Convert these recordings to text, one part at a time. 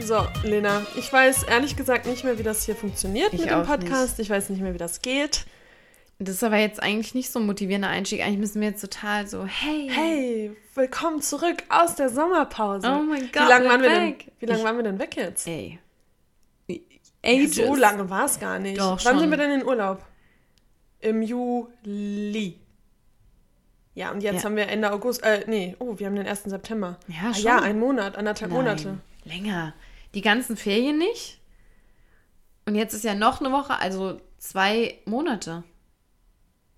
So, Lena, ich weiß ehrlich gesagt nicht mehr, wie das hier funktioniert Ich mit dem Podcast. Ich weiß nicht mehr, wie das geht. Das ist aber jetzt eigentlich nicht so ein motivierender Einstieg. Eigentlich müssen wir jetzt total so, hey, Hey, willkommen zurück aus der Sommerpause. Oh mein Wie Gott, lange we're waren, wir denn, wie lang Ich- waren wir denn weg jetzt? ey. Ja, Ages. so lange war es gar nicht. Doch, Wann schon. sind wir denn in Urlaub? Im Juli. Ja, und jetzt Ja. haben wir Ende August, äh, nee, oh, wir haben den 1. September. Ja, Ah, schon. ja, ein Monat, anderthalb Nein, Monate. Länger. Die ganzen Ferien nicht. Und jetzt ist ja noch eine Woche, also zwei Monate.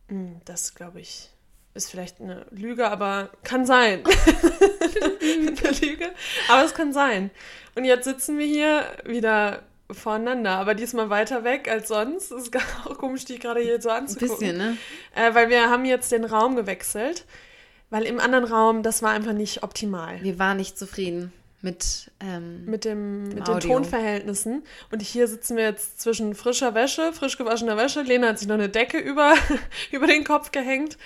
Hm, Das, glaube ich, ist vielleicht eine Lüge, aber kann sein. eine Lüge, aber es kann sein. Und jetzt sitzen wir hier wieder voreinander, aber diesmal weiter weg als sonst. Ist gar auch komisch, die gerade hier so Ein anzugucken. bisschen, ne? Äh, weil wir haben jetzt den Raum gewechselt, weil im anderen Raum, das war einfach nicht optimal. Wir waren nicht zufrieden mit, ähm, Mit, dem, mit den. Tonverhältnissen. Und hier sitzen wir jetzt zwischen frischer Wäsche, frisch gewaschener Wäsche. Lena hat sich noch eine Decke über, über den Kopf gehängt.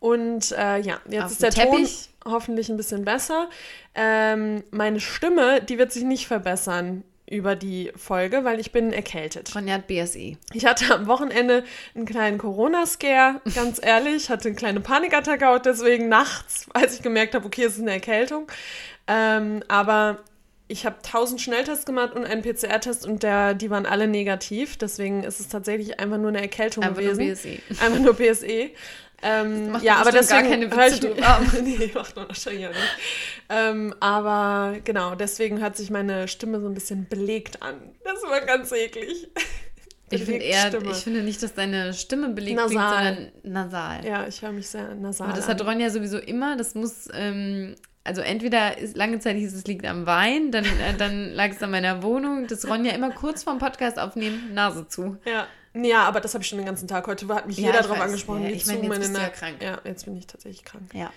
Und äh, ja, jetzt Auf ist der dem Ton Teppich. hoffentlich ein bisschen besser. Ähm, meine Stimme, die wird sich nicht verbessern über die Folge, weil ich bin erkältet. Ronja hat BSE. Ich hatte am Wochenende einen kleinen Corona-Scare, ganz ehrlich, hatte eine kleine Panikattacke gehabt, deswegen nachts, als ich gemerkt habe, okay, es ist eine Erkältung. Ähm, aber ich habe 1000 Schnelltests gemacht und einen PCR-Test und der, die waren alle negativ. Deswegen ist es tatsächlich einfach nur eine Erkältung Einfach nur gewesen. BSE. Einfach nur PSE. Ähm, ja, aber bestimmt gar deswegen keine Witze ich, drüber. nee, macht man wahrscheinlich auch nicht. Ähm, aber genau, deswegen hört sich meine Stimme so ein bisschen belegt an. Das war ganz eklig. Ich finde eher, Stimme. ich finde nicht, dass deine Stimme belegt Nasal. klingt, sondern nasal. Ja, ich höre mich sehr nasal. Aber das an. hat Ronja sowieso immer. Das muss, ähm, also entweder ist, lange Zeit hieß es liegt am Wein, dann, äh, dann lag es an meiner Wohnung. Das Ronja immer kurz vorm Podcast aufnehmen, Nase zu. Ja. Ja, aber das habe ich schon den ganzen Tag. Heute hat mich Ja, jeder darauf angesprochen. Ja, ich meine, jetzt meine bist du ja krank. Ja, jetzt bin ich tatsächlich krank. Ja.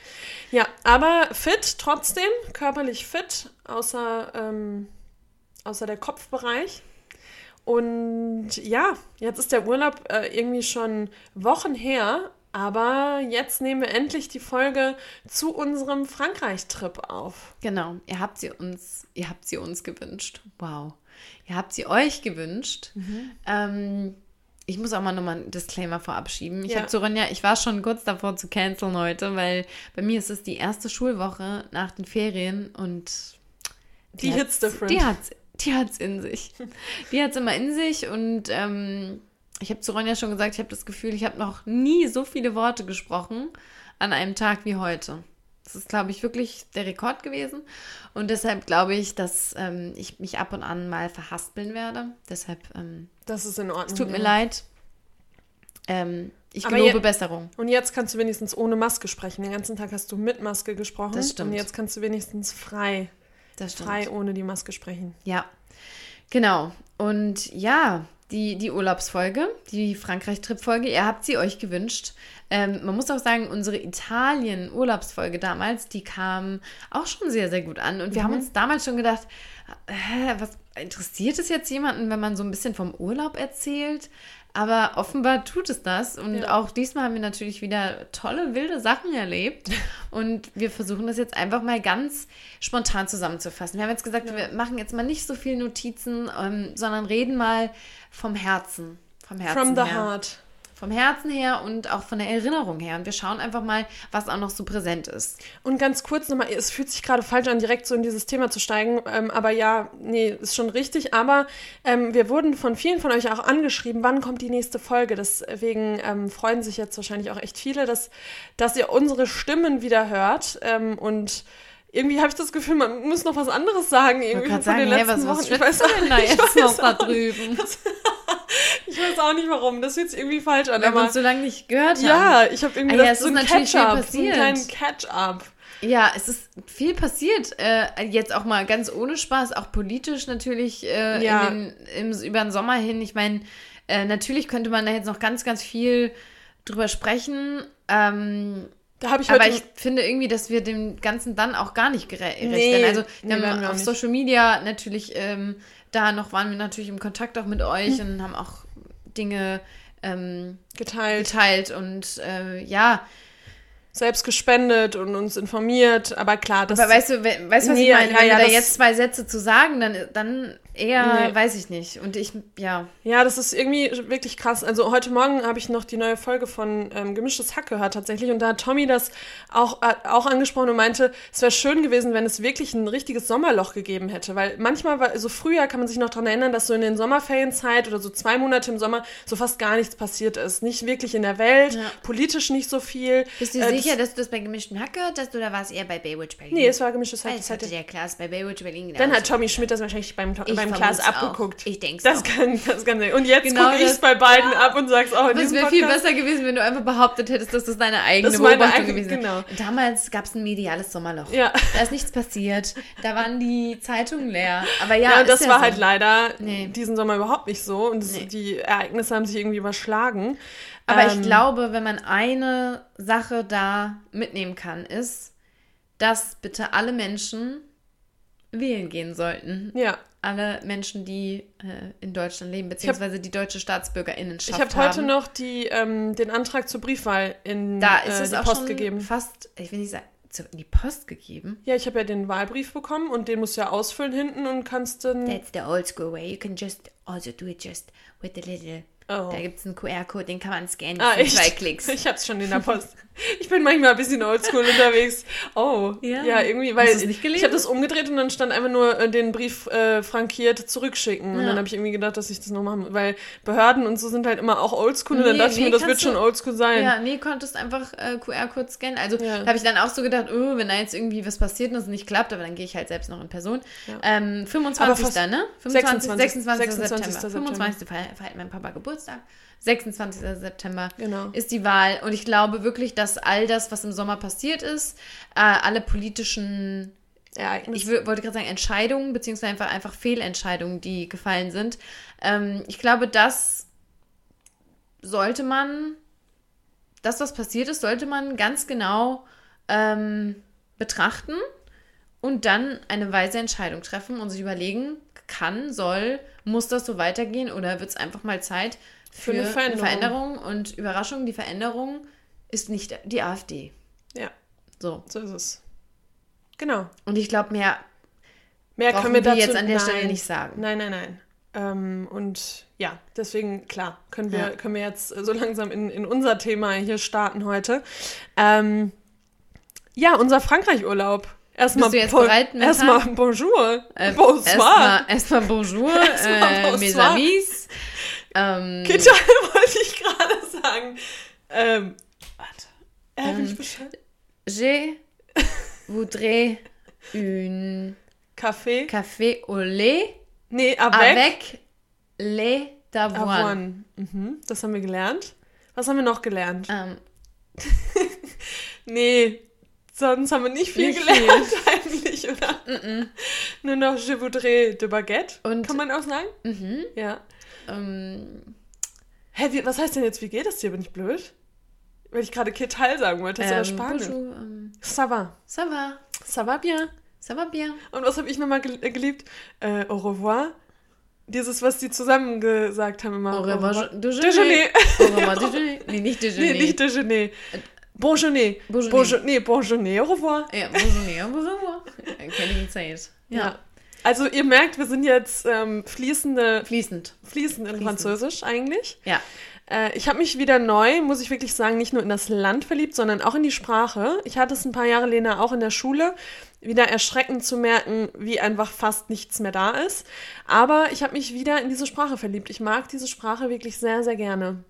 Ja, aber fit trotzdem, körperlich fit, außer, ähm, außer der Kopfbereich. Und ja, jetzt ist der Urlaub äh, irgendwie schon Wochen her, aber jetzt nehmen wir endlich die Folge zu unserem Frankreich-Trip auf. Genau. Ihr habt sie uns, ihr habt sie uns gewünscht. Wow. Ihr habt sie euch gewünscht. Mhm. Ähm, ich muss auch mal nochmal einen Disclaimer vorab schieben. Ich Ja. habe zu Ronja, ich war schon kurz davor zu canceln heute, weil bei mir ist es die erste Schulwoche nach den Ferien und Die hat's- hits different. Die hat's, die hat's in sich. Die hat's immer in sich und ähm, ich habe zu Ronja schon gesagt, ich habe das Gefühl, ich habe noch nie so viele Worte gesprochen an einem Tag wie heute. Das ist, glaube ich, wirklich der Rekord gewesen. Und deshalb glaube ich, dass ähm, ich mich ab und an mal verhaspeln werde. Deshalb, ähm, Das ist in Ordnung. es tut mir ja. leid. Ähm, ich Aber gelobe Besserung. Und jetzt kannst du wenigstens ohne Maske sprechen. Den ganzen Tag hast du mit Maske gesprochen. Das stimmt. Und jetzt kannst du wenigstens frei, Das stimmt. frei ohne die Maske sprechen. Ja, genau. Und ja, die, die Urlaubsfolge, die Frankreich-Trip-Folge, ihr habt sie euch gewünscht. Ähm, man muss auch sagen, unsere Italien-Urlaubsfolge damals, die kam auch schon sehr, sehr gut an. Und wir haben uns damals schon gedacht, hä, was interessiert es jetzt jemanden, wenn man so ein bisschen vom Urlaub erzählt? Aber offenbar tut es das. Und Ja. auch diesmal haben wir natürlich wieder tolle, wilde Sachen erlebt. Und wir versuchen das jetzt einfach mal ganz spontan zusammenzufassen. Wir haben jetzt gesagt, wir machen jetzt mal nicht so viel Notizen, ähm, sondern reden mal vom Herzen. Vom Herzen From the her. heart. Vom Herzen her und auch von der Erinnerung her. Und wir schauen einfach mal, was auch noch so präsent ist. Und ganz kurz nochmal, es fühlt sich gerade falsch an, direkt so in dieses Thema zu steigen. Ähm, aber ja, nee, ist schon richtig. Aber ähm, wir wurden von vielen von euch auch angeschrieben, wann kommt die nächste Folge. Deswegen ähm, freuen sich jetzt wahrscheinlich auch echt viele, dass, dass ihr unsere Stimmen wieder hört. Ähm, und irgendwie habe ich das Gefühl, man muss noch was anderes sagen. Ich Irgendwie wollte von gerade den sagen, hey, letzten was, was Wochen. Ich weiß, denn da jetzt noch da auch- drüben? Ich weiß auch nicht warum. Das fühlt sich irgendwie falsch an. Weil wir Aber uns so lange nicht gehört haben. ja, ich habe irgendwie Ah ja, das, so ist ein Catch-up, so einen passiert. kleinen Catch-up. Ja, es ist viel passiert. Äh, jetzt auch mal ganz ohne Spaß, auch politisch natürlich äh, Ja. in den, im, über den Sommer hin. Ich meine, äh, natürlich könnte man da jetzt noch ganz, ganz viel drüber sprechen. Ähm, Da habe ich aber ich finde irgendwie, dass wir dem Ganzen dann auch gar nicht gere- gerecht Nee, werden. Also nee, wir werden haben auf. Social Media natürlich, ähm, da noch waren wir natürlich im Kontakt auch mit euch und haben auch Dinge ähm, geteilt. geteilt. Und äh, ja, selbst gespendet und uns informiert, aber klar, das aber weißt du, we- weißt du, was Nee, ich meine? ja, Wenn ja, wir da jetzt zwei Sätze zu sagen, dann, dann eher, Nee. weiß ich nicht. Und ich, ja. Ja, das ist irgendwie wirklich krass. Also heute Morgen habe ich noch die neue Folge von ähm, Gemischtes Hack gehört tatsächlich und da hat Tommy das auch, äh, auch angesprochen und meinte, es wäre schön gewesen, wenn es wirklich ein richtiges Sommerloch gegeben hätte, weil manchmal war, so früher kann man sich noch daran erinnern, dass so in den Sommerferienzeit oder so zwei Monate im Sommer so fast gar nichts passiert ist. Nicht wirklich in der Welt, Ja. politisch nicht so viel. Bist du Äh, sicher, Das, dass du das bei gemischten Hack gehört hast oder war es eher bei Baywatch Berlin? nee, es war Gemischtes Hack. Das hatte der Klaas bei Baywatch Berlin dann hat Tommy Schmidt das wahrscheinlich beim, beim Klaas es abgeguckt. auch. Ich denk's das auch. kann, das kann sein. Und jetzt Genau gucke ich es das- bei beiden ab und sag's auch es diesem wäre viel besser gewesen, wenn du einfach behauptet hättest, dass das deine eigene Das Beobachtung eigene- gewesen ist. genau. Damals gab es ein mediales Sommerloch. Ja. Da ist nichts passiert. Da waren die Zeitungen leer. Aber ja, Ja, das ja war so. halt leider Nee. diesen Sommer überhaupt nicht so. Und das, Nee. die Ereignisse haben sich irgendwie überschlagen. Aber ich Ähm, glaube, wenn man eine Sache da mitnehmen kann, ist, dass bitte alle Menschen wählen gehen sollten. Ja, Alle Menschen, die äh, in Deutschland leben, beziehungsweise die deutsche Staatsbürgerinnenschaft ich habe haben. heute noch die, ähm, den Antrag zur Briefwahl in da ist äh, es die auch Post schon gegeben. fast, ich will nicht sagen, in die Post gegeben. Ja, ich habe ja den Wahlbrief bekommen und den musst du ja ausfüllen hinten und kannst dann. That's the old school way. You can just also do it just with a little. Oh. Da gibt es einen QR-Code, den kann man scannen. Ah, echt? zwei Klicks. Ich hab's schon in der Post. Ich bin manchmal ein bisschen oldschool unterwegs. Oh, Ja. ja, irgendwie, weil ich habe das umgedreht und dann stand einfach nur äh, den Brief äh, frankiert zurückschicken. Und Ja. dann habe ich irgendwie gedacht, dass ich das noch machen muss. Weil Behörden und so sind halt immer auch oldschool. und dann Nee, dachte ich nee, mir, das wird schon oldschool sein. Ja, nee, konntest einfach äh, QR-Code scannen. Also Ja. habe ich dann auch so gedacht, oh, wenn da jetzt irgendwie was passiert und es nicht klappt, aber dann gehe ich halt selbst noch in Person. Ja. Ähm, 25. Aber fast- ne? 25, 26. 26. 26. September. September. 25. feiert feiert mein Papa Geburtstag. 26. September Genau. ist die Wahl. Und ich glaube wirklich, dass all das, was im Sommer passiert ist, äh, alle politischen Ereignis. ich wollte gerade sagen Entscheidungen, beziehungsweise einfach, einfach Fehlentscheidungen, die gefallen sind. Ähm, ich glaube, das sollte man, das, was passiert ist, sollte man ganz genau ähm, betrachten und dann eine weise Entscheidung treffen und sich überlegen, kann, soll, muss das so weitergehen oder wird es einfach mal Zeit für, eine eine, Veränderung. Veränderung. Und Überraschung, die Veränderung ist nicht die AfD. ja, So. so ist es. Genau. Und ich glaube, mehr Mehr können wir dazu jetzt an der nein. Stelle nicht sagen. Nein, nein, nein. Ähm, und ja, deswegen, klar, können wir, Ja. können wir jetzt so langsam in, in unser Thema hier starten heute. Ähm, ja, unser Frankreich-Urlaub. Erstmal Bist du bereit? Erstmal Bonjour. Äh, Bonsoir. Erstmal erstmal Bonjour, Erstmal äh, mes bonsoir. amis. Ähm, Gitter wollte ich gerade sagen. Ähm, warte. Äh, will ich Bescheid? je voudrais une Café? café au lait Nee, avec, avec lait d'avoine. Avoine. Mhm, das haben wir gelernt. Was haben wir noch gelernt? Ähm, Nee, sonst haben wir nicht viel Nicht gelernt eigentlich, oder? Nur noch Je voudrais de Baguette. Und- Kann man auch sagen? mhm, Ja. Ähm, Hä, wie, was heißt denn jetzt, wie geht es dir? Bin ich blöd? Weil ich gerade Ketal sagen wollte, das ist aber ähm, Spanisch. bonjour, ähm, Ça va. ça va, Ça va bien. ça va bien. Und was habe ich nochmal gel äh, geliebt? Äh, au revoir. Dieses, was die zusammen gesagt haben immer. Au revoir, déjeuner. Déjeuner. Au revoir, déjeuner. Nee, nicht déjeuner. Nee, nicht Déjeuner. Bonjourné. Bonjourné. Bonjour, nee, Bonjourné. Au revoir. Ja, bonjour, au revoir. Can't even say it. Ja. Ja. Also ihr merkt, wir sind jetzt ähm, fließende, Fließend. fließend in Fließend. Französisch eigentlich. Ja. Äh, ich habe mich wieder neu, muss ich wirklich sagen, nicht nur in das Land verliebt, sondern auch in die Sprache. Ich hatte es ein paar Jahre, Lena, auch in der Schule. Wieder erschreckend zu merken, wie einfach fast nichts mehr da ist. Aber ich habe mich wieder in diese Sprache verliebt. Ich mag diese Sprache wirklich sehr, sehr gerne.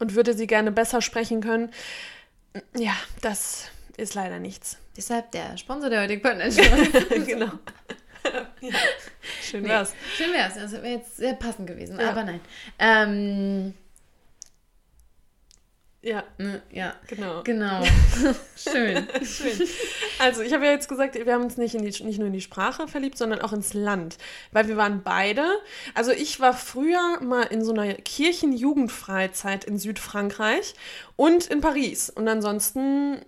Und würde sie gerne besser sprechen können. Ja, das ist leider nichts. Deshalb der Sponsor der heutigen Podcast. genau. Ja, schön Nee, wär's. schön wär's. Das wäre jetzt sehr passend gewesen, Ja. aber nein. Ähm, Ja, ne, ja, genau. genau. Schön. Schön. Also, ich habe ja jetzt gesagt, wir haben uns nicht, in die, nicht nur in die Sprache verliebt, sondern auch ins Land. Weil wir waren beide. Also, ich war früher mal in so einer Kirchenjugendfreizeit in Südfrankreich und in Paris. Und ansonsten.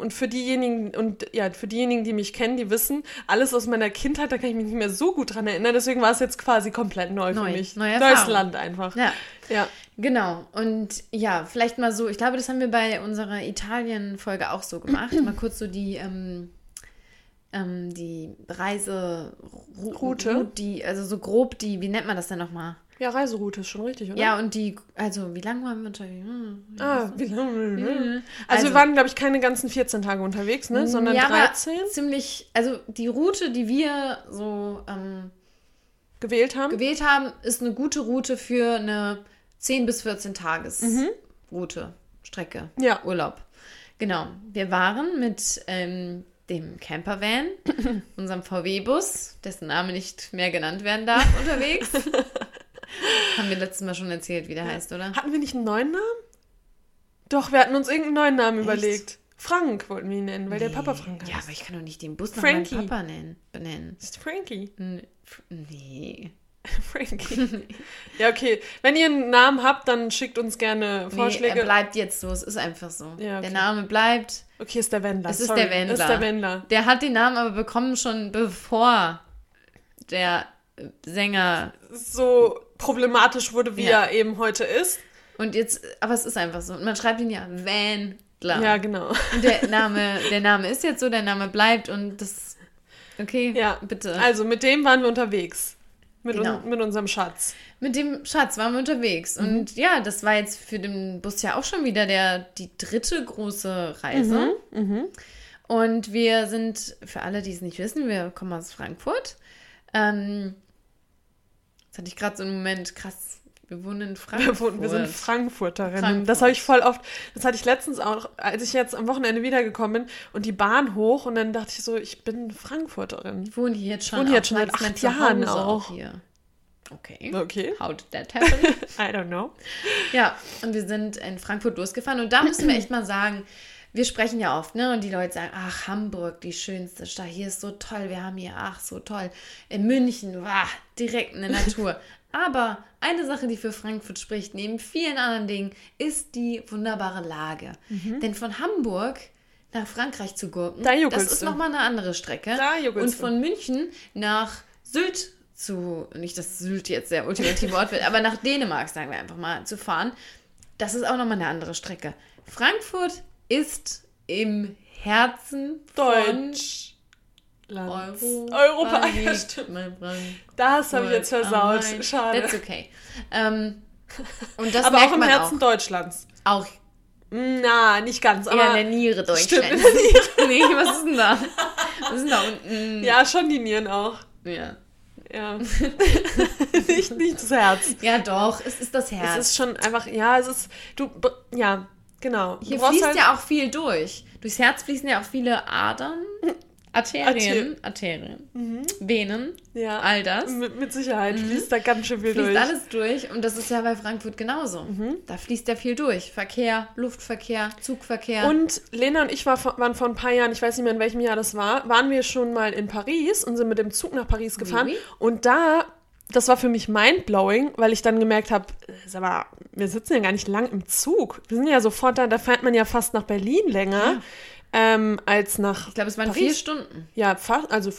Und für diejenigen, und ja, für diejenigen, die mich kennen, die wissen, alles aus meiner Kindheit, da kann ich mich nicht mehr so gut dran erinnern. Deswegen war es jetzt quasi komplett neu, Neu. für mich. Neue Neues. Land einfach. Ja. Ja. Genau. Und ja, vielleicht mal so, ich glaube, das haben wir bei unserer Italien-Folge auch so gemacht. mal kurz so die, ähm, ähm, die Reiseroute, die, also so grob die, wie nennt man das denn nochmal? Ja, Reiseroute ist schon richtig, oder? Ja, und die, also wie lange waren wir unterwegs? Hm, Ah, wie lange? Mhm. Also, wir Also- waren, glaube ich, keine ganzen 14 Tage unterwegs, ne? Sondern ja, aber 13 ziemlich, also die Route, die wir so ähm, gewählt haben. gewählt haben, ist eine gute Route für eine 10 bis 14 Tages Route, Strecke, Ja. Urlaub. Genau. Wir waren mit ähm, dem Campervan, unserem VW-Bus, dessen Name nicht mehr genannt werden darf, unterwegs. Haben wir letztes Mal schon erzählt, wie der heißt, oder? Hatten wir nicht einen neuen Namen? Doch, wir hatten uns irgendeinen neuen Namen überlegt. Frank wollten wir ihn nennen, weil der Papa Frank heißt. Ja, aber ich kann doch nicht den Bus nach meinem Papa nennen, benennen. Ist Frankie. N- Nee. Frankie. ja, okay. Wenn ihr einen Namen habt, dann schickt uns gerne Nee, Vorschläge. er bleibt jetzt so, es ist einfach so. Ja, okay. Der Name bleibt. okay, ist der Wendler. Es ist Sorry. der Wendler. Ist der Wendler. Der hat den Namen aber bekommen schon bevor der Sänger So problematisch wurde, wie Ja. er eben heute ist. und jetzt, aber es ist einfach so. Und man schreibt ihn ja Wendler. Ja, genau. Und der Name, der Name ist jetzt so, der Name bleibt und das. Okay, Ja, bitte. Also mit dem waren wir unterwegs. Mit, Genau. un mit unserem Schatz. Mit dem Schatz waren wir unterwegs. Mhm. Und ja, das war jetzt für den Bus ja auch schon wieder der, die dritte große Reise. Mhm, Und wir sind, für alle, die es nicht wissen, wir kommen aus Frankfurt. Ähm, jetzt hatte ich gerade so einen Moment, krass, wir wohnen in Frankfurt. wir sind Frankfurterinnen. Frankfurt. Das habe ich voll oft, das hatte ich letztens auch, als ich jetzt am Wochenende wiedergekommen bin und die Bahn hoch und dann dachte ich so, ich bin Frankfurterin. Ich wohne hier jetzt schon, wohne hier jetzt schon seit das acht Jahren auch. hier. Okay. Okay. How did that happen? I don't know. Ja, und wir sind in Frankfurt losgefahren und da müssen wir echt mal sagen, wir sprechen ja oft, ne? Und die Leute sagen, ach, Hamburg, die schönste Stadt, hier ist so toll, wir haben hier, ach, so toll. In München, wah, direkt in der Natur. Aber eine Sache, die für Frankfurt spricht, neben vielen anderen Dingen, ist die wunderbare Lage. Denn von Hamburg nach Frankreich zu gurken, Da das ist nochmal eine andere Strecke. Da Und von München nach Sylt zu, nicht, dass Sylt jetzt der ultimative Ort wird, aber nach Dänemark, sagen wir einfach mal, zu fahren, das ist auch nochmal eine andere Strecke. Frankfurt ist im Herzen Deutsch. Euro Europa. Ja, liegt stimmt. mein Frankfurt Das habe ich jetzt versaut. Main. Schade. That's okay. Ähm, und das aber merkt auch im man Herzen Deutschlands. auch. auch Na, nicht ganz, eher in aber der Niere Stimmt, Deutschlands. nee, was ist denn da? Was ist denn da unten? ja, schon die Nieren auch. Ja. Ja. nicht, nicht das Herz. ja, doch, es ist das Herz. Es ist schon einfach, ja, es ist, du, ja, genau. Hier du fließt halt, ja auch viel durch. Durchs Herz fließen ja auch viele Adern, Arterien, Arterien, Venen, ja, all das. mit, mit Sicherheit fließt da ganz schön viel Fließt durch. alles durch und das ist ja bei Frankfurt genauso. Da fließt ja viel durch. Verkehr, Luftverkehr, Zugverkehr. Und Lena und ich war, waren vor ein paar Jahren, ich weiß nicht mehr in welchem Jahr das war, waren wir schon mal in Paris und sind mit dem Zug nach Paris gefahren. oui. Und da, das war für mich mindblowing, weil ich dann gemerkt habe, sag mal, wir sitzen ja gar nicht lang im Zug. Wir sind ja sofort da, da fährt man ja fast nach Berlin länger ähm, als nach ich glaube, es waren Paris. vier Stunden. Ja, fast, also,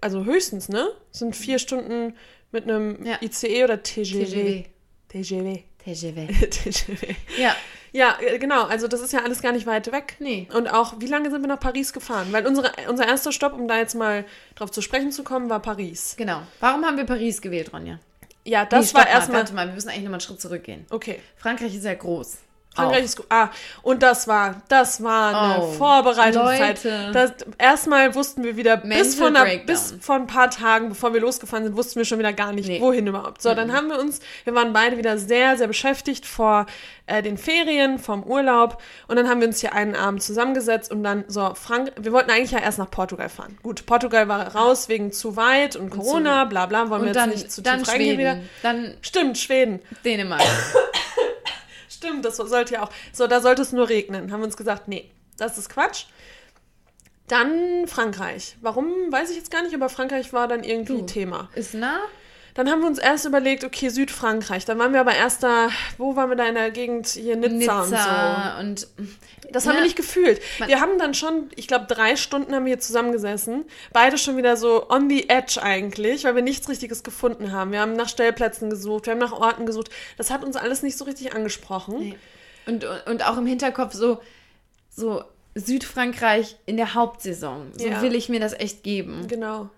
also höchstens, ne? Es sind vier Stunden mit einem Ja. ICE oder TGW. TGW. TGW. TGW. TGW. Ja, Ja, äh, genau. Also das ist ja alles gar nicht weit weg. Nee. Und auch, wie lange sind wir nach Paris gefahren? Weil unsere, unser erster Stopp, um da jetzt mal drauf zu sprechen zu kommen, war Paris. genau. Warum haben wir Paris gewählt, Ronja? Ja, Nee, das stopp war mal, erstmal. Warte mal, wir müssen eigentlich nochmal einen Schritt zurückgehen. Okay. Frankreich ist ja groß. Frankreich ist gut. Ah, und das war, das war eine Oh, Vorbereitungszeit. Das, erstmal wussten wir wieder, bis vor, einer, bis vor ein paar Tagen, bevor wir losgefahren sind, wussten wir schon wieder gar nicht, Nee. wohin überhaupt. So, dann haben wir uns, wir waren beide wieder sehr, sehr beschäftigt vor äh, den Ferien, vom Urlaub. Und dann haben wir uns hier einen Abend zusammengesetzt und dann so, Frank, wir wollten eigentlich ja erst nach Portugal fahren. Gut, Portugal war raus wegen zu weit und Corona, bla bla, wollen wir Und jetzt dann, nicht zu dann tief reingehen wieder. Schweden, dann Stimmt, Schweden. Dänemark. Stimmt, das sollte ja auch. So, da sollte es nur regnen. Haben wir uns gesagt, nee, das ist Quatsch. Dann Frankreich. Warum, weiß ich jetzt gar nicht, aber Frankreich war dann irgendwie Du. Thema. Ist nah. Dann haben wir uns erst überlegt, okay, Südfrankreich. Dann waren wir aber erst da, wo waren wir da in der Gegend? Hier Nizza, Nizza und und, so. Das haben Ja. wir nicht gefühlt. Wir haben dann schon, ich glaube, drei Stunden haben wir hier zusammengesessen. Beide schon wieder so on the edge eigentlich, weil wir nichts Richtiges gefunden haben. Wir haben nach Stellplätzen gesucht, wir haben nach Orten gesucht. Das hat uns alles nicht so richtig angesprochen. Nee. und, und auch im Hinterkopf so, so Südfrankreich in der Hauptsaison. So Ja. will ich mir das echt geben. Genau.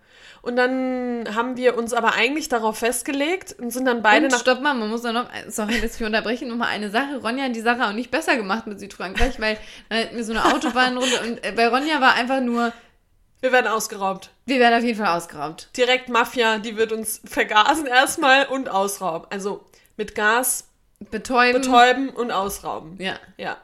Und dann haben wir uns aber eigentlich darauf festgelegt und sind dann beide und nach stopp mal, man muss da noch, sorry, dass wir unterbrechen, noch mal eine Sache. Ronja hat die Sache auch nicht besser gemacht mit Südfrankreich, weil dann hätten wir so eine Autobahnrunde und äh, bei Ronja war einfach nur, Wir werden ausgeraubt. wir werden auf jeden Fall ausgeraubt. Direkt Mafia, die wird uns vergasen erstmal und ausrauben. Also mit Gas Betäuben. betäuben und ausrauben. Ja, Ja.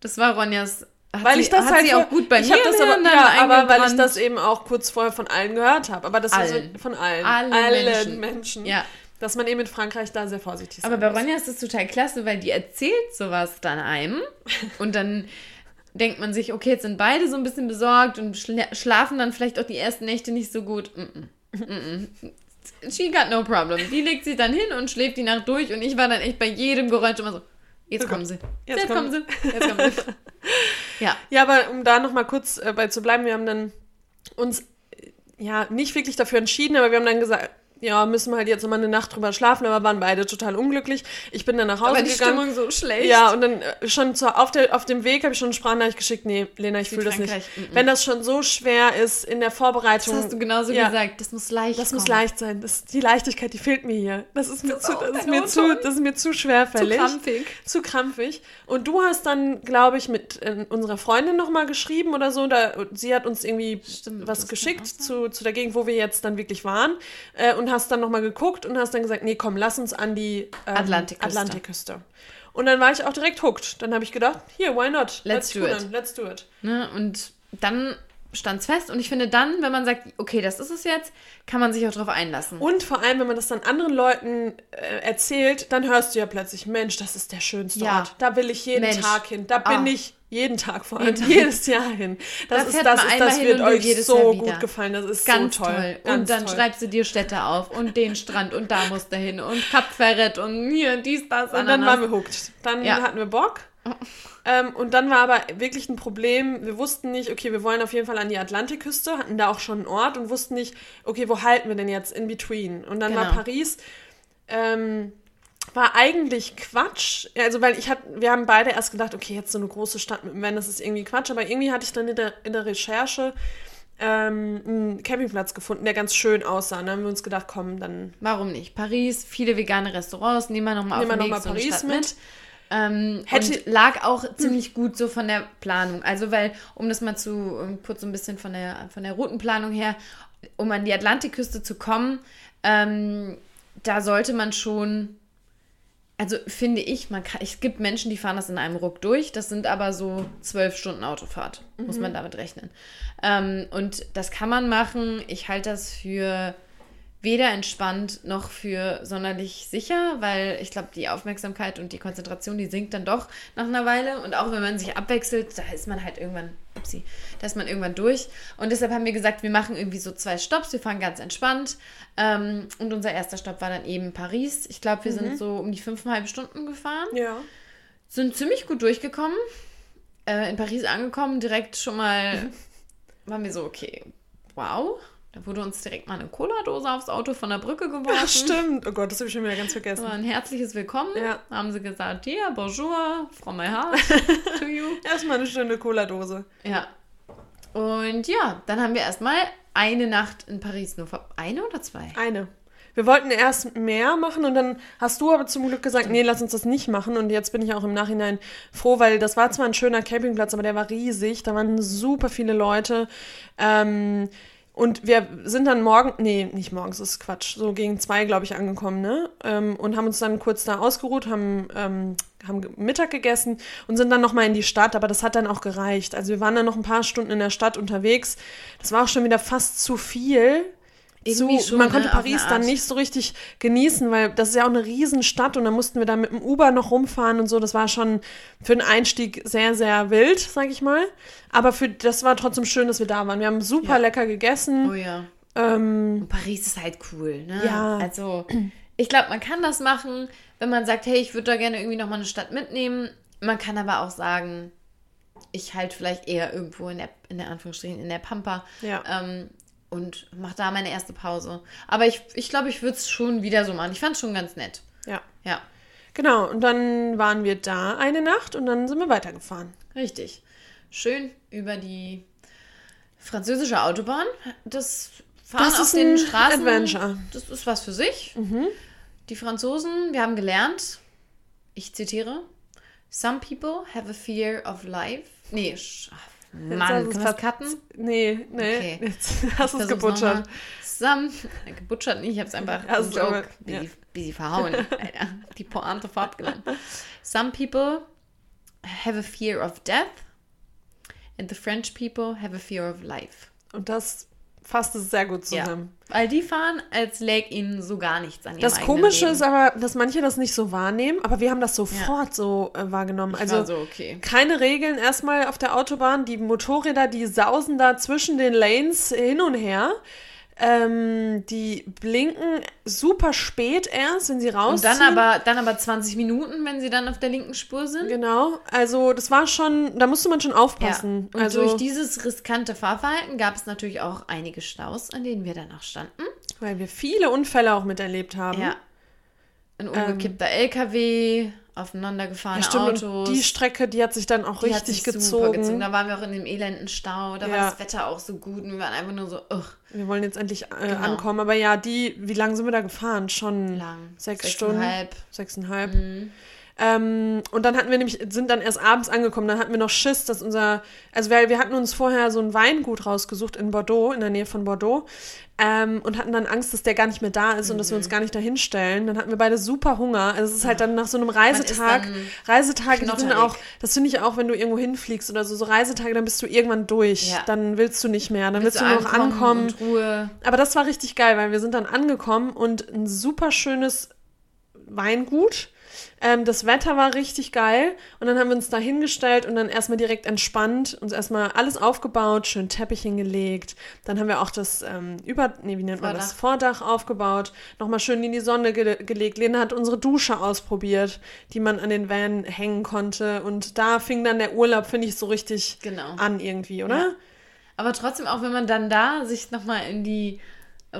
das war Ronjas. Hat Weil sie, ich das hat halt sie auch gut bei ich mir das aber, ja, aber weil ich das eben auch kurz vorher von allen gehört habe. Aber das Allen. von allen. Allen Allen Menschen. Menschen. Ja, Dass man eben in Frankreich da sehr vorsichtig aber sein bei. Ronja ist das total klasse, weil die erzählt sowas dann einem und dann denkt man sich, okay, jetzt sind beide so ein bisschen besorgt und schla schlafen dann vielleicht auch die ersten Nächte nicht so gut. Mm -mm. She got no problem. Die legt sich dann hin und schläft die Nacht durch und ich war dann echt bei jedem Geräusch immer so, jetzt kommen sie. Jetzt Jetzt, kommen sie. Jetzt kommen sie. ja. Ja, aber um da nochmal kurz äh, bei zu bleiben, wir haben dann uns äh, ja nicht wirklich dafür entschieden, aber wir haben dann gesagt, ja, müssen wir halt jetzt nochmal eine Nacht drüber schlafen, aber waren beide total unglücklich. Ich bin dann nach Hause Aber die gegangen. Stimmung so schlecht. Ja, und dann äh, schon zu, auf, der, auf dem Weg habe ich schon eine Sprachnachricht geschickt. Nee, Lena, ich fühle das nicht. Mm, mm. Wenn das schon so schwer ist in der Das Vorbereitung. hast du genauso Ja. gesagt. Das muss leicht Das muss kommen. leicht sein. Das, die Leichtigkeit, die fehlt mir hier. Das ist mir, Das zu, das ist mir, zu, das ist mir zu Zu schwerfällig. krampfig. Zu krampfig. Und du hast dann, glaube ich, mit äh, unserer Freundin nochmal geschrieben oder so. Da, sie hat uns irgendwie Stimmt, was das geschickt zu, zu der Gegend, wo wir jetzt dann wirklich waren. Äh, und hast dann nochmal geguckt und hast dann gesagt, nee, komm, lass uns an die ähm, Atlantikküste. Atlantikküste. Und dann war ich auch direkt hooked. Dann habe ich gedacht, hier, why not? Let's sich do it. Let's do it. Ne? Und dann stand es fest. Und ich finde dann, wenn man sagt, okay, das ist es jetzt, kann man sich auch drauf einlassen. Und vor allem, wenn man das dann anderen Leuten äh, erzählt, dann hörst du ja plötzlich, Mensch, das ist der schönste Ja. Ort. Da will ich jeden Mensch. Tag hin. Da bin Ah. ich jeden Tag vor allem, Jeden Tag. jedes Jahr hin. Das Da ist, das, ist, das wird und euch jedes so gut gefallen. Das ist Ganz so toll. toll. Ganz und dann toll. schreibst du dir Städte auf und den Strand und da musst du hin und Kap Ferret und hier dies, das, Und dann Ananas. waren wir hooked. Dann Ja. hatten wir Bock. Ähm, und dann war aber wirklich ein Problem. Wir wussten nicht, okay, wir wollen auf jeden Fall an die Atlantikküste, hatten da auch schon einen Ort und wussten nicht, okay, wo halten wir denn jetzt in between? Und dann war Genau. Paris, ähm, war eigentlich Quatsch. Also, weil ich hatte, wir haben beide erst gedacht, okay, jetzt so eine große Stadt mit dem Van, das ist irgendwie Quatsch. Aber irgendwie hatte ich dann in der, in der Recherche ähm, einen Campingplatz gefunden, der ganz schön aussah. Und dann haben wir uns gedacht, komm, dann Warum nicht? Paris, viele vegane Restaurants, nehmen wir nochmal auf Nehmen wir den noch Weg mal so Paris mit. mit. Ähm, Hätte- und lag auch ziemlich gut so von der Planung. Also, weil, um das mal zu, kurz so ein bisschen von der, von der Routenplanung her, um an die Atlantikküste zu kommen, ähm, da sollte man schon, also finde ich, man kann, es gibt Menschen, die fahren das in einem Ruck durch, das sind aber so zwölf Stunden Autofahrt, muss man damit rechnen. Ähm, und das kann man machen. Ich halte das für weder entspannt noch für sonderlich sicher, weil ich glaube, die Aufmerksamkeit und die Konzentration, die sinkt dann doch nach einer Weile. Und auch wenn man sich abwechselt, da ist man halt irgendwann, upsie, da ist man irgendwann durch. Und deshalb haben wir gesagt, wir machen irgendwie so zwei Stopps, wir fahren ganz entspannt. Ähm, und unser erster Stopp war dann eben Paris. Ich glaube, wir sind so um die fünfeinhalb Stunden gefahren ja. sind ziemlich gut durchgekommen. Äh, in Paris angekommen, direkt schon mal waren wir so, okay, wow. Da wurde uns direkt mal eine Cola-Dose aufs Auto von der Brücke geworfen. Ach, stimmt. Oh Gott, das habe ich schon wieder ganz vergessen. war ein herzliches Willkommen. Ja. Haben sie gesagt, ja, bonjour, from my heart to you. Erstmal eine schöne Cola-Dose. Ja. Und ja, dann haben wir erstmal eine Nacht in Paris nur Eine oder zwei? Eine. Wir wollten erst mehr machen und dann hast du aber zum Glück gesagt, nee, lass uns das nicht machen. Und jetzt bin ich auch im Nachhinein froh, weil das war zwar ein schöner Campingplatz, aber der war riesig. Da waren super viele Leute. Ähm, und wir sind dann morgen, nee, nicht morgens, ist Quatsch, so gegen zwei, glaube ich, angekommen, ne? Ähm, und haben uns dann kurz da ausgeruht, haben, ähm, haben Mittag gegessen und sind dann nochmal in die Stadt, aber das hat dann auch gereicht. Also wir waren dann noch ein paar Stunden in der Stadt unterwegs. Das war auch schon wieder fast zu viel. Zu, schon, man ne, konnte eine Paris dann nicht so richtig genießen, weil das ist ja auch eine Riesenstadt und dann mussten wir da mit dem Uber noch rumfahren und so. Das war schon für den Einstieg sehr, sehr wild, sag ich mal. Aber für, das war trotzdem schön, dass wir da waren. Wir haben super Ja. lecker gegessen. Oh ja. Ähm, Paris ist halt cool, ne? Ja. Also, ich glaube, man kann das machen, wenn man sagt, hey, ich würde da gerne irgendwie nochmal eine Stadt mitnehmen. Man kann aber auch sagen, ich halt vielleicht eher irgendwo in der, in der Anführungsstrichen, in der Pampa. Ja. Ähm, und mach da meine erste Pause. Aber ich glaube, ich, glaub, ich würde es schon wieder so machen. Ich fand es schon ganz nett. ja. Ja, Genau, und dann waren wir da eine Nacht und dann sind wir weitergefahren. richtig. Schön über die französische Autobahn. Das Fahren Das auf ist den ein Straßen. Adventure. Mhm. Das ist was für sich. Die Franzosen, wir haben gelernt, ich zitiere, Some people have a fear of life. Nee, Mann, du's man das cutten? Nee, nee, Okay. jetzt hast du es gebutschert. Some, gebutschert nicht, ich hab's einfach Hast aber- Joke, ja. busy, busy verhauen, Alter. Die Pointe fortgenommen. Some people have a fear of death and the French people have a fear of life. Und das fasst es sehr gut zusammen. Weil die fahren, als läge ihnen so gar nichts an Das Komische Leben. ist aber, dass manche das nicht so wahrnehmen, aber wir haben das sofort so äh, wahrgenommen. Ich also so, okay. keine Regeln erstmal auf der Autobahn. Die Motorräder, die sausen da zwischen den Lanes hin und her. Ähm, die blinken super spät erst, wenn sie Und rausziehen. dann aber, dann aber 20 Minuten, wenn sie dann auf der linken Spur sind. Genau, also das war schon, da musste man schon aufpassen. Und also, durch dieses riskante Fahrverhalten gab es natürlich auch einige Staus, an denen wir dann auch standen. weil wir viele Unfälle auch miterlebt haben. Ja. Ein umgekippter LKW, aufeinandergefahrene Ja, stimmt. Autos. Die Strecke, die hat sich dann auch die richtig super gezogen. Da waren wir auch in dem elenden Stau. Da war Ja. das Wetter auch so gut. Und wir waren einfach nur so, ugh, Wir wollen jetzt endlich äh, Genau. ankommen. Aber ja, die, wie lange sind wir da gefahren? Schon lang. sechs Stunden. Sechseinhalb. Sechseinhalb. Mhm. Ähm, und dann hatten wir nämlich, sind dann erst abends angekommen, dann hatten wir noch Schiss, dass unser, also wir, wir hatten uns vorher so ein Weingut rausgesucht in Bordeaux, in der Nähe von Bordeaux, ähm, und hatten dann Angst, dass der gar nicht mehr da ist und dass Mhm. wir uns gar nicht dahin stellen. Dann hatten wir beide super Hunger. Also es ist halt dann nach so einem Reisetag, Reisetage, sind auch, das finde ich auch, wenn du irgendwo hinfliegst oder so, so Reisetage, dann bist du irgendwann durch. Ja. Dann willst du nicht mehr, dann willst, Willst du nur noch ankommen. und Ruhe. Aber das war richtig geil, weil wir sind dann angekommen und ein super schönes Weingut. Ähm, das Wetter war richtig geil und dann haben wir uns da hingestellt und dann erstmal direkt entspannt, uns erstmal alles aufgebaut, schön Teppich hingelegt. Dann haben wir auch das ähm, Über, nee, wie nennt man das? Vordach aufgebaut, nochmal schön in die Sonne ge gelegt. Lena hat unsere Dusche ausprobiert, die man an den Van hängen konnte und da fing dann der Urlaub, finde ich, so richtig Genau. an irgendwie, oder? Ja. Aber trotzdem, auch wenn man dann da sich nochmal in die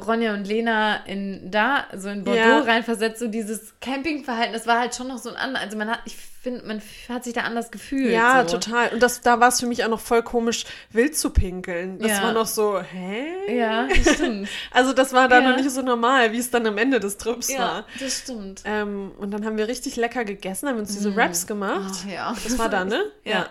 Ronja und Lena in da, so in Bordeaux Ja. reinversetzt, so dieses Campingverhalten, das war halt schon noch so ein anderes. Also man hat, ich finde, man hat sich da anders gefühlt. Ja, so. total. Und das, da war es für mich auch noch voll komisch, wild zu pinkeln. Das Ja. war noch so, hä? Ja, das stimmt. Also das war da Ja. noch nicht so normal, wie es dann am Ende des Trips ja, war. das stimmt. Ähm, und dann haben wir richtig lecker gegessen, haben uns diese Wraps gemacht. Ach, ja. Das war da, ne? Ja.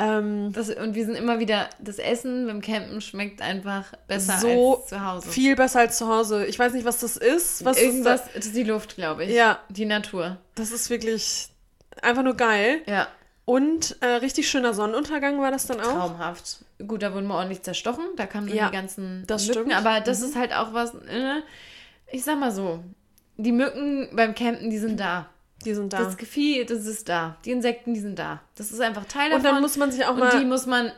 Ähm, Das, und wir sind immer wieder, das Essen beim Campen schmeckt einfach besser so als zu Hause. viel besser als zu Hause. Ich weiß nicht, was das ist. Was Irgendwas, Ist das ist die Luft, glaube ich. Ja. Die Natur. da? Das ist wirklich einfach nur geil. Ja, Und äh, richtig schöner Sonnenuntergang war das dann auch. traumhaft. Gut, da wurden wir ordentlich zerstochen. Da kamen Ja, die ganzen das Mücken. stimmt. Aber das ist halt auch was, äh, ich sag mal so, die Mücken beim Campen, die sind da. Die sind da. Das Gefieh, das ist da. Die Insekten, die sind da. Das ist einfach Teil und davon. dann muss man sich auch und mal die muss man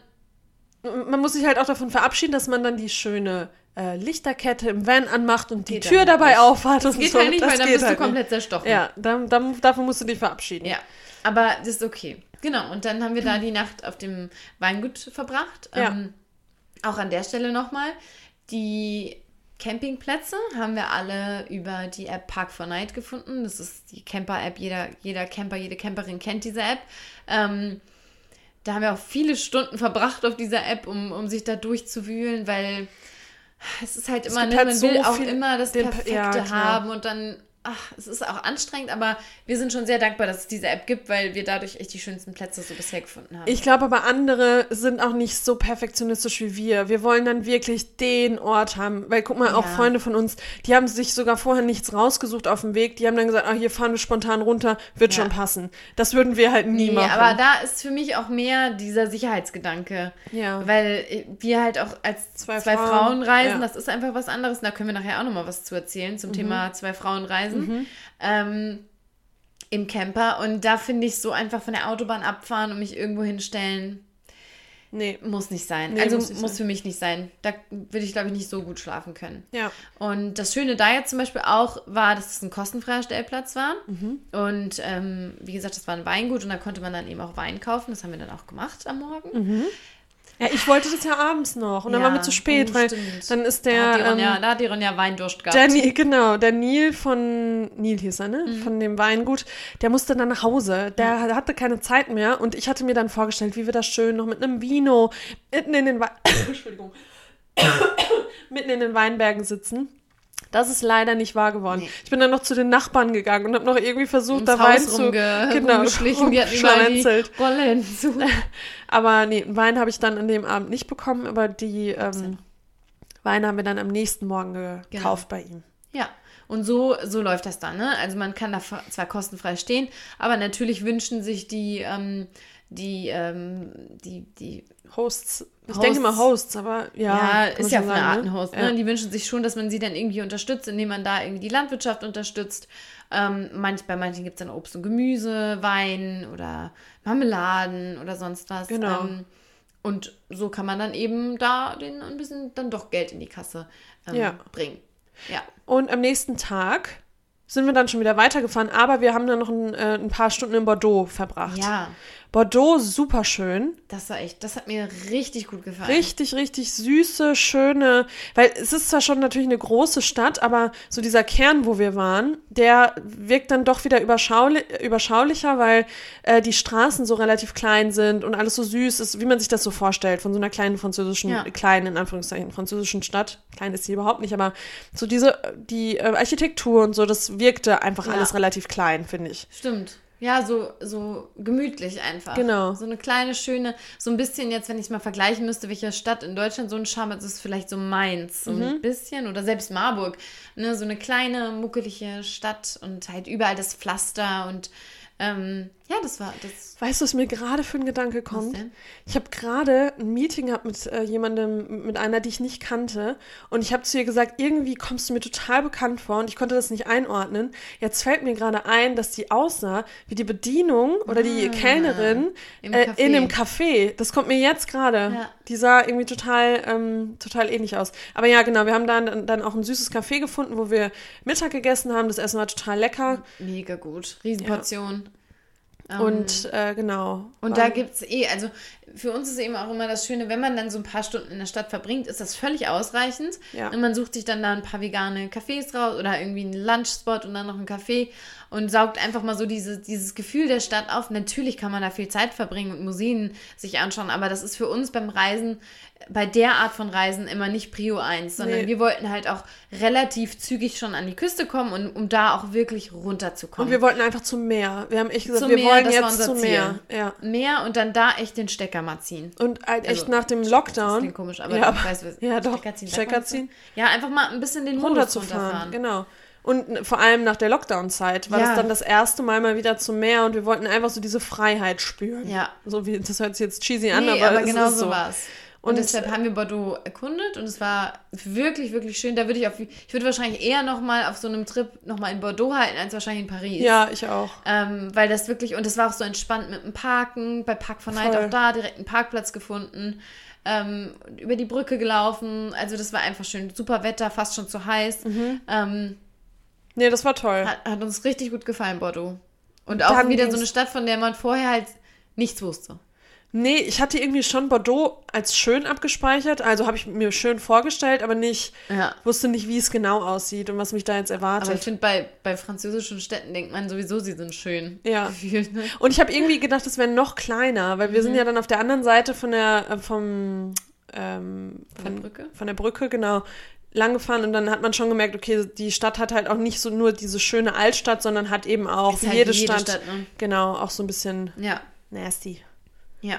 man muss sich halt auch davon verabschieden, dass man dann die schöne äh, Lichterkette im Van anmacht und die Tür halt dabei aufhat Das und geht so. halt nicht, das weil dann bist halt du komplett zerstochen. Nicht. Ja, dann, dann, davon musst du dich verabschieden. Ja, aber das ist okay. Genau, und dann haben wir da die Nacht auf dem Weingut verbracht. Ja. Ähm, auch an der Stelle nochmal. Die Campingplätze haben wir alle über die App Park 4 Night gefunden. Das ist die Camper-App. Jeder, jeder Camper, jede Camperin kennt diese App. Ähm, da haben wir auch viele Stunden verbracht auf dieser App, um, um sich da durchzuwühlen, weil es ist halt immer, gibt ne, halt man so will auch immer das Perfekte ja, haben und dann, ach, es ist auch anstrengend, aber wir sind schon sehr dankbar, dass es diese App gibt, weil wir dadurch echt die schönsten Plätze so bisher gefunden haben. Ich glaube aber andere sind auch nicht so perfektionistisch wie wir. Wir wollen dann wirklich den Ort haben. Weil guck mal, auch Ja. Freunde von uns, die haben sich sogar vorher nichts rausgesucht auf dem Weg. Die haben dann gesagt, ah, hier fahren wir spontan runter, wird Ja. schon passen. Das würden wir halt nie Nee, machen. aber da ist für mich auch mehr dieser Sicherheitsgedanke. Ja. Weil wir halt auch als Zwei zwei, Frauen, Frauen, reisen, ja. Mhm. das ist einfach was anderes. Und da können wir nachher auch nochmal was zu erzählen zum Thema zwei Frauen reisen. Ähm, Im Camper. Und da finde ich so einfach von der Autobahn abfahren und mich irgendwo hinstellen. Nee. Muss nicht sein. Nee, also muss muss, sein. für mich nicht sein. Da würde ich, glaube ich, nicht so gut schlafen können. Ja. Und das Schöne da jetzt zum Beispiel auch war, dass es ein kostenfreier Stellplatz war. Mhm. Und ähm, wie gesagt, das war ein Weingut und da konnte man dann eben auch Wein kaufen. Das haben wir dann auch gemacht am Morgen. Ja, ich wollte das ja abends noch und dann Ja, waren wir zu spät, oh, weil stimmt. dann ist Da hat, die der, Ronja, ähm, da hat die Ronja Weindurst gehabt. der genau, der Nil von, Nil hieß er, ne? Mhm. Von dem Weingut, der musste dann nach Hause. Der hatte keine Zeit mehr und ich hatte mir dann vorgestellt, wie wir das schön noch mit einem Vino mitten in den, Wei Entschuldigung. mitten in den Weinbergen sitzen. Das ist leider nicht wahr geworden. Nee. Ich bin dann noch zu den Nachbarn gegangen und habe noch irgendwie versucht, da Wein zu genau. Die die. Rollen zu. Aber nee, Wein habe ich dann an dem Abend nicht bekommen, aber die ähm, Weine haben wir dann am nächsten Morgen Genau. gekauft bei ihm. Ja, und so, so läuft das dann. Ne? Also man kann da zwar kostenfrei stehen, aber natürlich wünschen sich die, ähm, die, ähm, die, die Hosts, ich Hosts. denke mal Hosts, aber ja. ja, ist ja einer sagen, Art ein Host. Ne? Ja. Die wünschen sich schon, dass man sie dann irgendwie unterstützt, indem man da irgendwie die Landwirtschaft unterstützt. Ähm, manch, bei manchen gibt es dann Obst und Gemüse, Wein oder Marmeladen oder sonst was. Genau. Ähm, und so kann man dann eben da den ein bisschen dann doch Geld in die Kasse ähm, Ja. bringen. Ja. Und am nächsten Tag sind wir dann schon wieder weitergefahren, aber wir haben dann noch ein, äh, ein paar Stunden in Bordeaux verbracht. Ja, Bordeaux, super schön. das war echt, das hat mir richtig gut gefallen. Richtig, richtig süße, schöne, weil es ist zwar schon natürlich eine große Stadt, aber so dieser Kern, wo wir waren, der wirkt dann doch wieder überschauli überschaulicher, weil äh, die Straßen so relativ klein sind und alles so süß ist, wie man sich das so vorstellt, von so einer kleinen französischen, Ja. kleinen, in Anführungszeichen, französischen Stadt. Klein ist sie überhaupt nicht, aber so diese, die äh, Architektur und so, das wirkte einfach Ja. alles relativ klein, finde ich. Stimmt. Ja, so, so gemütlich einfach. Genau. So eine kleine, schöne, so ein bisschen jetzt, wenn ich es mal vergleichen müsste, welche Stadt in Deutschland so einen Charme hat, ist es vielleicht so Mainz, so Mhm. ein bisschen oder selbst Marburg. Ne, so eine kleine, muckelige Stadt und halt überall das Pflaster und ähm, ja, das war das. Weißt du, was mir gerade für ein Gedanke kommt? Ich habe gerade ein Meeting gehabt mit äh, jemandem, mit einer, die ich nicht kannte. Und ich habe zu ihr gesagt, irgendwie kommst du mir total bekannt vor und ich konnte das nicht einordnen. Jetzt fällt mir gerade ein, dass die aussah wie die Bedienung oder die Kellnerin Ah, im äh, in dem Café. Das kommt mir jetzt gerade. Ja. Die sah irgendwie total, ähm, total ähnlich aus. Aber ja, genau, wir haben dann, dann auch ein süßes Café gefunden, wo wir Mittag gegessen haben. Das Essen war total lecker. Mega gut. Riesenportion. Ähm, Und äh, genau. Und da gibt es eh, also für uns ist eben auch immer das Schöne, wenn man dann so ein paar Stunden in der Stadt verbringt, ist das völlig ausreichend. Ja. Und man sucht sich dann da ein paar vegane Cafés raus oder irgendwie einen Lunchspot und dann noch einen Café und saugt einfach mal so diese, dieses Gefühl der Stadt auf. Natürlich kann man da viel Zeit verbringen und Museen sich anschauen, aber das ist für uns beim Reisen, bei der Art von Reisen immer nicht Prio 1, sondern Nee. wir wollten halt auch relativ zügig schon an die Küste kommen und um da auch wirklich runterzukommen. Und wir wollten einfach zum Meer. Wir haben echt gesagt, Zum wir Meer, wollen jetzt zum. Meer. Ja. Mehr und dann da echt den Stecker mal ziehen. Und halt echt Also, nach dem Das Lockdown klingt komisch, aber ja, ich weiß, was ja, doch. Stecker ziehen. Stecker das ziehen. Ja, einfach mal ein bisschen den Modus runterzufahren. runterfahren. Genau. Und vor allem nach der Lockdown-Zeit war Ja. das dann das erste Mal mal wieder zum Meer und wir wollten einfach so diese Freiheit spüren. Ja. So wie, das hört sich jetzt cheesy an, Nee, aber, aber, es genau ist so so. war es. Und, Und- deshalb haben wir Bordeaux erkundet und es war wirklich, wirklich schön. Da würde ich auf, ich würde wahrscheinlich eher nochmal auf so einem Trip nochmal in Bordeaux halten, als wahrscheinlich in Paris. Ja, ich auch. Ähm, weil das wirklich, und das war auch so entspannt mit dem Parken, bei Park for Night auch da, direkt einen Parkplatz gefunden, ähm, über die Brücke gelaufen. Also das war einfach schön. Super Wetter, fast schon zu heiß. Mhm. Ähm, Nee, das war toll. Hat, hat uns richtig gut gefallen, Bordeaux. Und auch wieder so eine Stadt, von der man vorher halt nichts wusste. Nee, ich hatte irgendwie schon Bordeaux als schön abgespeichert. Also habe ich mir schön vorgestellt, aber nicht, Ja. wusste nicht, wie es genau aussieht und was mich da jetzt Aber ich erwartet. finde, bei, bei französischen Städten denkt man sowieso, sie sind schön. Ja. Gefühlt, ne? Und ich habe irgendwie gedacht, es wäre noch kleiner, weil wir Mhm. sind ja dann auf der anderen Seite von der, äh, vom, ähm, Von der Brücke? Von der Brücke, genau. Lang gefahren und dann hat man schon gemerkt, okay, die Stadt hat halt auch nicht so nur diese schöne Altstadt, sondern hat eben auch halt jede, wie jede Stadt, Stadt, ne? genau, auch so ein bisschen Ja, nasty. Ja.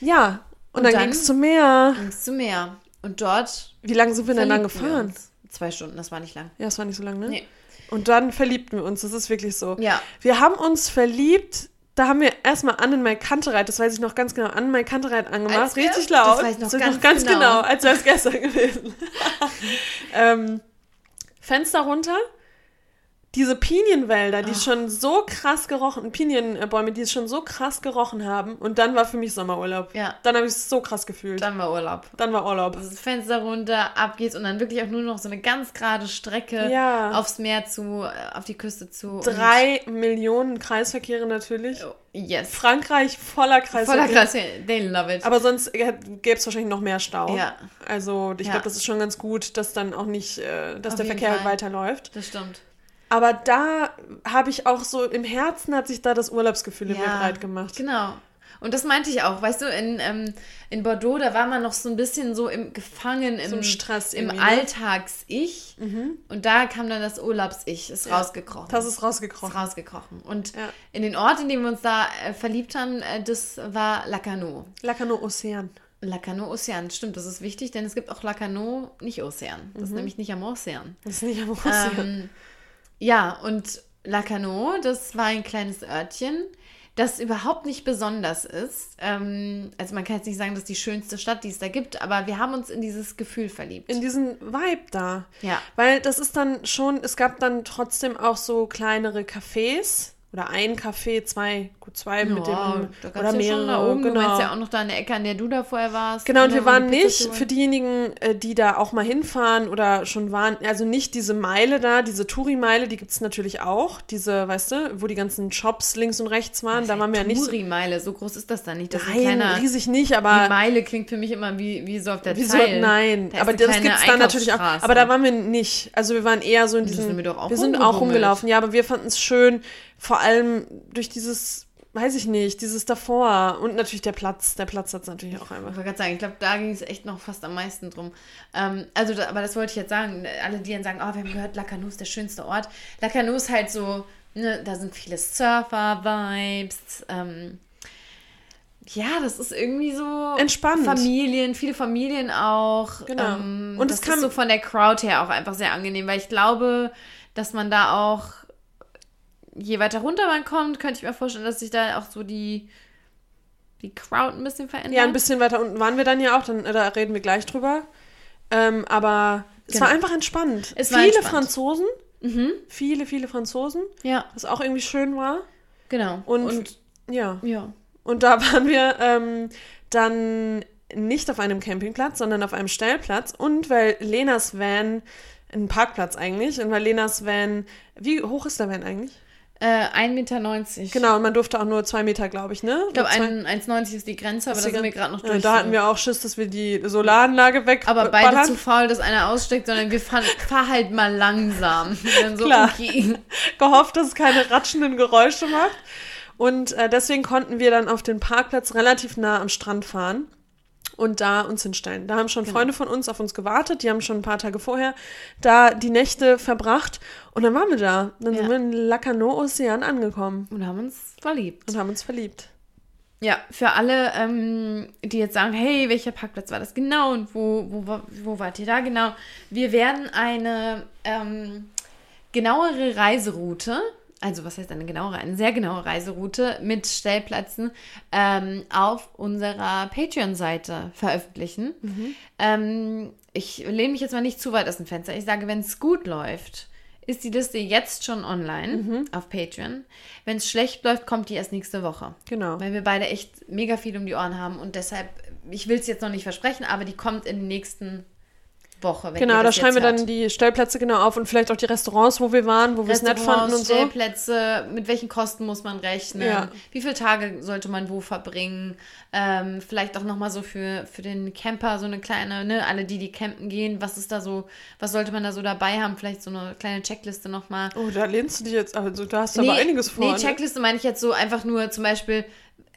Ja, und, Und dann, dann? ging es zum Meer. Ging's zum Meer. Und dort. Wie lange sind wir denn wir gefahren? Zwei Stunden, das war nicht lang. Ja, es war nicht so lang, ne? Nee. Und dann verliebten wir uns, das ist wirklich so. Ja. Wir haben uns verliebt, da haben wir erstmal Annen Mai Kantereit, das weiß ich noch ganz genau, Annen Mai Kantereit angemacht, Als richtig laut. das weiß ich noch Das ganz ganz genau. genau. als wäre es gestern gewesen. ähm, Fenster runter, diese Pinienwälder, die schon so krass gerochen, Pinienbäume, die schon so krass gerochen haben. Und dann war für mich Sommerurlaub. Ja. Dann habe ich es so krass gefühlt. Dann war Urlaub. Dann war Urlaub. Das Fenster runter, ab geht's und dann wirklich auch nur noch so eine ganz gerade Strecke Ja. aufs Meer zu, äh, auf die Küste zu. Drei Millionen Kreisverkehre natürlich. Oh, Yes. Frankreich voller Kreisverkehr. Voller krass, they love it. Aber sonst gäbe es wahrscheinlich noch mehr Stau. Ja. Also ich Ja. glaube, das ist schon ganz gut, dass dann auch nicht, äh, dass Auf der Verkehr Fall. weiterläuft. das stimmt. Aber da habe ich auch so, im Herzen hat sich da das Urlaubsgefühl in mir breit gemacht. Genau. Und das meinte ich auch, weißt du, in, ähm, in Bordeaux, da war man noch so ein bisschen so im gefangen im, im Stress im ne? Mhm. Alltags-Ich. Und da kam dann das Urlaubs-Ich, ist rausgekrochen. Das ist ist rausgekrochen. rausgekrochen. Und Ja. in den Ort, in dem wir uns da äh, verliebt haben, äh, das war Lacanau. Lacano Ozean. Lacanau Ozean, stimmt, das ist wichtig, denn es gibt auch Lacanau nicht Ozean. Das ist nämlich nicht am Ozean. Das ist nicht am Ozean. Ähm, ja, und Lacanau, das war ein kleines Örtchen, das überhaupt nicht besonders ist. Ähm, also man kann jetzt nicht sagen, das ist die schönste Stadt, die es da gibt, aber wir haben uns in dieses Gefühl verliebt. in diesen Vibe da. Ja. Weil das ist dann schon, es gab dann trotzdem auch so kleinere Cafés oder ein Café, zwei, gut zwei mit Ja, dem da oder ja mehrere. schon da oben. genau. Du meinst ja auch noch da eine Ecke, an der du da vorher warst. Genau, und da wir waren die nicht, für diejenigen, äh, die da auch mal hinfahren oder schon waren, also nicht diese Meile da, diese Touri-Meile, die gibt es natürlich auch, diese, weißt du, wo die ganzen Shops links und rechts waren, da waren wir ja nicht so, Touri-Meile, so groß ist das da nicht. Das nein, kleiner, riesig nicht, die aber Meile klingt für mich immer wie, wie so auf der wieso, Zeil. nein, Da aber das gibt es dann natürlich auch, aber da waren wir nicht, also wir waren eher so in Da sind wir doch auch wir sind auch rumgelaufen, ja, aber wir fanden es schön, vor allem durch dieses, weiß ich nicht, dieses davor und natürlich der Platz, der Platz hat es natürlich auch einfach. Ich wollte gerade sagen, ich glaube, da ging es echt noch fast am meisten drum. Ähm, also, da, aber das wollte ich jetzt sagen. Alle, die dann sagen, oh, wir haben gehört, Lacanau ist der schönste Ort. Lacanau ist halt so, ne, da sind viele Surfer-Vibes. Ähm, ja, das ist irgendwie so Entspannt. Familien, viele Familien auch. Genau. Ähm, Und das es kam- ist so von der Crowd her auch einfach sehr angenehm, weil ich glaube, dass man da auch, je weiter runter man kommt, könnte ich mir vorstellen, dass sich da auch so die, die Crowd ein bisschen verändert. Ja, ein bisschen weiter unten waren wir dann ja auch, dann, äh, da reden wir gleich drüber. Ähm, aber es Genau. war einfach entspannt. Es viele entspannt. Mhm. Franzosen, viele, viele Franzosen, Ja, was auch irgendwie schön war. genau. Und, ja, ja. und da waren wir ähm, dann nicht auf einem Campingplatz, sondern auf einem Stellplatz. Und weil Lenas Van, ein Parkplatz eigentlich, und weil Lenas Van, wie hoch ist der Van eigentlich? Äh, 1,90 Meter. Genau, und man durfte auch nur zwei Meter, glaube ich, ne? Ich glaube, Zwei- 1,90 ist die Grenze, aber da sind wir gerade noch Ja, durch. da hatten wir auch Schiss, dass wir die Solaranlage weg. aber beide ballern. zu faul, dass einer aussteckt, sondern wir fahren, fahr halt mal langsam. So, Klar. okay. gehofft, dass es keine ratschenden Geräusche macht. Und äh, deswegen konnten wir dann auf den Parkplatz relativ nah am Strand fahren und da uns hinstellen. Da haben schon Genau. Freunde von uns auf uns gewartet, die haben schon ein paar Tage vorher da die Nächte verbracht und dann waren wir da. Dann Ja. sind wir in Lacanau Ocean angekommen Und haben uns verliebt. und haben uns verliebt. Ja, für alle, ähm, die jetzt sagen, hey, welcher Parkplatz war das genau und wo, wo, wo wart ihr da genau? Wir werden eine ähm, genauere Reiseroute, also was heißt eine genauere, eine sehr genaue Reiseroute mit Stellplätzen ähm, auf unserer Patreon-Seite veröffentlichen. Ähm, ich lehne mich jetzt mal nicht zu weit aus dem Fenster. Ich sage, wenn es gut läuft, ist die Liste jetzt schon online auf Patreon. Wenn es schlecht läuft, kommt die erst nächste Woche. Genau. Weil wir beide echt mega viel um die Ohren haben und deshalb, ich will es jetzt noch nicht versprechen, aber die kommt in der nächsten Woche. Wenn Genau, da schreiben wir jetzt dann die Stellplätze genau auf und vielleicht auch die Restaurants, wo wir waren, wo wir es nett fanden und so. Stellplätze, mit welchen Kosten muss man rechnen, Ja. wie viele Tage sollte man wo verbringen, ähm, vielleicht auch nochmal so für, für den Camper so eine kleine, ne, alle die, die campen gehen, was ist da so, was sollte man da so dabei haben, vielleicht so eine kleine Checkliste nochmal. Oh, da lehnst du dich jetzt, also da hast du aber einiges vor. Nee, ne? Checkliste meine ich jetzt so einfach nur zum Beispiel,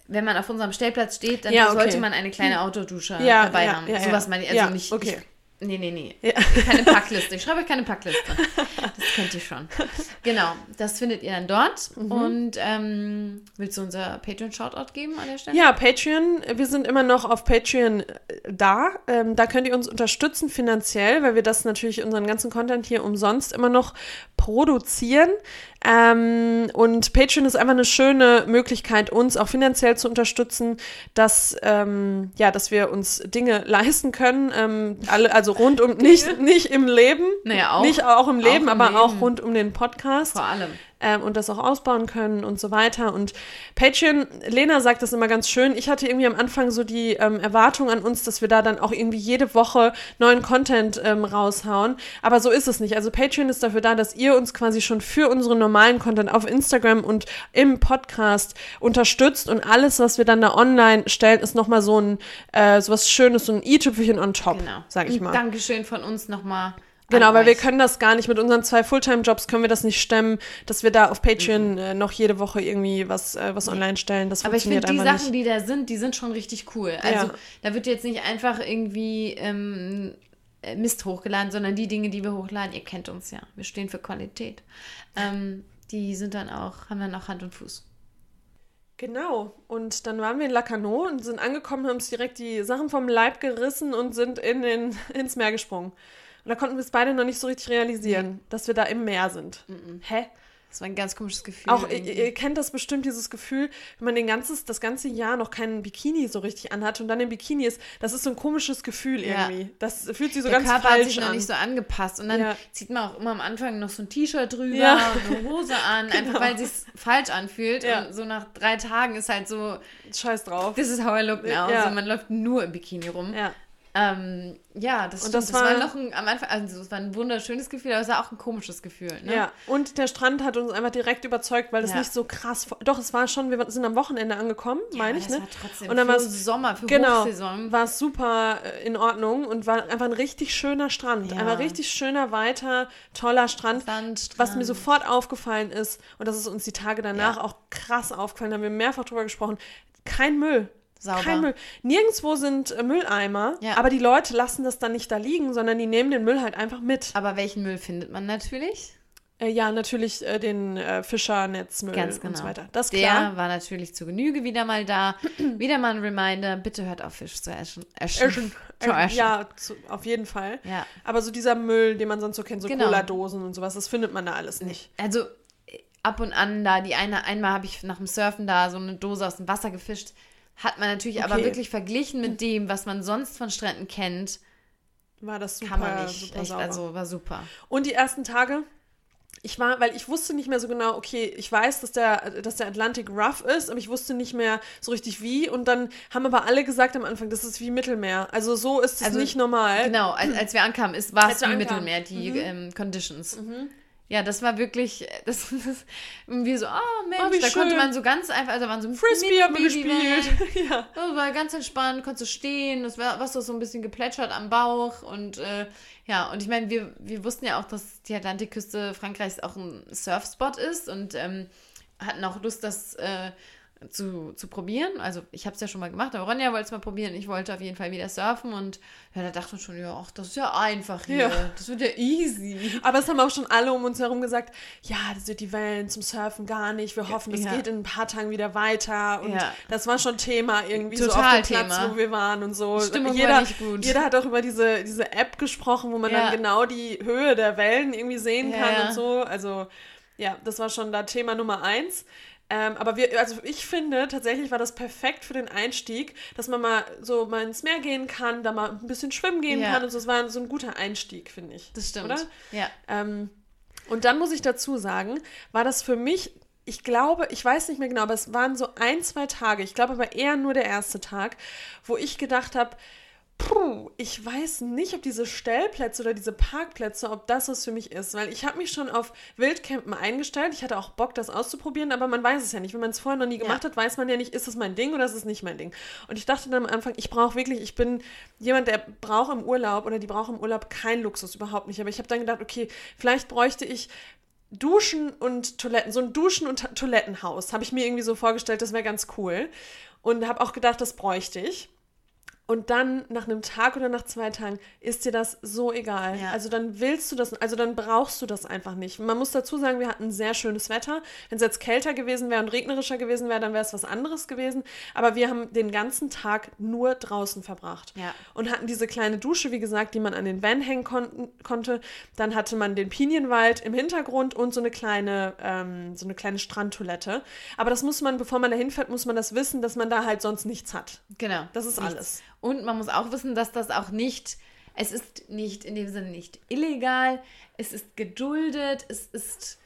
wenn man auf unserem Stellplatz steht, dann Ja, okay. sollte man eine kleine Autodusche Ja, dabei ja, haben. ja, Sowas meine ich. Also Ja, nicht. okay. Ich, nee, nee, nee. Ja. Keine Packliste. Ich schreibe euch keine Packliste. Das könnt ihr schon. Genau, das findet ihr dann dort. Mhm. Und ähm, willst du unser Patreon-Shoutout geben an der Stelle? Ja, Patreon. Wir sind immer noch auf Patreon äh, da. Ähm, da könnt ihr uns unterstützen finanziell, weil wir das natürlich unseren ganzen Content hier umsonst immer noch produzieren. Ähm, und Patreon ist einfach eine schöne Möglichkeit, uns auch finanziell zu unterstützen, dass, ähm, ja, dass wir uns Dinge leisten können. Ähm, alle, also rund um, nicht, nicht im Leben, Naja, auch. nicht auch im Leben, Auch im aber auch Leben. rund um den Podcast Vor allem. Ähm, und das auch ausbauen können und so weiter. Und Patreon, Lena sagt das immer ganz schön. Ich hatte irgendwie am Anfang so die ähm, Erwartung an uns, dass wir da dann auch irgendwie jede Woche neuen Content ähm, raushauen. Aber so ist es nicht. Also Patreon ist dafür da, dass ihr uns quasi schon für unseren normalen Content auf Instagram und im Podcast unterstützt und alles, was wir dann da online stellen, ist nochmal so ein, äh, so was Schönes, so ein i-Tüpfelchen on top, Genau. sag ich mal. Dankeschön von uns nochmal. Genau, weil wir können das gar nicht mit unseren zwei Fulltime-Jobs können wir das nicht stemmen, dass wir da auf Patreon äh, noch jede Woche irgendwie was, äh, was online stellen. Das Mhm. Aber ich funktioniert finde, die Sachen, nicht. die da sind, die sind schon richtig cool. Also Ja. da wird jetzt nicht einfach irgendwie ähm, äh, Mist hochgeladen, sondern die Dinge, die wir hochladen, ihr kennt uns ja. Wir stehen für Qualität. Ähm, die sind dann auch, haben dann auch Hand und Fuß. Genau. Und dann waren wir in Lacanau und sind angekommen, haben uns direkt die Sachen vom Leib gerissen und sind in den, ins Meer gesprungen. Und da konnten wir es beide noch nicht so richtig realisieren, dass wir da im Meer sind. Hä? Das war ein ganz komisches Gefühl. Auch ihr, irgendwie. ihr kennt das bestimmt, dieses Gefühl, wenn man den ganzes, das ganze Jahr noch keinen Bikini so richtig anhat und dann im Bikini ist, das ist so ein komisches Gefühl Ja. irgendwie. Das fühlt sich so der ganz Körper hat falsch sich noch an. nicht so angepasst. Und dann Ja. zieht man auch immer am Anfang noch so ein T-Shirt drüber Ja. und eine Hose an, einfach weil es sich falsch anfühlt. Ja. Und so nach drei Tagen ist halt so, Scheiß drauf. this is how I look now. Ja. Also man läuft nur im Bikini rum. Ja. Ähm, ja, das, Und das das, war, war- noch ein, am Anfang, also es war ein wunderschönes Gefühl, aber es war auch ein komisches Gefühl. Ne? Ja, und der Strand hat uns einfach direkt überzeugt, weil es Ja. nicht so krass. Doch, es war schon, wir sind am Wochenende angekommen, meine ich, das ne? war trotzdem Und dann war es Sommer, für genau, Hochsaison. war es super äh, in Ordnung und war einfach ein richtig schöner Strand. Ja. Einfach richtig schöner, weiter, toller Strand. Sandstrand. Was mir sofort aufgefallen ist, und das ist uns die Tage danach Ja. auch krass aufgefallen, da haben wir mehrfach drüber gesprochen, kein Müll. Sauber. Kein Müll. Nirgendwo sind äh, Mülleimer, Ja. aber die Leute lassen das dann nicht da liegen, sondern die nehmen den Müll halt einfach mit. Aber welchen Müll findet man natürlich? Äh, ja, natürlich äh, den äh, Fischernetzmüll Ganz und genau. so weiter. Das Der klar. war natürlich zu Genüge wieder mal da. wieder mal ein Reminder, bitte hört auf, Fisch zu eschen. Eschen. Eschen. Zu eschen. Ja, zu, auf jeden Fall. Ja. Aber so dieser Müll, den man sonst so kennt, so Genau. Cola-Dosen und sowas, das findet man da alles nicht. Also ab und an da, die eine, einmal habe ich nach dem Surfen da so eine Dose aus dem Wasser gefischt. Hat man natürlich aber Okay. wirklich verglichen mit dem, was man sonst von Stränden kennt, War das super, kann man nicht. Echt, also war super. Und die ersten Tage, ich war, weil ich wusste nicht mehr so genau, okay, ich weiß, dass der, dass der Atlantik rough ist, aber ich wusste nicht mehr so richtig wie. Und dann haben aber alle gesagt am Anfang, das ist wie Mittelmeer. Also so ist es Also, nicht normal. Genau, als, als wir ankamen, ist, war es wie ankamen. Mittelmeer, die Mhm. ähm, Conditions. Ja, das war wirklich, das, das irgendwie so, oh Mensch, Oh, da konnte schön. man so ganz einfach, also waren so Frisbee haben wir gespielt. ja. Das war ganz entspannt, konntest du stehen, das war was so ein bisschen geplätschert am Bauch und äh, ja, und ich meine, wir, wir wussten ja auch, dass die Atlantikküste Frankreichs auch ein Surfspot ist und ähm, hatten auch Lust, das äh, zu, zu probieren. Also ich habe es ja schon mal gemacht, aber Ronja wollte es mal probieren. Ich wollte auf jeden Fall wieder surfen und ja, da dachte man schon, ja, ach, das ist ja einfach hier. Ja. Das wird ja easy. Aber es haben auch schon alle um uns herum gesagt, ja, das sind die Wellen zum Surfen gar nicht. Wir hoffen, es Ja. geht in ein paar Tagen wieder weiter. Und Ja. das war schon Thema irgendwie so Total auf dem Platz, wo wir waren und so. Stimmung war jeder, nicht gut. jeder hat auch über diese, diese App gesprochen, wo man dann genau die Höhe der Wellen irgendwie sehen kann und so. Also ja, das war schon da Thema Nummer eins. Ähm, aber wir, also ich finde, tatsächlich war das perfekt für den Einstieg, dass man mal so mal ins Meer gehen kann, da mal ein bisschen schwimmen gehen Ja. kann und so. Es war so ein guter Einstieg, finde ich. Das stimmt. Oder? Ja. Ähm, und dann muss ich dazu sagen, war das für mich, ich glaube, ich weiß nicht mehr genau, aber es waren so ein, zwei Tage, ich glaube aber eher nur der erste Tag, wo ich gedacht habe, puh, ich weiß nicht, ob diese Stellplätze oder diese Parkplätze, ob das was für mich ist, weil ich habe mich schon auf Wildcampen eingestellt. Ich hatte auch Bock, das auszuprobieren, aber man weiß es ja nicht. Wenn man es vorher noch nie gemacht hat, weiß man ja nicht, ist es mein Ding oder ist es nicht mein Ding. Und ich dachte dann am Anfang, ich brauche wirklich, ich bin jemand, der braucht im Urlaub oder die braucht im Urlaub keinen Luxus, überhaupt nicht. Aber ich habe dann gedacht, okay, vielleicht bräuchte ich Duschen und Toiletten, so ein Duschen- und Toilettenhaus, habe ich mir irgendwie so vorgestellt, das wäre ganz cool. Und habe auch gedacht, das bräuchte ich. Und dann nach einem Tag oder nach zwei Tagen ist dir das so egal. Ja. Also dann willst du das, also dann brauchst du das einfach nicht. Man muss dazu sagen, wir hatten sehr schönes Wetter. Wenn es jetzt kälter gewesen wäre und regnerischer gewesen wäre, dann wäre es was anderes gewesen. Aber wir haben den ganzen Tag nur draußen verbracht. Ja. Und hatten diese kleine Dusche, wie gesagt, die man an den Van hängen kon konnte. Dann hatte man den Pinienwald im Hintergrund und so eine kleine, ähm, so eine kleine Strandtoilette. Aber das muss man, bevor man da hinfährt, muss man das wissen, dass man da halt sonst nichts hat. Genau. Das ist Nichts. alles. Und man muss auch wissen, dass das auch nicht, es ist nicht in dem Sinne nicht illegal, es ist geduldet, es ist,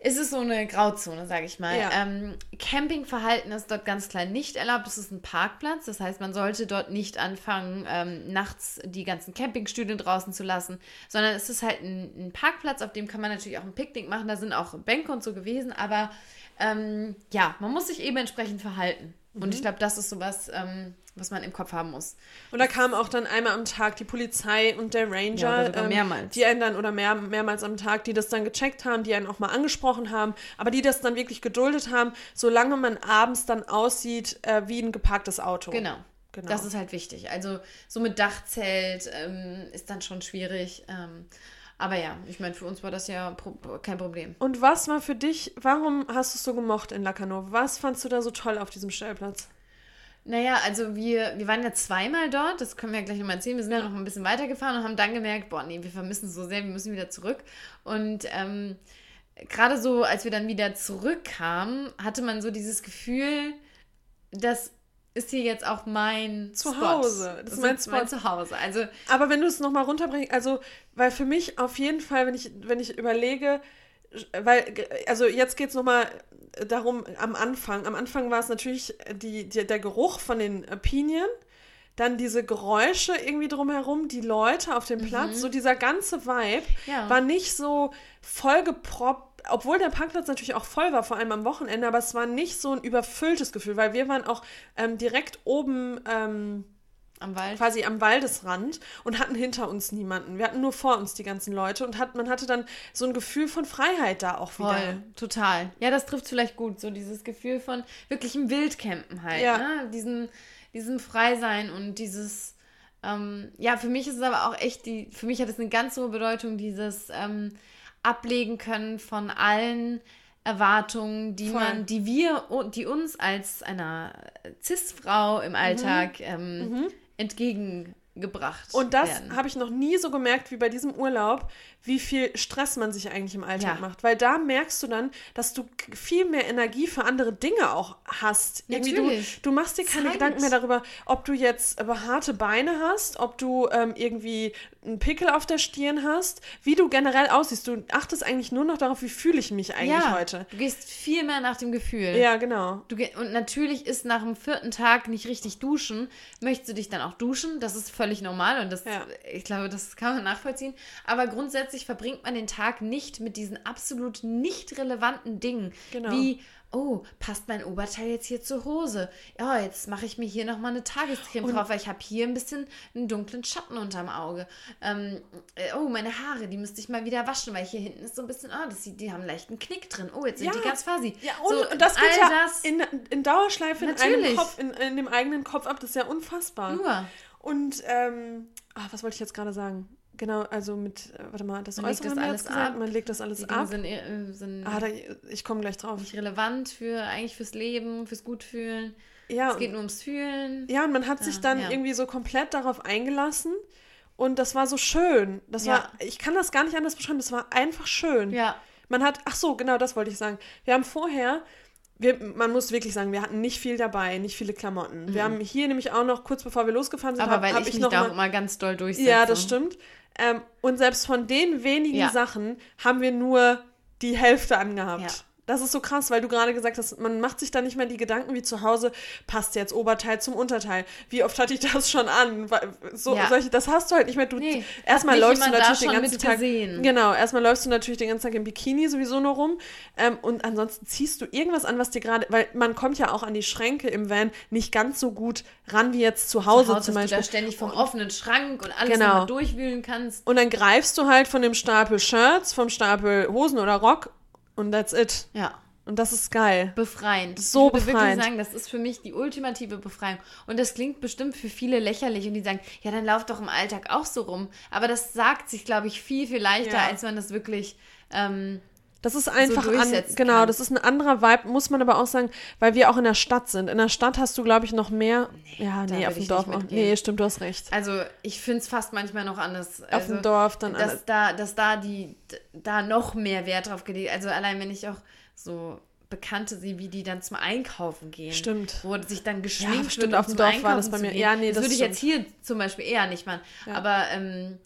es ist so eine Grauzone, sage ich mal. Ja. Ähm, Campingverhalten ist dort ganz klar nicht erlaubt. Es ist ein Parkplatz, das heißt, man sollte dort nicht anfangen, ähm, nachts die ganzen Campingstühle draußen zu lassen, sondern es ist halt ein, ein Parkplatz, auf dem kann man natürlich auch ein Picknick machen. Da sind auch Bänke und so gewesen, aber ähm, ja, man muss sich eben entsprechend verhalten. Und Mhm. ich glaube, das ist sowas, ähm, was man im Kopf haben muss. Und da kam auch dann einmal am Tag die Polizei und der Ranger, Ja, oder sogar mehrmals. die einen dann, oder mehr, mehrmals am Tag, die das dann gecheckt haben, die einen auch mal angesprochen haben, aber die das dann wirklich geduldet haben, solange man abends dann aussieht äh, wie ein geparktes Auto. Genau. Genau. Das ist halt wichtig. Also so mit Dachzelt ähm, ist dann schon schwierig. Ähm, aber ja, ich meine, für uns war das ja pro kein Problem. Und was war für dich, warum hast du es so gemocht in Lacanau? Was fandst du da so toll auf diesem Stellplatz? Naja, also wir, wir waren ja zweimal dort, das können wir ja gleich nochmal erzählen. Wir sind ja noch ein bisschen weitergefahren und haben dann gemerkt, boah, nee, wir vermissen es so sehr, wir müssen wieder zurück. Und ähm, gerade so, als wir dann wieder zurückkamen, hatte man so dieses Gefühl, das ist hier jetzt auch mein Zuhause. Spot. Das ist mein ist mein Spot. Zuhause. Also Aber wenn du es nochmal runterbringst, also, weil für mich auf jeden Fall, wenn ich, wenn ich überlege, weil, also jetzt geht es nochmal darum, am Anfang. Am Anfang war es natürlich die, die, der Geruch von den Pinien, dann diese Geräusche irgendwie drumherum, die Leute auf dem Platz, so dieser ganze Vibe Ja. war nicht so vollgeproppt, obwohl der Parkplatz natürlich auch voll war, vor allem am Wochenende, aber es war nicht so ein überfülltes Gefühl, weil wir waren auch ähm, direkt oben ähm, am Wald. quasi am Waldesrand und hatten hinter uns niemanden. Wir hatten nur vor uns die ganzen Leute und hat, man hatte dann so ein Gefühl von Freiheit da auch wieder. Voll, total. Ja, das trifft vielleicht gut, so dieses Gefühl von wirklichem Wildcampen halt. Ja. Ne? Diesen, diesem Freisein und dieses, ähm, ja, für mich ist es aber auch echt, die, für mich hat es eine ganz hohe Bedeutung, dieses ähm, Ablegen können von allen Erwartungen, die Voll. man, die wir, die uns als einer Cis-Frau im Alltag ähm, entgegengebracht Und das habe ich noch nie so gemerkt wie bei diesem Urlaub, wie viel Stress man sich eigentlich im Alltag Ja. macht. Weil da merkst du dann, dass du viel mehr Energie für andere Dinge auch hast. Irgendwie. Du, du machst dir keine Zeit. Gedanken mehr darüber, ob du jetzt äh, behaarte Beine hast, ob du ähm, irgendwie einen Pickel auf der Stirn hast, wie du generell aussiehst. Du achtest eigentlich nur noch darauf, wie fühle ich mich eigentlich ja, heute. du gehst viel mehr nach dem Gefühl. Ja, genau. Du, und natürlich ist nach dem vierten Tag nicht richtig duschen. Möchtest du dich dann auch duschen? Das ist völlig normal und das, Ja. ich glaube, das kann man nachvollziehen. Aber grundsätzlich verbringt man den Tag nicht mit diesen absolut nicht relevanten Dingen. Genau. Wie, oh, passt mein Oberteil jetzt hier zur Hose? Ja, jetzt mache ich mir hier nochmal eine Tagescreme drauf, weil ich habe hier ein bisschen einen dunklen Schatten unterm Auge. Ähm, äh, oh, meine Haare, die müsste ich mal wieder waschen, weil hier hinten ist so ein bisschen, oh, das die haben leicht einen Knick drin. Oh, jetzt sind Ja. die ganz fasi. Ja, und, so, und das geht ja das in, in Dauerschleife in, einem Natürlich. Kopf, in, in dem eigenen Kopf ab. Das ist ja unfassbar. nur. Und, ähm, ah, was wollte ich jetzt gerade sagen? Genau, also mit, äh, warte mal, das Man legt Äußere das haben wir alles gesagt, ab. man legt das alles Die Dinge ab. sind, äh, sind Ah, da, ich komme gleich drauf. nicht relevant für eigentlich fürs Leben, fürs Gutfühlen. Ja, Es geht nur ums Fühlen. ja, und man hat sich Ja, dann ja. irgendwie so komplett darauf eingelassen. Und das war so schön. Das Ja. war, ich kann das gar nicht anders beschreiben, das war einfach schön. Ja. Man hat, ach so, genau das wollte ich sagen. Wir haben vorher, wir, man muss wirklich sagen, wir hatten nicht viel dabei, nicht viele Klamotten. Wir haben hier nämlich auch noch, kurz bevor wir losgefahren sind, Mhm. Aber hab, weil hab ich, mich noch da mal, auch immer ganz doll durchsetze. Ja, das stimmt. Ähm, und selbst von den wenigen Ja. Sachen haben wir nur die Hälfte angehabt. Das ist so krass, weil du gerade gesagt hast, man macht sich da nicht mehr die Gedanken wie zu Hause, passt jetzt Oberteil zum Unterteil. Wie oft hatte ich das schon an? So, Ja. solche, das hast du halt nicht mehr. Du, Nee, erstmal läufst du natürlich den ganzen Tag. gesehen. Genau, erstmal läufst du natürlich den ganzen Tag im Bikini sowieso nur rum. Ähm, und ansonsten ziehst du irgendwas an, was dir gerade, weil man kommt ja auch an die Schränke im Van nicht ganz so gut ran wie jetzt zu Hause, Zu Hause, zum dass du Beispiel. da ständig vom offenen Schrank und alles Genau. durchwühlen kannst. Und dann greifst du halt von dem Stapel Shirts, vom Stapel Hosen oder Rock und that's it. Ja. Und das ist geil. Befreiend. So ich würde befreiend. wirklich sagen, das ist für mich die ultimative Befreiung. Und das klingt bestimmt für viele lächerlich und die sagen, ja, dann lauf doch im Alltag auch so rum. Aber das sagt sich, glaube ich, viel, viel leichter, Ja. als man das wirklich. Ähm, Das ist einfach an, durchsetzen genau, kann. das ist ein anderer Vibe, muss man aber auch sagen, weil wir auch in der Stadt sind. In der Stadt hast du, glaube ich, noch mehr. ja, da nee, auf dem Dorf auch. Nee, stimmt, du hast recht. also ich finde es fast manchmal noch anders. Auf also, dem Dorf dann alles. dass da, dass da die da noch mehr Wert drauf gelegt. Also allein wenn ich auch so Bekannte sehe, wie die dann zum Einkaufen gehen. Stimmt. Wo sich dann geschminkt stimmt, wird, auf dem Dorf war das Einkaufen bei mir. Ja, nee, das, das würde ich jetzt hier zum Beispiel eher nicht machen. Ja. Aber ähm,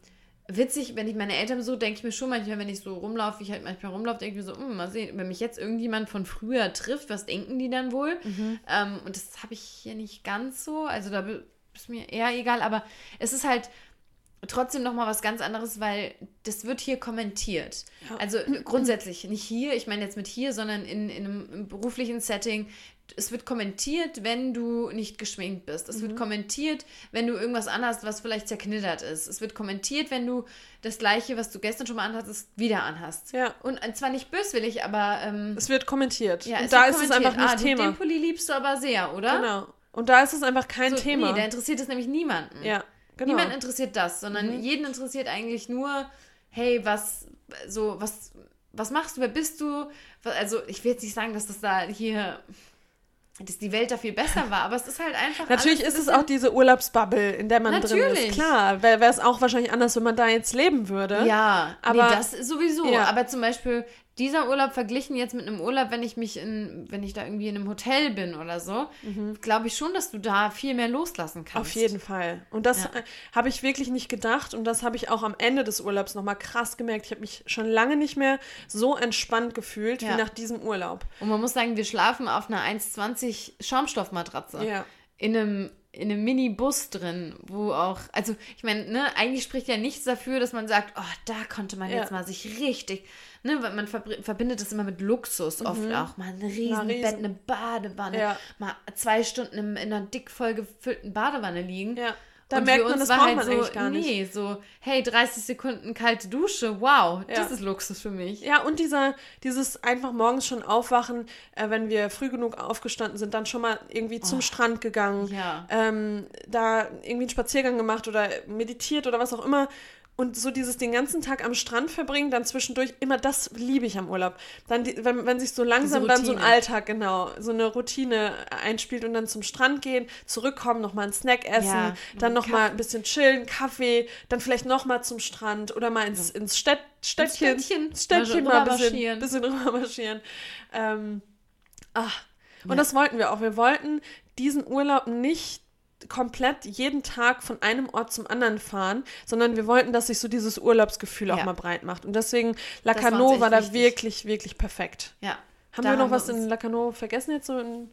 witzig, wenn ich meine Eltern so, denke ich mir schon manchmal, wenn ich so rumlaufe, wie ich halt manchmal rumlaufe, denke ich mir so, hm, mal sehen, wenn mich jetzt irgendjemand von früher trifft, was denken die dann wohl? Mhm. Ähm, und das habe ich hier nicht ganz so. Also da ist mir eher egal, aber es ist halt trotzdem noch mal was ganz anderes, weil das wird hier kommentiert. Also grundsätzlich nicht hier, ich meine jetzt mit hier, sondern in, in einem beruflichen Setting. Es wird kommentiert, wenn du nicht geschminkt bist. Es wird Mhm. kommentiert, wenn du irgendwas anhast, was vielleicht zerknittert ist. Es wird kommentiert, wenn du das gleiche, was du gestern schon mal anhattest, wieder anhast. Ja. Und äh, zwar nicht böswillig, aber ähm, Es wird kommentiert. ja, und da wird ist es einfach nicht ah, Thema. Den Pulli liebst du aber sehr, oder? Genau. Und da ist es einfach kein So, Thema. Nee, da interessiert es nämlich niemanden. ja, genau. Niemand interessiert das, sondern Mhm. jeden interessiert eigentlich nur, hey, was, so, was, was machst du, wer bist du? Also, ich will jetzt nicht sagen, dass das da hier, dass die Welt da viel besser war, aber es ist halt einfach. Natürlich ist es auch diese Urlaubsbubble, in der man drin Natürlich. ist. Klar, wäre es auch wahrscheinlich anders, wenn man da jetzt leben würde. Ja, Aber- aber nee, das sowieso. Ja. Aber zum Beispiel dieser Urlaub verglichen jetzt mit einem Urlaub, wenn ich mich in, wenn ich da irgendwie in einem Hotel bin oder so, glaube ich schon, dass du da viel mehr loslassen kannst. Mhm. Auf jeden Fall. Und das Ja. äh, habe ich wirklich nicht gedacht und das habe ich auch am Ende des Urlaubs nochmal krass gemerkt. Ich habe mich schon lange nicht mehr so entspannt gefühlt Ja. wie nach diesem Urlaub. Und man muss sagen, wir schlafen auf einer 1,20 Schaumstoffmatratze. Ja. in einem, in einem Minibus drin, wo auch, also ich meine, ne, eigentlich spricht ja nichts dafür, dass man sagt, oh, da konnte man Ja. jetzt mal sich richtig, ne, weil man verbindet das immer mit Luxus oft auch, mal ein riesen Mhm. riesen- Bett, eine Badewanne, Ja. mal zwei Stunden in einer dick voll gefüllten Badewanne liegen. Ja. Da Und merkt man, das war braucht man so, eigentlich gar nicht. Nee, so, hey, 30 Sekunden kalte Dusche, wow, Ja. das ist Luxus für mich. Ja, und dieser, dieses einfach morgens schon aufwachen, äh, wenn wir früh genug aufgestanden sind, dann schon mal irgendwie zum Strand gegangen, Oh. Ja. ähm, da irgendwie einen Spaziergang gemacht oder meditiert oder was auch immer. Und so dieses den ganzen Tag am Strand verbringen, dann zwischendurch, immer das liebe ich am Urlaub. Dann, die, wenn, wenn sich so langsam dann so ein. Alltag, genau, so eine Routine einspielt und dann zum Strand gehen, zurückkommen, nochmal einen Snack essen, Ja, dann nochmal ein bisschen chillen, Kaffee, dann vielleicht nochmal zum Strand oder mal ins, ins Städt, Städtchen, Städtchen. Städtchen Mal mal ein bisschen, bisschen rüber marschieren. Ähm, ach. Und Ja. das wollten wir auch. Wir wollten diesen Urlaub nicht komplett jeden Tag von einem Ort zum anderen fahren, sondern wir wollten, dass sich so dieses Urlaubsgefühl auch Ja. mal breit macht. Und deswegen Lacanau war da wichtig. wirklich, wirklich perfekt. Ja. Haben wir noch haben wir was in uns- Lacanau vergessen jetzt so in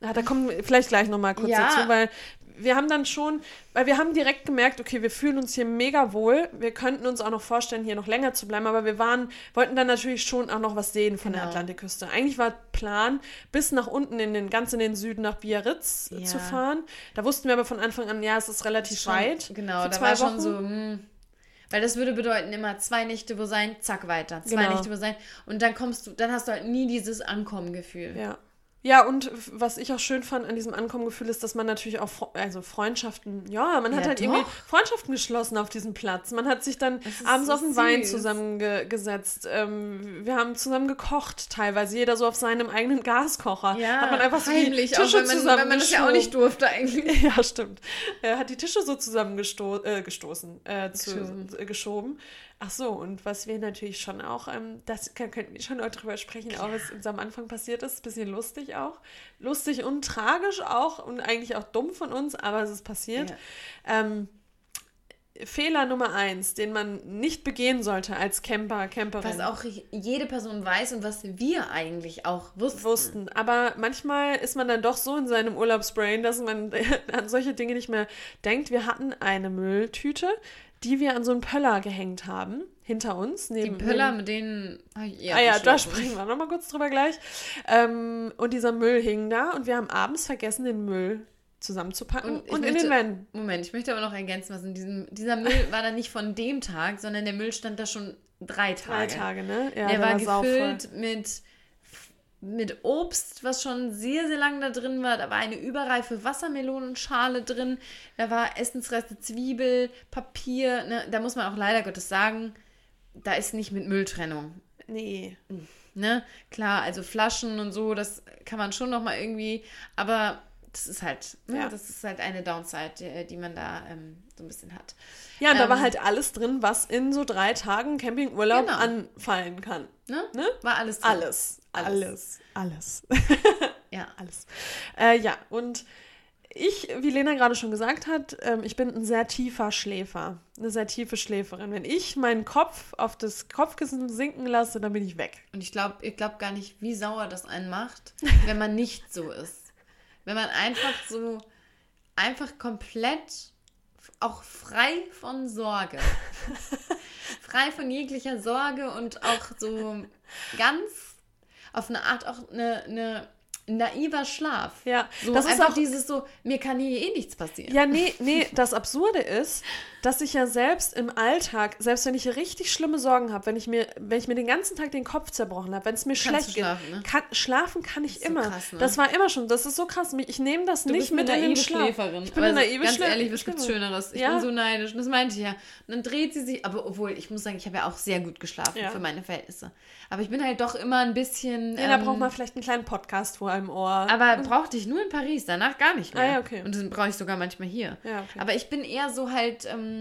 ja, da kommen wir vielleicht gleich noch mal kurz Ja. dazu, weil wir haben dann schon, weil wir haben direkt gemerkt, okay, wir fühlen uns hier mega wohl. Wir könnten uns auch noch vorstellen, hier noch länger zu bleiben, aber wir waren, wollten dann natürlich schon auch noch was sehen von der Genau. Atlantikküste. Eigentlich war Plan, bis nach unten in den, ganz in den Süden nach Biarritz Ja. zu fahren. Da wussten wir aber von Anfang an, ja, es ist relativ Schon- weit. Genau, da zwei war schon Wochen. so, hm, weil das würde bedeuten immer zwei Nächte wo sein, zack weiter, zwei Genau. Nächte wo sein und dann kommst du, dann hast du halt nie dieses Ankommengefühl. Ja. Ja, und was ich auch schön fand an diesem Ankommengefühl ist, dass man natürlich auch, also Freundschaften, ja, man hat Ja, halt irgendwie doch. Freundschaften geschlossen auf diesem Platz. Man hat sich dann abends so auf den Wein zusammengesetzt. Ähm, wir haben zusammen gekocht, teilweise jeder so auf seinem eigenen Gaskocher. Ja, hat man einfach so heimlich, die auch Tische wenn man, wenn man das ja auch nicht durfte eigentlich. Ja, stimmt. Er hat die Tische so zusammengestoßen, äh, gestoßen, äh, zu, Geschoben. Ach so, und was wir natürlich schon auch, ähm, das könnten wir schon auch drüber sprechen, auch was uns am Anfang passiert ist. Bisschen lustig auch. Lustig und tragisch auch und eigentlich auch dumm von uns, aber es ist passiert. Ähm, Fehler Nummer eins, den man nicht begehen sollte als Camper, Camperin. Was auch jede Person weiß und was wir eigentlich auch wussten. wussten. Aber manchmal ist man dann doch so in seinem Urlaubsbrain, dass man an solche Dinge nicht mehr denkt. Wir hatten eine Mülltüte, die wir an so einen Pöller gehängt haben, hinter uns. Die Neben, Pöller, neben, mit denen. hab ich eher Ah ja, da sprechen wir nochmal kurz drüber gleich. Ähm, und dieser Müll hing da und wir haben abends vergessen, den Müll zusammenzupacken und, ich in den möchte- Van. Moment, ich möchte aber noch ergänzen, was in diesem. Dieser Müll war dann nicht von dem Tag, sondern der Müll stand da schon drei Tage. Drei Tage, ne? Ja, der war sauvoll. gefüllt mit mit Obst, was schon sehr, sehr lange da drin war. Da war eine überreife Wassermelonenschale drin. Da war Essensreste, Zwiebel, Papier. Ne? Da muss man auch leider Gottes sagen, da ist nicht mit Mülltrennung. Nee. Ne? Klar, also Flaschen und so, das kann man schon noch mal irgendwie, aber das ist halt, ne? Ja. das ist halt eine Downside, die, die man da ähm, so ein bisschen hat. Ja, und da Ähm, war halt alles drin, was in so drei Tagen Campingurlaub Genau. anfallen kann. Ne? Ne? War alles drin. Alles. Alles. Alles. Alles. Ja. alles. Äh, ja, und ich, wie Lena gerade schon gesagt hat, ähm, ich bin ein sehr tiefer Schläfer. Eine sehr tiefe Schläferin. Wenn ich meinen Kopf auf das Kopfkissen sinken lasse, dann bin ich weg. Und ich glaube ich glaub gar nicht, wie sauer das einen macht, wenn man nicht so ist. Wenn man einfach so, einfach komplett auch frei von Sorge. frei von jeglicher Sorge und auch so ganz auf eine Art auch eine, eine naiver Schlaf. Ja, So das ist auch dieses so, mir kann hier eh nichts passieren. Ja, nee, nee, das Absurde ist, dass ich ja selbst im Alltag, selbst wenn ich richtig schlimme Sorgen habe, wenn ich mir, wenn ich mir den ganzen Tag den Kopf zerbrochen habe, wenn es mir schlecht du geht, schlafen, ne? kann, schlafen kann ich ist so immer. krass, ne? Das war immer schon, das ist so krass. Ich nehme das Du nicht mit in den Schlaf. Schläferin. Ich bin eine Aber naive Ganz ehrlich, was gibt's Genau. Schöneres? Ich Ja. bin so neidisch. Und das meinte ich ja. Und dann dreht sie sich, aber obwohl, ich muss sagen, ich habe ja auch sehr gut geschlafen Ja. für meine Verhältnisse. Aber ich bin halt doch immer ein bisschen. Ja, da ähm, braucht man vielleicht einen kleinen Podcast vor einem Ohr. aber brauchte ich nur in Paris, danach gar nicht mehr. Ah, ja, okay. Und das brauche ich sogar manchmal hier. Ja, okay. Aber ich bin eher so halt, ähm,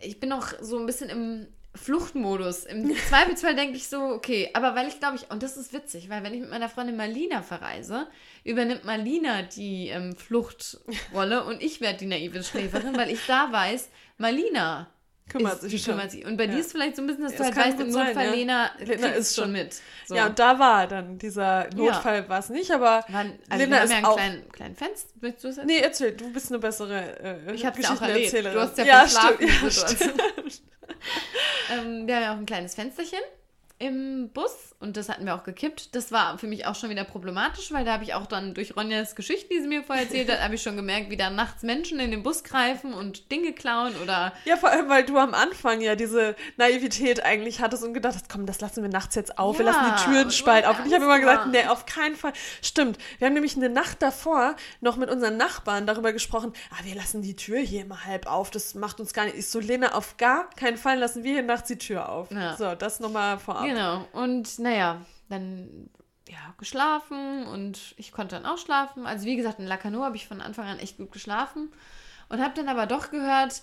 ich bin noch so ein bisschen im Fluchtmodus. Im Zweifelsfall denke ich so, okay, aber weil ich glaube ich, und das ist witzig, weil wenn ich mit meiner Freundin Marlina verreise, übernimmt Marlina die ähm, Fluchtrolle und ich werde die naive Schläferin, weil ich da weiß, Marlina Kümmert ist, sich die schon. kümmert sich. Und bei Ja. dir ist vielleicht so ein bisschen, dass Ja, du das halt weißt, im gut sein, Notfall, ja. Lena, Lena ist schon- mit. So. Ja, und da war dann dieser Notfall, war es nicht, aber Wann, also haben ist ja einen auch. kleinen, kleinen Fenster. Willst du es Nee, erzähl, du bist eine bessere äh, Ich hab's ja auch erlebt. Du hast ja, ja, stimmt, ja, stimmt. Ähm, wir haben ja auch ein kleines Fensterchen im Bus und das hatten wir auch gekippt. Das war für mich auch schon wieder problematisch, weil da habe ich auch dann durch Ronjas Geschichten, die sie mir vorher erzählt hat, habe ich schon gemerkt, wie da nachts Menschen in den Bus greifen und Dinge klauen oder Ja, vor allem, weil du am Anfang ja diese Naivität eigentlich hattest und gedacht hast, komm, das lassen wir nachts jetzt auf, wir Ja, lassen die Türen du auf. Und ich habe immer gesagt, nee, auf keinen Fall. Stimmt. Wir haben nämlich eine Nacht davor noch mit unseren Nachbarn darüber gesprochen, ah, wir lassen die Tür hier immer halb auf, das macht uns gar nicht. Ich so, Lena, auf gar keinen Fall lassen wir hier nachts die Tür auf. Ja. So, das nochmal vorab. Genau. Und naja, dann ja, geschlafen und ich konnte dann auch schlafen. Also wie gesagt, in Lacano habe ich von Anfang an echt gut geschlafen und habe dann aber doch gehört,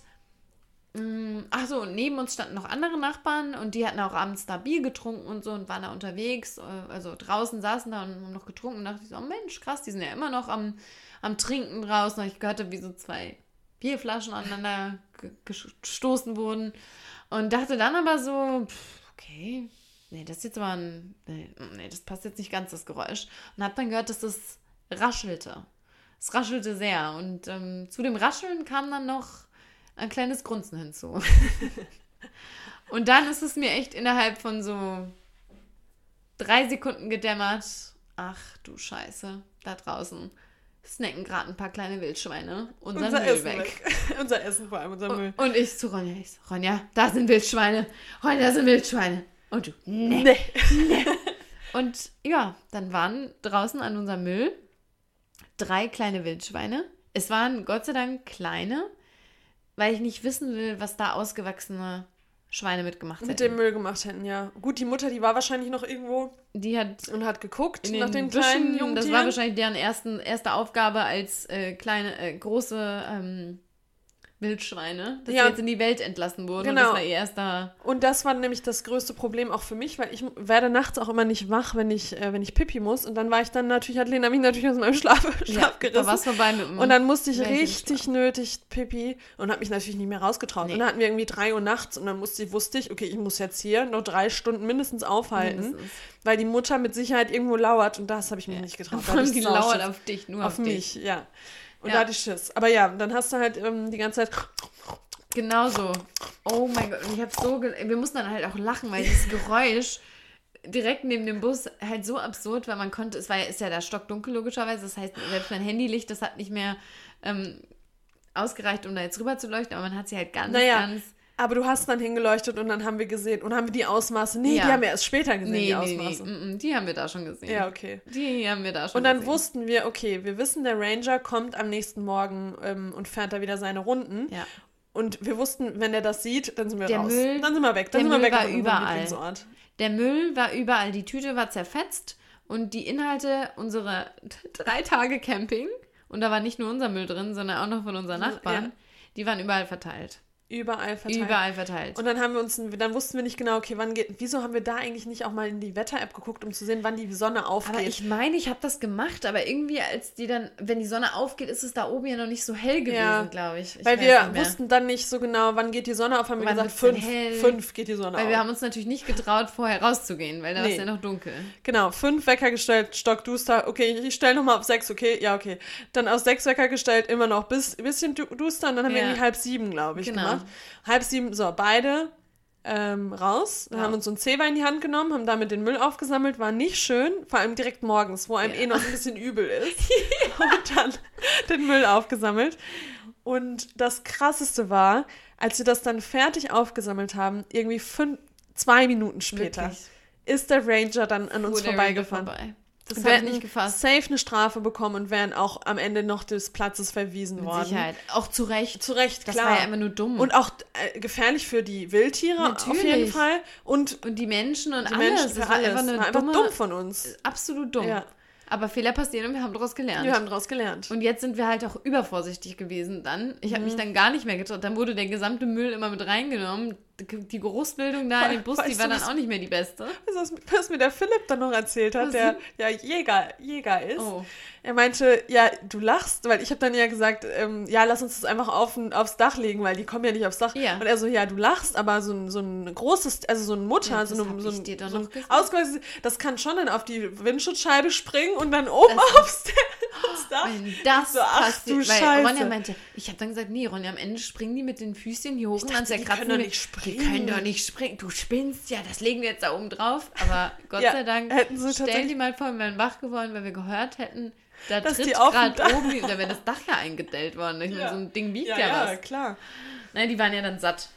mh, ach so, und neben uns standen noch andere Nachbarn und die hatten auch abends da Bier getrunken und so und waren da unterwegs, äh, also draußen saßen da und haben noch getrunken und dachte ich so, oh Mensch, krass, die sind ja immer noch am, am Trinken draußen. Und ich gehörte, wie so zwei Bierflaschen aneinander ge- gestoßen wurden und dachte dann aber so, pff, okay, nee, das ist jetzt aber ein, nee, nee, das passt jetzt nicht ganz, das Geräusch. Und habe dann gehört, dass das raschelte. Es raschelte sehr. Und ähm, zu dem Rascheln kam dann noch ein kleines Grunzen hinzu. und dann ist es mir echt innerhalb von so drei Sekunden gedämmert. Ach du Scheiße, da draußen snacken gerade ein paar kleine Wildschweine unseren Unser Müll Essen weg. weg. unser Essen vor allem, unser Müll. Und, und ich zu Ronja, ich so, Ronja, da sind Wildschweine. Ronja, da sind Wildschweine. Und du, nee. Nee. Und ja, dann waren draußen an unserem Müll drei kleine Wildschweine. Es waren Gott sei Dank kleine, weil ich nicht wissen will, was da ausgewachsene Schweine mitgemacht Mit hätten. dem Müll gemacht hätten, ja. Gut, die Mutter, die war wahrscheinlich noch irgendwo Die hat und hat geguckt in nach den den kleinen Büschen, Jungtieren. das war wahrscheinlich deren ersten, erste Aufgabe als äh, kleine, äh, große ähm, Wildschweine, dass Ja. sie jetzt in die Welt entlassen wurden. Und Genau. das war ihr erster Und das war nämlich das größte Problem auch für mich, weil ich werde nachts auch immer nicht wach, wenn ich, äh, wenn ich Pipi muss. Und dann war ich dann natürlich, hat Lena mich natürlich aus meinem Schlaf, Schlaf da war es gerissen. vorbei mit dem Und dann musste ich richtig nötig Pipi und habe mich natürlich nicht mehr rausgetraut. Nee. Und dann hatten wir irgendwie drei Uhr nachts und dann musste ich, wusste ich, okay, ich muss jetzt hier noch drei Stunden mindestens aufhalten, Mindestens. weil die Mutter mit Sicherheit irgendwo lauert und das habe ich mir nicht getraut. Da Vor allem die lauert auf dich, nur auf, auf dich. mich, ja. Und Ja. da hatte ich Schiss. Aber ja, dann hast du halt ähm, die ganze Zeit Genau so. Oh mein Gott. Und ich habe so. Wir mussten dann halt auch lachen, weil dieses Geräusch direkt neben dem Bus halt so absurd, weil man konnte. Es war ja, ist ja da stockdunkel logischerweise. Das heißt, selbst mein Handylicht, das hat nicht mehr ähm, ausgereicht, um da jetzt rüber zu leuchten, aber man hat sie halt ganz, Naja, ganz. Aber du hast dann hingeleuchtet und dann haben wir gesehen und haben wir die Ausmaße. Nee, Ja. die haben wir erst später gesehen, Nee, die nee, nee, Ausmaße. mm, mm, die haben wir da schon gesehen. Ja, okay. Die haben wir da schon Und dann gesehen. wussten wir, okay, wir wissen, der Ranger kommt am nächsten Morgen ähm, und fährt da wieder seine Runden. Ja. Und wir wussten, wenn er das sieht, dann sind wir Der raus. Müll- dann sind wir weg. Dann der sind wir Müll weg war überall. Der Müll war überall, die Tüte war zerfetzt und die Inhalte unserer drei Tage Camping, und da war nicht nur unser Müll drin, sondern auch noch von unseren Nachbarn, Ja. die waren überall verteilt. Überall verteilt. Überall verteilt. Und dann haben wir uns, dann wussten wir nicht genau, okay, wann geht, wieso haben wir da eigentlich nicht auch mal in die Wetter-App geguckt, um zu sehen, wann die Sonne aufgeht? aber ich meine, ich habe das gemacht, aber irgendwie, als die dann, wenn die Sonne aufgeht, ist es da oben ja noch nicht so hell gewesen, Ja. glaube ich. ich. Weil wir wussten dann nicht so genau, wann geht die Sonne auf, haben wir gesagt, fünf, fünf geht die Sonne Weil auf. wir haben uns natürlich nicht getraut, vorher rauszugehen, weil da war es Nee. ja noch dunkel. Genau, fünf Wecker gestellt, stockduster. Okay, ich stelle nochmal auf sechs, okay, ja, okay. Dann auf sechs Wecker gestellt, immer noch bis bisschen du- duster und dann haben wir Ja. irgendwie halb sieben, glaube ich, Genau. gemacht. Halb sieben, so, beide ähm, raus. Ja. haben uns so ein Zewa in die Hand genommen, haben damit den Müll aufgesammelt, war nicht schön, vor allem direkt morgens, wo einem Ja. eh noch ein bisschen übel ist. Und dann den Müll aufgesammelt. Und das Krasseste war, als wir das dann fertig aufgesammelt haben, irgendwie fünf, zwei Minuten später, Wirklich. ist der Ranger dann an uns Fuhr vorbeigefahren. Vorbei. Das hätten nicht gefasst. safe eine Strafe bekommen und wären auch am Ende noch des Platzes verwiesen Mit worden. Sicherheit. Auch zu Recht. Zu Recht, Das klar. war ja immer nur dumm. und auch äh, gefährlich für die Wildtiere auf jeden Natürlich. Fall. Und Und die Menschen und die alles. Menschen das war alles. einfach eine war einfach dumme, dumm von uns. absolut dumm. Ja. Aber Fehler passieren und wir haben daraus gelernt. Wir haben daraus gelernt. und jetzt sind wir halt auch übervorsichlich gewesen dann. Ich habe mich Mhm. dann gar nicht mehr getraut. Dann wurde der gesamte Müll immer mit reingenommen. Die- Geruchsbildung da in dem Bus, Weißt die du, war dann was- auch nicht mehr die beste. Du, was, was mir der Philipp dann noch erzählt hat, Was der ja Jäger, Jäger ist. Oh. Er meinte, ja, du lachst, weil ich habe dann ja gesagt, ähm, ja, lass uns das einfach auf, aufs Dach legen, weil die kommen ja nicht aufs Dach. Ja. Und er so, ja, du lachst, aber so ein, so ein großes, also so ein Mutter, Ja, so, das eine, so ein, so ein ausgewachsenes- das kann schon dann auf die Windschutzscheibe springen und dann oben aufs, aufs Dach. Das so, ach passiert, du Scheiße. Ronja meinte, ich habe dann gesagt, nee, Ronja, am Ende springen die mit den Füßchen hier hoch und dachte, dann die können nicht springen. Die können doch nicht springen. Du spinnst ja, das legen wir jetzt da oben drauf. Aber Gott Ja, sei Dank, hätten sie stell die mal vor, wir wären wach geworden, weil wir gehört hätten, da Dass tritt gerade oben, da wäre das Dach ja eingedellt worden. Ich meine, Ja. so ein Ding wiegt ja, ja, ja, was. klar. Nein, die waren ja dann satt.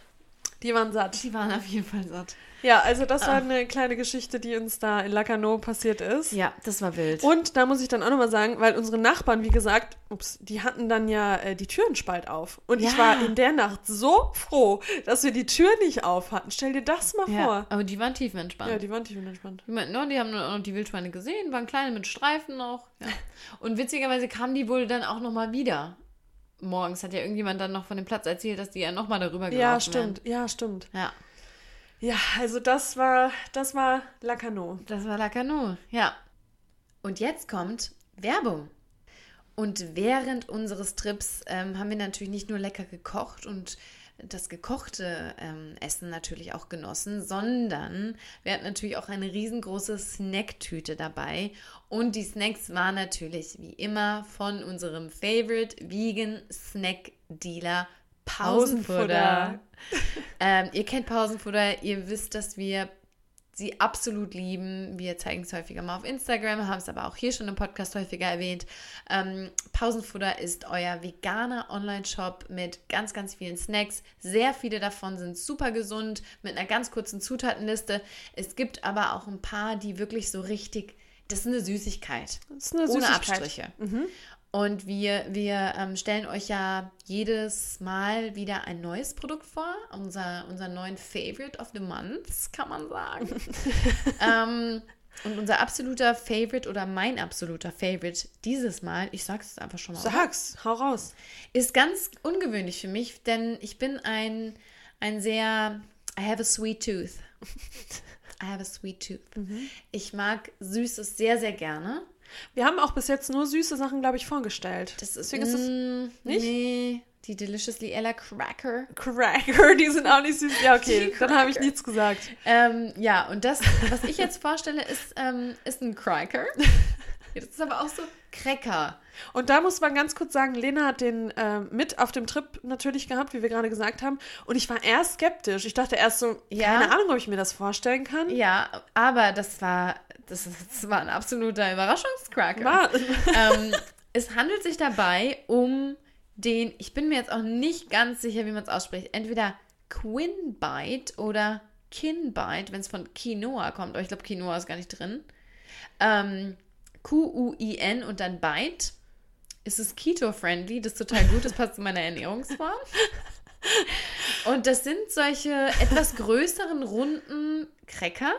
Die waren satt. Die waren auf jeden Fall satt. Ja, also das Ah. war eine kleine Geschichte, die uns da in Lacanau passiert ist. Ja, das war wild. Und da muss ich dann auch nochmal sagen, weil unsere Nachbarn, wie gesagt, ups, die hatten dann ja äh, die Türen spalt auf. Und ich Ja. war in der Nacht so froh, dass wir die Tür nicht auf hatten. Stell dir das mal ja, vor. aber die waren tiefenentspannt. Ja, die waren tiefenentspannt. Die meinten, no, die haben auch noch die Wildschweine gesehen, waren kleine mit Streifen noch. Ja. Und witzigerweise kamen die wohl dann auch nochmal wieder. Morgens hat ja irgendjemand dann noch von dem Platz erzählt, dass die ja nochmal darüber gelaufen Ja, stimmt. Ja, stimmt. Wären. Ja, Ja, also das war, das war Lacanau. das war Lacano. Ja. Und jetzt kommt Werbung. Und während unseres Trips ähm, haben wir natürlich nicht nur lecker gekocht und das gekochte ähm, Essen natürlich auch genossen, sondern wir hatten natürlich auch eine riesengroße Snacktüte dabei. Und die Snacks waren natürlich wie immer von unserem Favorite Vegan Snack Dealer Pausenfutter. ähm, ihr kennt Pausenfutter, ihr wisst, dass wir sie absolut lieben. Wir zeigen es häufiger mal auf Instagram, haben es aber auch hier schon im Podcast häufiger erwähnt. Ähm, Pausenfutter ist euer veganer Online-Shop mit ganz, ganz vielen Snacks. Sehr viele davon sind super gesund mit einer ganz kurzen Zutatenliste. Es gibt aber auch ein paar, die wirklich so richtig, das ist eine Süßigkeit. Das ist eine Ohne Süßigkeit. Abstriche. Und wir, wir ähm, stellen euch ja jedes Mal wieder ein neues Produkt vor. Unser, unser neuen Favorite of the Month, kann man sagen. ähm, und unser absoluter Favorite oder mein absoluter Favorite dieses Mal, ich sag's jetzt einfach schon mal, Sag's, hau raus. ist ganz ungewöhnlich für mich, denn ich bin ein, ein sehr, I have a sweet tooth. I have a sweet tooth. Ich mag Süßes sehr, sehr gerne. Wir haben auch bis jetzt nur süße Sachen, glaube ich, vorgestellt. Das ist, Deswegen ist es mm, nicht? Nee, die Deliciously Ella Cracker. Cracker, die sind auch nicht süß. Ja, okay, dann habe ich nichts gesagt. Ähm, ja, und das, was ich jetzt vorstelle, ist, ähm, ist ein Cracker. Das ist aber auch so Cracker. Und da muss man ganz kurz sagen, Lena hat den ähm, mit auf dem Trip natürlich gehabt, wie wir gerade gesagt haben. Und ich war erst skeptisch. Ich dachte erst so, Ja. keine Ahnung, ob ich mir das vorstellen kann. Ja, aber das war, das, das war ein absoluter Überraschungscracker. Ähm, es handelt sich dabei um den, ich bin mir jetzt auch nicht ganz sicher, wie man es ausspricht, entweder Quinbite oder Kinbite, wenn es von Quinoa kommt. Aber ich glaube, Quinoa ist gar nicht drin. Ähm, Q-U-I-N und dann Bite. Es ist keto-friendly, das ist total gut, das passt zu meiner Ernährungsform. Und das sind solche etwas größeren, runden Cracker.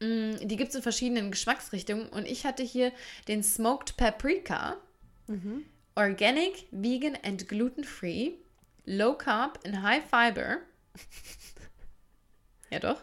Mm, Die gibt es in verschiedenen Geschmacksrichtungen. Und ich hatte hier den Smoked Paprika. Organic, vegan and gluten-free. Low carb and high fiber. ja, doch.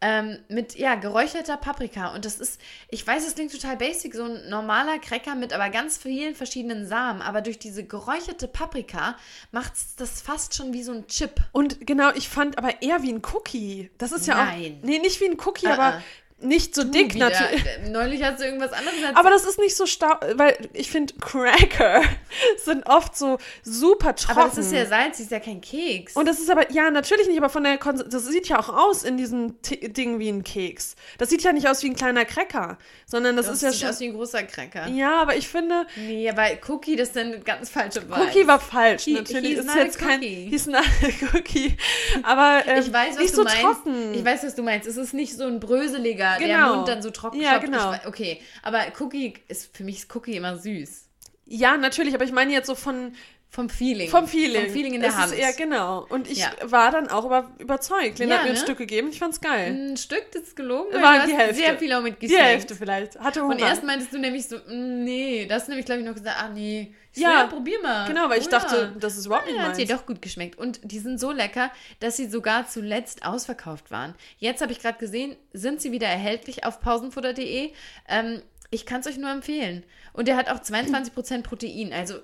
Ähm, mit, ja, geräucherter Paprika. Und das ist, ich weiß, es klingt total basic, so ein normaler Cracker mit aber ganz vielen verschiedenen Samen. Aber durch diese geräucherte Paprika macht es das fast schon wie so ein Chip. Und genau, ich fand aber eher wie ein Cookie. Das ist ja Nein. auch. Nee, nicht wie ein Cookie, Ah, aber ah. Nicht so dick Wieder, natürlich. äh, Neulich hast du irgendwas anderes erzählt. Aber das ist nicht so stau, weil ich finde, Cracker sind oft so super trocken. Aber das ist ja Salz, das ist ja kein Keks. Und das ist aber, ja, natürlich nicht, aber von der Kons das sieht ja auch aus in diesem T Ding wie ein Keks. Das sieht ja nicht aus wie ein kleiner Cracker, sondern das, das ist ja sieht schon. aus wie ein großer Cracker. Ja, aber ich finde, Nee, aber Cookie, das ist dann eine ganz falsche Vibe. Cookie war falsch. He- natürlich he's ist jetzt kein. cookie. He's not a cookie. Aber ähm, Ich weiß, was nicht du so meinst. trocken. Ich weiß, was du meinst. Es ist nicht so ein bröseliger, der Genau. Mund dann so trocken Ja, genau. Ich, okay, aber Cookie ist für mich ist Cookie immer süß. ja, natürlich, aber ich meine jetzt so von Vom Feeling. vom Feeling. Vom Feeling in der das Hand. Ist eher genau. Und ich Ja. war dann auch über, überzeugt. Lena Ja, hat mir ein ne? Stück gegeben. Ich fand's geil. Ein Stück, das ist gelogen. War die Hälfte. sehr viel auch mit Die. Hälfte vielleicht. Hatte Hunger. Und erst meintest du nämlich so, mm, nee, das hast du nämlich, glaube ich, noch gesagt, ah, nee. Ich Ja. so, ja, probier mal. Genau, weil ich Oh, dachte, ja. das ist überhaupt nicht Ja, hat dir doch gut geschmeckt. Und die sind so lecker, dass sie sogar zuletzt ausverkauft waren. Jetzt habe ich gerade gesehen, sind sie wieder erhältlich auf pausenfutter.de. Ähm, ich kann es euch nur empfehlen. Und der hat auch 22% Protein. Also,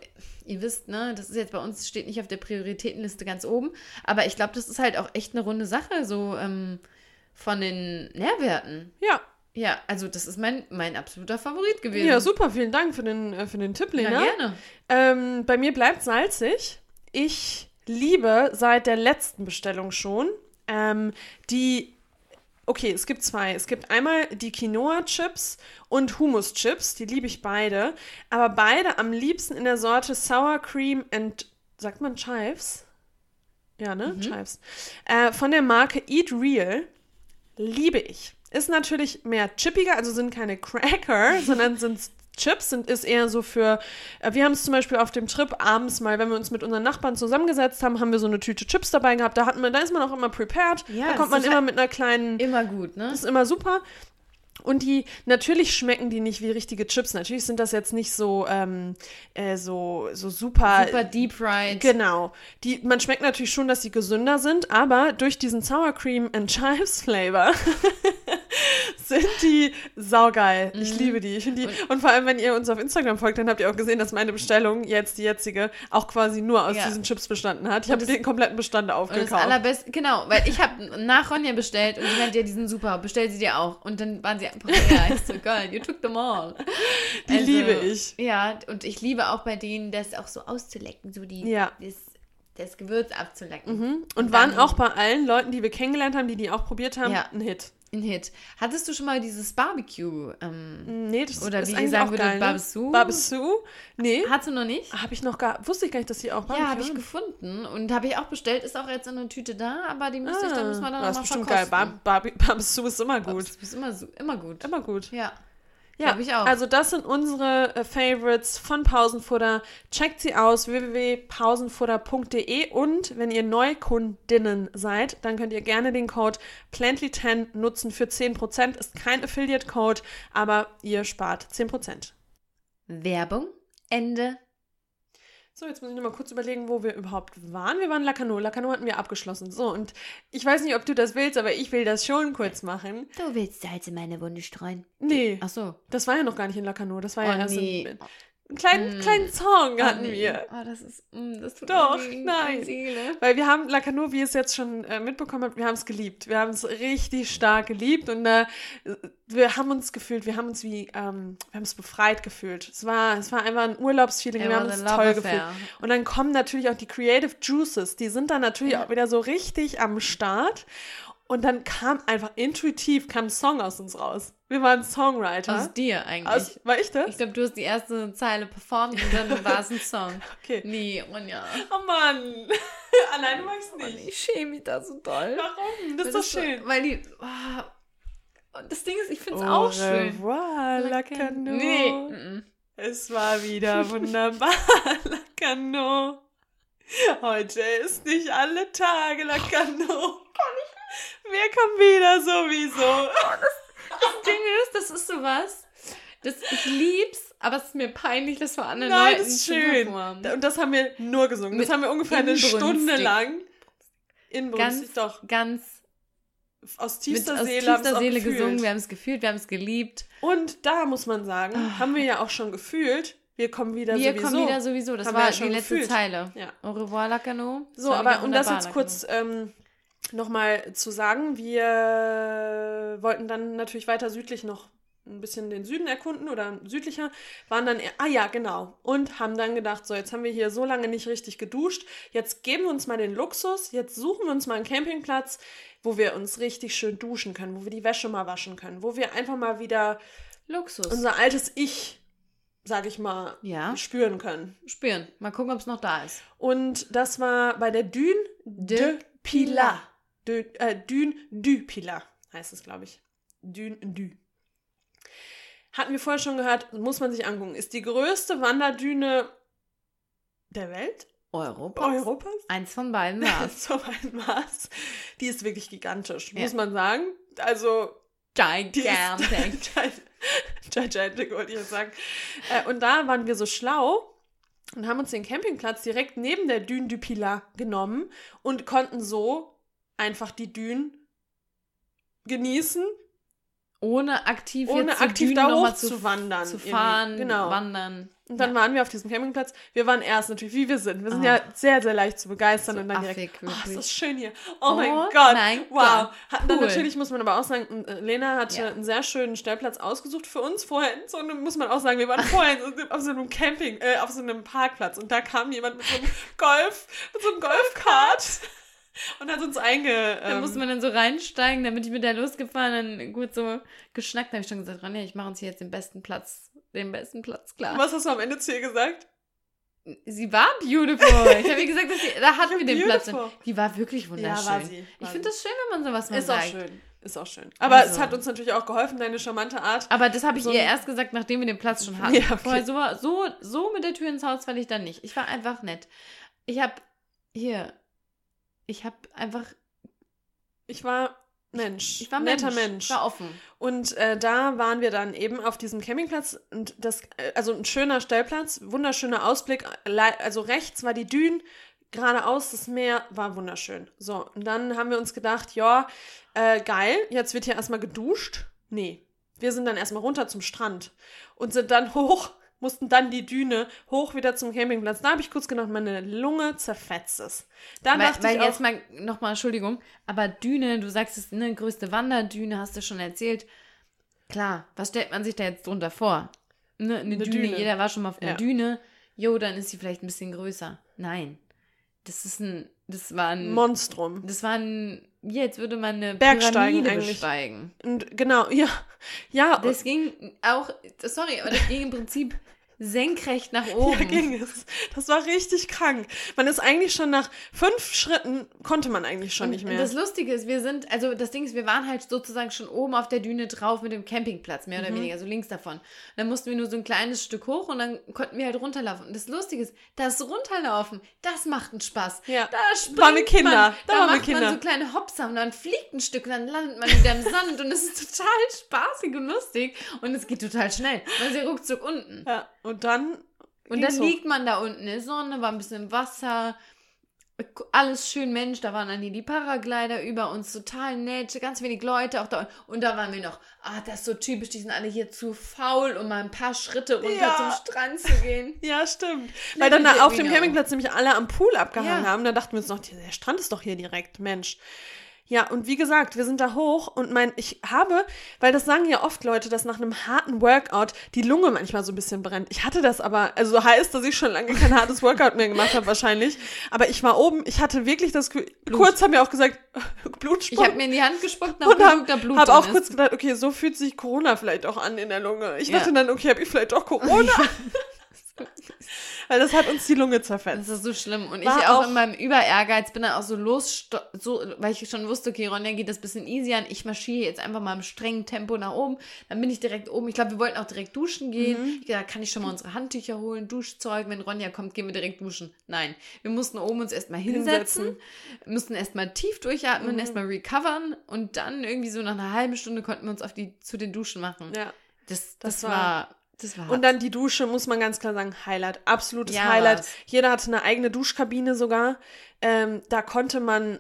ihr wisst, ne, das ist jetzt bei uns, steht nicht auf der Prioritätenliste ganz oben. Aber ich glaube, das ist halt auch echt eine runde Sache, so ähm, von den Nährwerten. Ja. Ja, also das ist mein, mein absoluter Favorit gewesen. Ja, super. Vielen Dank für den, äh, für den Tipp, Ja, Lena. gerne. Ähm, bei mir bleibt salzig. Ich liebe seit der letzten Bestellung schon ähm, die. Okay, es gibt zwei. Es gibt einmal die Quinoa-Chips und Hummus-Chips. Die liebe ich beide. Aber beide am liebsten in der Sorte Sour Cream and. Sagt man Chives? Ja, ne? Chives. Äh, von der Marke Eat Real. Liebe ich. Ist natürlich mehr chippiger, also sind keine Cracker, sondern sind Chips, sind, ist eher so für, äh, wir haben es zum Beispiel auf dem Trip abends mal, wenn wir uns mit unseren Nachbarn zusammengesetzt haben, haben wir so eine Tüte Chips dabei gehabt. Da, hat man, da ist man auch immer prepared. Ja, da kommt man immer halt mit einer kleinen, Immer gut, ne? das ist immer super. Und die, natürlich schmecken die nicht wie richtige Chips. Natürlich sind das jetzt nicht so, ähm, äh, so, so super. Super deep fried. Genau. Die, man schmeckt natürlich schon, dass sie gesünder sind, aber durch diesen Sour Cream and Chives Flavor sind die saugeil. Ich liebe die. Ich finde die. Und, vor allem, wenn ihr uns auf Instagram folgt, dann habt ihr auch gesehen, dass meine Bestellung, jetzt die jetzige, auch quasi nur aus Ja. diesen Chips bestanden hat. Ich habe den kompletten Bestand Und das aufgekauft. allerbeste, genau, weil ich habe nach Ronja bestellt und die meinte, ja, die sind super, bestell sie dir auch. Und dann waren sie einfach, ja, ich so, geil, you took them all. Die liebe ich. Ja, und ich liebe auch bei denen, das auch so auszulecken, so die, Ja. das, das Gewürz abzulecken. Und, dann- waren auch bei allen Leuten, die wir kennengelernt haben, die die auch probiert haben, Ja. ein Hit. Ein Hit. Hattest du schon mal dieses Barbecue? Ähm, Nee, das Oder ist wie eigentlich sagen würde, geil, ne? Barbecue? Barbecue? Nee. Hast du noch nicht? Habe ich noch gar, wusste ich gar nicht, dass sie auch Ja, habe Barbecue ich gefunden und habe ich auch bestellt. Ist auch jetzt in einer Tüte da, aber die müsste ich, dann müssen wir dann Ah, das noch ist bestimmt geil. verkosten. Bar Barbecue ist immer gut. Das ist immer, so- immer gut. Immer gut. Ja. Ja, ich auch. Also das sind unsere äh, Favorites von Pausenfutter. Checkt sie aus www.pausenfutter.de und wenn ihr Neukundinnen seid, dann könnt ihr gerne den Code Plantly10 nutzen für 10%. Ist kein Affiliate-Code, aber ihr spart 10%. Werbung, Ende. So, jetzt muss ich noch mal kurz überlegen, wo wir überhaupt waren. Wir waren in Lacano. Lacano hatten wir abgeschlossen. So, und ich weiß nicht, ob du das willst, aber ich will das schon kurz machen. Du willst Salz in meine Wunde streuen. Nee, Ach so. das war ja noch gar nicht in Lacano. Das war ja Oh, erst nee. in, einen kleinen, kleinen Song hatten nee. wir. Oh, das ist, mm, das tut Doch, nein. Seele. Weil wir haben Lacano, wie ihr es jetzt schon äh, mitbekommen habt, wir haben es geliebt. Wir haben es richtig stark geliebt und äh, wir haben uns gefühlt, wir haben uns wie, ähm, wir haben es befreit gefühlt. Es war, es war einfach ein Urlaubsfeeling, wir haben uns toll affair. gefühlt. Und dann kommen natürlich auch die Creative Juices, die sind dann natürlich auch wieder so richtig am Start. Und dann kam einfach intuitiv kam ein Song aus uns raus. Wir waren Songwriter. Aus dir eigentlich. Aus, war ich das? ich glaube, du hast die erste Zeile performt und dann war es ein Song. Okay. Nee, Ronja. Oh Mann. Alleine magst du nicht. Ich schäme mich da so doll. Warum? Das ist doch schön. Weil die. Oh, und das Ding ist, ich finde es auch schön. revoir, Lacano. Nee. mm-mm. Es war wieder wunderbar, Lacano. Heute ist nicht alle Tage Lacano. Wir kommen wieder sowieso. Das Ding ist, das ist sowas. Das, ich lieb's, aber es ist mir peinlich, das vor anderen Nein, Leuten das ist schön. Und das haben wir nur gesungen. Das Mit haben wir ungefähr eine. Stunde lang. Inbrünstig, Ganz, doch. ganz Aus mit, tiefster aus Seele haben tiefster Seele gesungen, wir haben es gefühlt, wir haben es geliebt. Und da muss man sagen, Ah. haben wir ja auch schon gefühlt, wir kommen wieder wir sowieso. kommen wieder sowieso, das Haben wir war ja schon die letzte gefühlt. Zeile. Ja. Au revoir, Lacano. So, aber um das jetzt kurz ähm, nochmal zu sagen, wir wollten dann natürlich weiter südlich noch ein bisschen den Süden erkunden oder südlicher, waren dann, eher, ah ja, genau, und haben dann gedacht, so, jetzt haben wir hier so lange nicht richtig geduscht, jetzt geben wir uns mal den Luxus, jetzt suchen wir uns mal einen Campingplatz, wo wir uns richtig schön duschen können, wo wir die Wäsche mal waschen können, wo wir einfach mal wieder Luxus. unser altes Ich, sag ich mal, Ja. spüren können. Spüren. Mal gucken, ob es noch da ist. Und das war bei der Dune de, De Pilat. Äh, Dune du Pilat heißt es, glaube ich. Dune du. Hatten wir vorher schon gehört, muss man sich angucken. Ist die größte Wanderdüne der Welt? Europa. Europas? Eins von beiden war's. so ein Maß. Die ist wirklich gigantisch, Ja. muss man sagen. Also, Gigantic. gigantic, wollte ich jetzt sagen. Äh, und da waren wir so schlau und haben uns den Campingplatz direkt neben der Dune du Pilat genommen und konnten so einfach die Dünen genießen, Ohne aktiv ohne aktiv Düne da hoch zu, zu wandern. zu fahren, Genau. wandern. Und dann Ja. waren wir auf diesem Campingplatz. Wir waren erst natürlich, wie wir sind. Wir sind Ah. ja sehr, sehr leicht zu begeistern So und dann direkt, affig, oh, ist wirklich. das schön hier. Oh, mein Oh Gott. mein wow. Gott. Hatten dann Cool. natürlich, muss man aber auch sagen, äh, Lena hatte Ja. einen sehr schönen Stellplatz ausgesucht für uns vorher. So muss man auch sagen, wir waren vorher auf so einem Camping, äh, auf so einem Parkplatz und da kam jemand mit so einem Golf, mit so einem Golfkart und hat uns einge... Da Ähm, musste man dann so reinsteigen, damit ich mit der losgefahren, dann gut so geschnackt. Da habe ich schon gesagt, Ronja, ich mache uns hier jetzt den besten Platz, den besten Platz klar. was hast du am Ende zu ihr gesagt? Sie war beautiful. Ich habe ihr gesagt, dass sie, da hatten wir den Platz. Die war wirklich wunderschön. war sie, ich war finde das schön, wenn man sowas mal Ist auch sagt. schön. Ist auch schön. Aber Also. es hat uns natürlich auch geholfen, deine charmante Art. Aber das habe ich So ihr erst gesagt, nachdem wir den Platz schon hatten. Ja, okay. Vorher so, so, so mit der Tür ins Haus weil ich dann nicht. Ich war einfach nett. Ich habe hier, ich habe einfach, Ich war Mensch. ich war netter Mensch. Mensch. Ich war offen. Und äh, da waren wir dann eben auf diesem Campingplatz und das, äh, also ein schöner Stellplatz, wunderschöner Ausblick. Also rechts war die Dünen, geradeaus das Meer war wunderschön. So, und dann haben wir uns gedacht, ja, äh, geil, jetzt wird hier erstmal geduscht. Nee, wir sind dann erstmal runter zum Strand und sind dann hoch, mussten dann die Düne hoch wieder zum Campingplatz. Da habe ich kurz gedacht, meine Lunge zerfetzt es. Da Weil, dachte weil ich auch, jetzt mal nochmal, Entschuldigung, aber Düne, du sagst es, ne, größte Wanderdüne, hast du schon erzählt. Klar, was stellt man sich da jetzt drunter vor? Ne, eine, Eine Düne, Düne. jeder war schon mal auf einer Ja. Düne. Jo, dann ist sie vielleicht ein bisschen größer. Nein. Das ist ein, das war ein, Monstrum. das war ein, jetzt würde man eine Bergsteigen Pyramide eigentlich. besteigen. Und genau, ja, ja, Das ging auch, sorry, aber das ging im Prinzip senkrecht nach oben. Ja, ging es. Das war richtig krank. Man ist eigentlich schon nach fünf Schritten, konnte man eigentlich schon Und nicht mehr. Das Lustige ist, wir sind, also das Ding ist, wir waren halt sozusagen schon oben auf der Düne drauf mit dem Campingplatz, mehr oder Mhm. weniger, so links davon. Und dann mussten wir nur so ein kleines Stück hoch und dann konnten wir halt runterlaufen. Und das Lustige ist, das Runterlaufen, das macht einen Spaß. Ja. Da springt War mit Kinder. man, Da da, war mit macht man Kinder. so kleine Hopser und dann fliegt ein Stück und dann landet man wieder im Sand und es ist total spaßig und lustig und es geht total schnell. Man ist ja ruckzuck unten. ja, und dann. Und dann hoch. liegt man da unten in der Sonne, war ein bisschen Wasser, alles schön Mensch, da waren dann hier die Paraglider über uns, total nett, ganz wenig Leute auch da. Und da waren wir noch, ah, das ist so typisch, die sind alle hier zu faul, um mal ein paar Schritte runter Ja. zum Strand zu gehen. Ja, stimmt. Weil dann da auf dem. Campingplatz nämlich alle am Pool abgehangen Ja. haben. Da dachten wir uns noch, der Strand ist doch hier direkt, Mensch. Ja, und wie gesagt, wir sind da hoch und mein, ich habe, weil das sagen ja oft Leute, dass nach einem harten Workout die Lunge manchmal so ein bisschen brennt. Ich hatte das aber, also heißt, dass ich schon lange kein hartes Workout mehr gemacht habe wahrscheinlich. Aber ich war oben, ich hatte wirklich das Gefühl, kurz haben wir auch gesagt, Blut Ich habe mir in die Hand gespuckt und habe da Blut hab auch ist. kurz gedacht, okay, so fühlt sich Corona vielleicht auch an in der Lunge. Ich Ja. dachte dann, okay, habe ich vielleicht auch Corona? Weil das hat uns die Lunge zerfetzt. Das ist so schlimm. Und War ich auch, auch- in meinem Überehrgeiz bin dann auch so los, so, weil ich schon wusste, okay, Ronja geht das bisschen easy an. Ich marschiere jetzt einfach mal im strengen Tempo nach oben. Dann bin ich direkt oben. Ich glaube, wir wollten auch direkt duschen gehen. Mhm. Ich dachte, kann ich schon mal unsere Handtücher holen, Duschzeug. Wenn Ronja kommt, gehen wir direkt duschen. Nein, wir mussten oben uns erstmal hinsetzen, Hinsetzen. mussten erstmal tief durchatmen, Mhm. erstmal recovern und dann irgendwie so nach einer halben Stunde konnten wir uns auf die, zu den Duschen machen. Ja. Das, Das das, war- war, das war Und dann die Dusche, muss man ganz klar sagen, Highlight. Absolutes Ja, Highlight. war's. Jeder hatte eine eigene Duschkabine sogar. Ähm, da konnte man.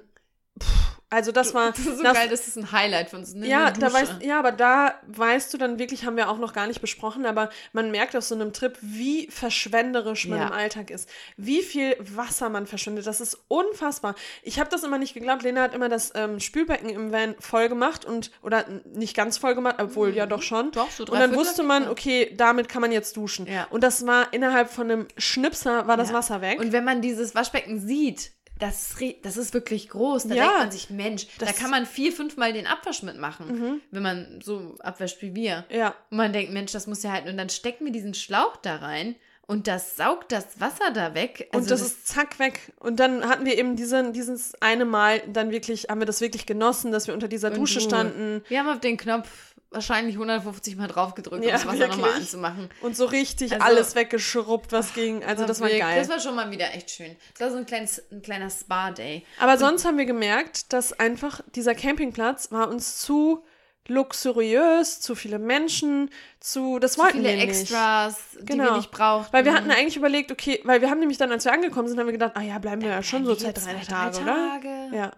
Pff, also das war. das ist so das- geil, das ist ein Highlight von uns. Ne? ja, da weißt, ja, aber da weißt du dann wirklich, haben wir auch noch gar nicht besprochen, aber man merkt auf so einem Trip, wie verschwenderisch man Ja. im Alltag ist. Wie viel Wasser man verschwendet. Das ist unfassbar. Ich habe das immer nicht geglaubt. Lena hat immer das ähm, Spülbecken im Van voll gemacht und, oder nicht ganz voll gemacht, obwohl ja doch schon. Mhm. Doch, so Und dann wusste man, okay, damit kann man jetzt duschen. Ja. Und das war innerhalb von einem Schnipser war das Ja. Wasser weg. Und wenn man dieses Waschbecken sieht, das, das ist wirklich groß. Da Ja. denkt man sich, Mensch, da Das- kann man vier, fünfmal den Abwasch mitmachen, wenn man so abwäscht wie wir. ja. Und man denkt, Mensch, das muss ja halten. Und dann stecken wir diesen Schlauch da rein und das saugt das Wasser da weg. Und Also das, ist zack weg. Und dann hatten wir eben diesen, dieses eine Mal, dann wirklich, haben wir das wirklich genossen, dass wir unter dieser Dusche du- standen Wir haben auf den Knopf wahrscheinlich 150 Mal drauf gedrückt, Ja, um das Wasser nochmal anzumachen. und so richtig Also- alles weggeschrubbt, was ging. Also das war wirklich- geil. Das war schon mal wieder echt schön. Das war so ein, kleines, ein kleiner Spa-Day. Aber sonst haben wir gemerkt, dass einfach dieser Campingplatz war uns zu luxuriös, zu viele Menschen, zu, das Zu wollten viele wir nicht. Extras, die Genau. wir nicht brauchten. Weil wir hatten eigentlich überlegt, okay, weil wir haben nämlich dann, als wir angekommen sind, haben wir gedacht, ah ja, bleiben wir ja schon so zwei, drei zwei, Tage, drei oder? Tage. Ja.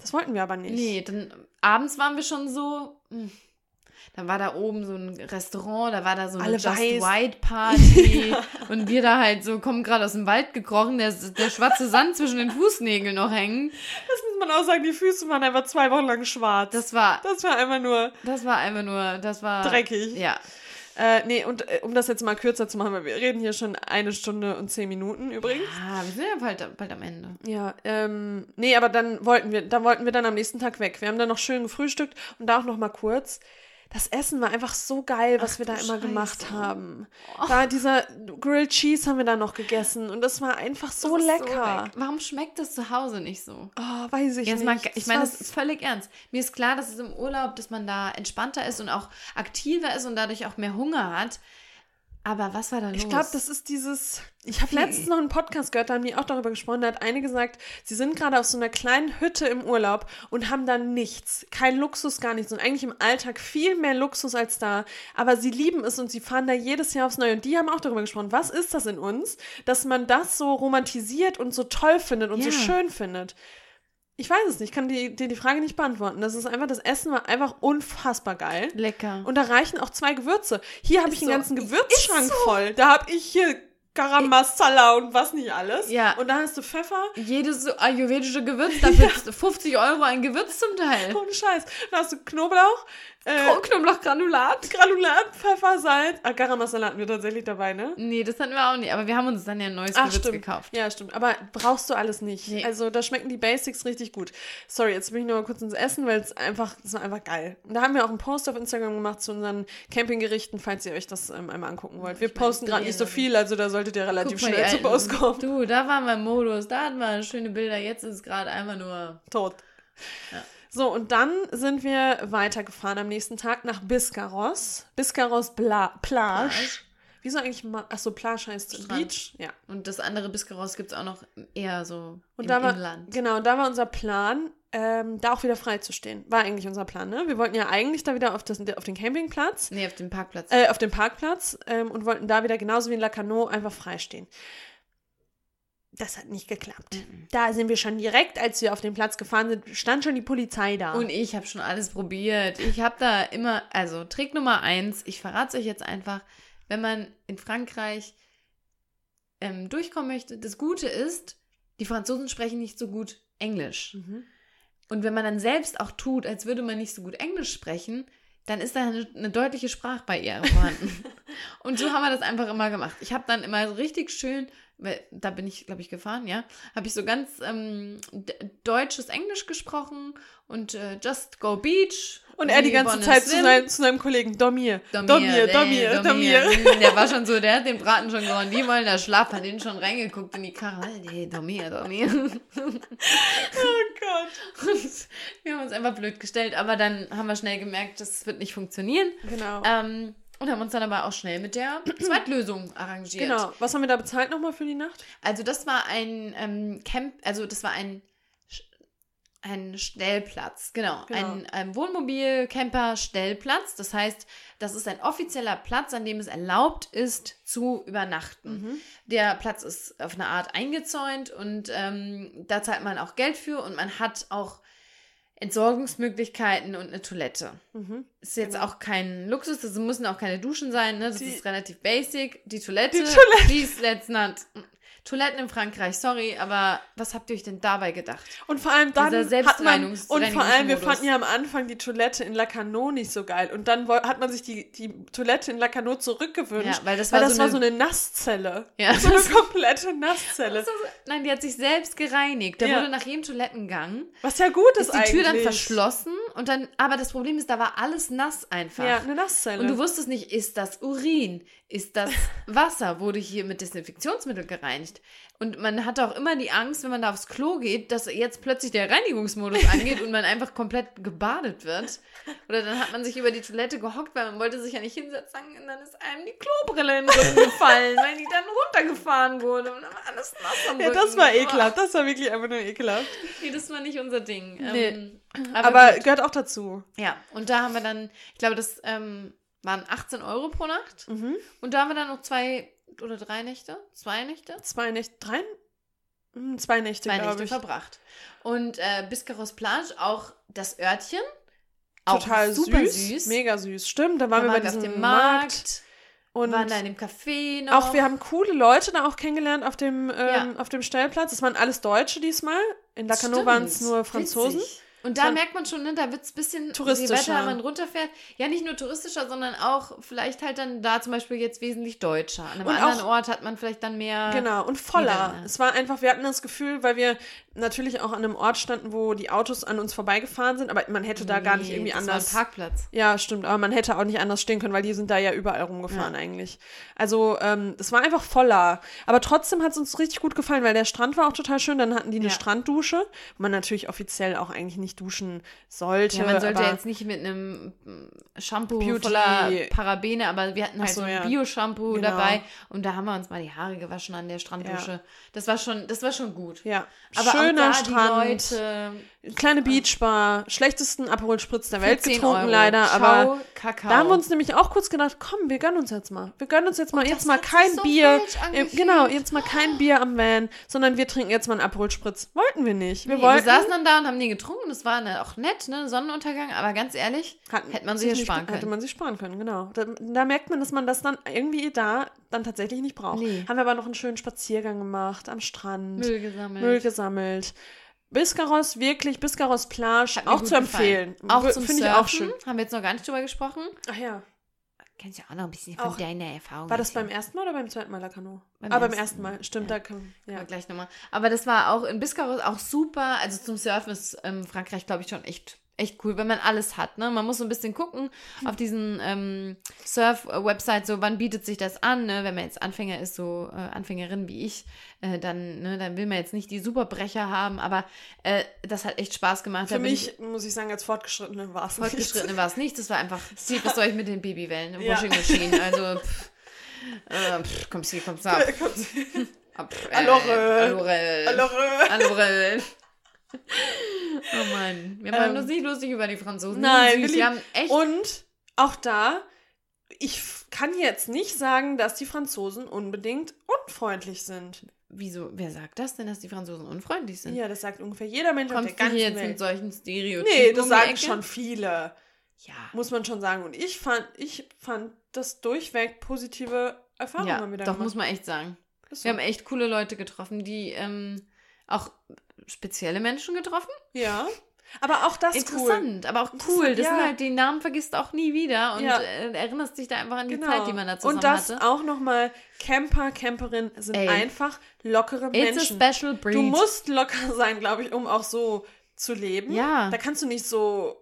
Das wollten wir aber nicht. Nee, dann abends waren wir schon so. hm. Dann war da oben so ein Restaurant, da war da so eine Alle Just weiß. White Party und wir da halt so kommen gerade aus dem Wald gekrochen, der, der schwarze Sand zwischen den Fußnägeln noch hängen. Das muss man auch sagen, die Füße waren einfach zwei Wochen lang schwarz. Das war, das war einfach nur das war einfach nur, das war dreckig. Ja, Äh, nee, und äh, um das jetzt mal kürzer zu machen, weil wir reden hier schon eine Stunde und zehn Minuten übrigens. ah, wir sind ja bald, bald am Ende. Ja, ähm, nee, aber dann wollten wir, da wollten wir dann am nächsten Tag weg. Wir haben dann noch schön gefrühstückt und da auch noch mal kurz. Das Essen war einfach so geil, was Ach wir da immer gemacht Scheiße. haben. Da dieser Grilled Cheese haben wir da noch gegessen und das war einfach so lecker. leck- Warum schmeckt das zu Hause nicht so? oh, weiß ich Jetzt nicht. mal, ich meine, das ist völlig ernst. Mir ist klar, dass es im Urlaub, dass man da entspannter ist und auch aktiver ist und dadurch auch mehr Hunger hat. Aber was war da los? Ich glaube, das ist dieses. Ich habe letztens noch einen Podcast gehört, da haben die auch darüber gesprochen. Da hat eine gesagt, sie sind gerade auf so einer kleinen Hütte im Urlaub und haben da nichts. Kein Luxus, gar nichts. Und eigentlich im Alltag viel mehr Luxus als da. Aber sie lieben es und sie fahren da jedes Jahr aufs Neue. Und die haben auch darüber gesprochen, was ist das in uns, dass man das so romantisiert und so toll findet und so Ja. schön findet. Ich weiß es nicht, ich kann dir die, die Frage nicht beantworten. Das ist einfach, das Essen war einfach unfassbar geil. lecker. Und da reichen auch zwei Gewürze. Hier habe ich so. ganzen Gewürzschrank so. voll. Da habe ich hier Garam Masala und was nicht alles. Ja. Und da hast du Pfeffer. Jedes ayurvedische Gewürz, dafür 50 Euro ein Gewürz zum Teil. Ohne Scheiß. Da hast du Knoblauch, äh, Knoblauchgranulat. Granulat, Pfeffer, Salz. Ah, Garam Masala hatten wir tatsächlich dabei, ne? Nee, das hatten wir auch nicht. Aber wir haben uns dann ja ein neues Ach, Gewürz gekauft. Ja, stimmt. Aber brauchst du alles nicht. Nee. Also da schmecken die Basics richtig gut. Sorry, jetzt bin ich nur mal kurz ins Essen, weil es einfach, das war einfach geil. Da haben wir auch einen Post auf Instagram gemacht zu unseren Campinggerichten, falls ihr euch das ähm, einmal angucken wollt. Wir Ich posten gerade nicht so viel, also da solltet ihr relativ mal, schnell zu Post kommen. Du, da waren wir im Modus, da hatten wir schöne Bilder. Jetzt ist es gerade einfach nur. tot. So, und dann sind wir weitergefahren am nächsten Tag nach Biscarros. Biscarros Bla Plage. Wieso eigentlich? Achso, Plage heißt Strand. Beach. Ja. Und das andere Biscaros gibt es auch noch eher so Und im da war, Inland. genau, da war unser Plan, ähm, da auch wieder frei zu stehen. War eigentlich unser Plan, ne? Wir wollten ja eigentlich da wieder auf, das, auf den Campingplatz, Nee, auf dem Parkplatz. äh, auf dem Parkplatz ähm, und wollten da wieder genauso wie in Lacanau einfach frei stehen. Das hat nicht geklappt. Mhm. Da sind wir schon direkt, als wir auf den Platz gefahren sind, stand schon die Polizei da. Und ich habe schon alles probiert. Ich habe da immer, also Trick Nummer eins, ich verrate es euch jetzt einfach, wenn man in Frankreich ähm, durchkommen möchte, das Gute ist, die Franzosen sprechen nicht so gut Englisch. Mhm. Und wenn man dann selbst auch tut, als würde man nicht so gut Englisch sprechen, dann ist da eine, eine deutliche Sprachbarriere vorhanden. und so haben wir das einfach immer gemacht. Ich habe dann immer so richtig schön, weil da bin ich, glaube ich, gefahren, ja, habe ich so ganz ähm, deutsches Englisch gesprochen und äh, Just Go Beach. Und er die ganze Zeit zu, sein, zu, seinem Kollegen, Domir, Domir, Domir, Domir. Der war schon so, der hat den Braten schon gehauen, die wollen da schlafen, hat den schon reingeguckt in die Karre. Nee, Domir, Domir. Oh Gott. Und wir haben uns einfach blöd gestellt, aber dann haben wir schnell gemerkt, das wird nicht funktionieren. Genau. Ähm, und haben uns dann aber auch schnell mit der Zweitlösung arrangiert. Genau. Was haben wir da bezahlt nochmal für die Nacht? Also das war ein ähm, Camp, also das war ein ein Stellplatz, genau. genau. Ein, ein Wohnmobil-Camper-Stellplatz. Das heißt, das ist ein offizieller Platz, an dem es erlaubt ist, zu übernachten. Mhm. Der Platz ist auf eine Art eingezäunt und ähm, da zahlt man auch Geld für und man hat auch Entsorgungsmöglichkeiten und eine Toilette. Mhm. Ist jetzt genau. auch kein Luxus, das müssen auch keine Duschen sein, ne? Das die, ist relativ basic. Die Toilette, die Toilette. please let's not Toiletten in Frankreich, sorry, aber was habt ihr euch denn dabei gedacht? Und vor allem dann hat man, und vor allem, wir fanden ja am Anfang die Toilette in Lacanau nicht so geil und dann hat man sich die, die Toilette in Lacanau zurückgewünscht, ja, weil das, war, weil das so war so eine Nasszelle. Ja, so eine komplette Nasszelle. So, nein, die hat sich selbst gereinigt. Da ja. wurde nach jedem Toilettengang was ja gut ist, ist die eigentlich. Tür dann verschlossen und dann, aber das Problem ist, da war alles nass einfach. Ja, eine Nasszelle. Und du wusstest nicht, ist das Urin? Ist das Wasser? Wurde hier mit Desinfektionsmittel gereinigt? Und man hat auch immer die Angst, wenn man da aufs Klo geht, dass jetzt plötzlich der Reinigungsmodus angeht und man einfach komplett gebadet wird. Oder dann hat man sich über die Toilette gehockt, weil man wollte sich ja nicht hinsetzen und dann ist einem die Klobrille in den Rücken gefallen, weil die dann runtergefahren wurde und dann war alles nass am Ja, das war ekelhaft. Das war wirklich einfach nur ekelhaft. Nee, das war nicht unser Ding. Nee. Ähm, aber, aber gehört auch dazu. Ja, und da haben wir dann, ich glaube, das ähm, waren 18 Euro pro Nacht. Mhm. Und da haben wir dann noch zwei oder drei Nächte? Zwei Nächte? Zwei Nächte, drei? Hm, zwei Nächte, Zwei Nächte ich. verbracht. Und äh, Biscarros Plage, auch das Örtchen. Total super süß, süß. Mega süß, stimmt. Da waren da wir bei auf dem Markt. Markt und waren da in dem Café noch. Auch wir haben coole Leute da auch kennengelernt auf dem, ähm, ja. auf dem Stellplatz. Das waren alles Deutsche diesmal. In Lacanau waren es nur Franzosen. Witzig. Und da merkt man schon, ne, da wird es ein bisschen touristischer. Je weiter man runterfährt, ja nicht nur touristischer, sondern auch vielleicht halt dann da zum Beispiel jetzt wesentlich deutscher. An einem und anderen auch, Ort hat man vielleicht dann mehr. Genau, und voller. Es war einfach, wir hatten das Gefühl, weil wir natürlich auch an einem Ort standen, wo die Autos an uns vorbeigefahren sind, aber man hätte da nee, gar nicht irgendwie das anders. War ein Parkplatz. Ja, stimmt, aber man hätte auch nicht anders stehen können, weil die sind da ja überall rumgefahren ja. eigentlich. Also, ähm, es war einfach voller. Aber trotzdem hat es uns richtig gut gefallen, weil der Strand war auch total schön. Dann hatten die eine ja. Stranddusche, wo man natürlich offiziell auch eigentlich nicht duschen sollte. Ja, man sollte jetzt nicht mit einem Shampoo Beauty. voller Parabene, aber wir hatten halt so, so, ein ja. Bio-Shampoo genau. dabei und da haben wir uns mal die Haare gewaschen an der Stranddusche. Das war schon, das war schon gut. Ja. Aber schöner Strand, kleine Beachbar, schlechtesten Aperol Spritz der Welt getrunken Euro. leider, Ciao, aber Kakao. da haben wir uns nämlich auch kurz gedacht, komm, wir gönnen uns jetzt mal. Wir gönnen uns jetzt mal, jetzt mal kein so Bier. Im, genau, jetzt mal kein Bier am Van, sondern wir trinken jetzt mal einen Aperol Spritz. Wollten wir nicht. Wir, nee, wollten, wir saßen dann da und haben den getrunken, das war ne, auch nett, ne, Sonnenuntergang, aber ganz ehrlich, Hat, hätte man sich nicht sparen können. Hätte man sich sparen können, genau. Da, da, merkt man, dass man das dann irgendwie da dann tatsächlich nicht braucht. Nee. Haben wir aber noch einen schönen Spaziergang gemacht am Strand. Müll gesammelt. Müll gesammelt. Biscarros, wirklich, Biscarros Plage, auch zu empfehlen. Auch zum Finde ich auch schön. Haben wir jetzt noch gar nicht drüber gesprochen. Ach ja. Kennst du auch noch ein bisschen von auch. deiner Erfahrung. War das beim ersten Mal oder beim zweiten Mal Lacano? Beim ah, beim ersten Mal, stimmt, ja. da kann ja. gleich nochmal. Aber das war auch in Biscarros auch super. Also zum Surfen ist ähm, Frankreich, glaube ich, schon echt echt cool, wenn man alles hat. Ne? Man muss so ein bisschen gucken auf diesen ähm, Surf-Website, so wann bietet sich das an, ne? wenn man jetzt Anfänger ist, so äh, Anfängerin wie ich, äh, dann, ne, dann will man jetzt nicht die Superbrecher haben, aber äh, das hat echt Spaß gemacht. Für mich, ich, muss ich sagen, als Fortgeschrittene war es nicht. Fortgeschrittene war es nicht, das war einfach, sie was soll ich mit den Babywellen ja. Washing Machine, also pff, äh, pff, kommst hier, kommst ab. ab äh, Allore. Allore. Allore. Allore. Oh Mann. Wir ähm, uns nicht lustig über die Franzosen. Nein, wir haben echt. Und auch da, ich kann jetzt nicht sagen, dass die Franzosen unbedingt unfreundlich sind. Wieso? Wer sagt das denn, dass die Franzosen unfreundlich sind? Ja, das sagt ungefähr jeder Mensch Kommst auf der ganzen jetzt Welt. mit solchen Stereotypen Nee, das sagen Ecke? schon viele. Ja. Muss man schon sagen. Und ich fand, ich fand das durchweg positive Erfahrungen ja, wieder doch, gemacht. muss man echt sagen. So. Wir haben echt coole Leute getroffen, die ähm, auch spezielle Menschen getroffen. Ja. Aber auch das Interessant, cool. aber auch cool. Das, ja. sind halt, die Namen vergisst auch nie wieder und Ja. äh, erinnerst dich da einfach an die Genau. Zeit, die man da zusammen Und das hatte. auch nochmal, Camper, Camperinnen sind Ey. einfach lockere It's Menschen. a special breed. Du musst locker sein, glaube ich, um auch so zu leben. Ja. Da kannst du nicht so,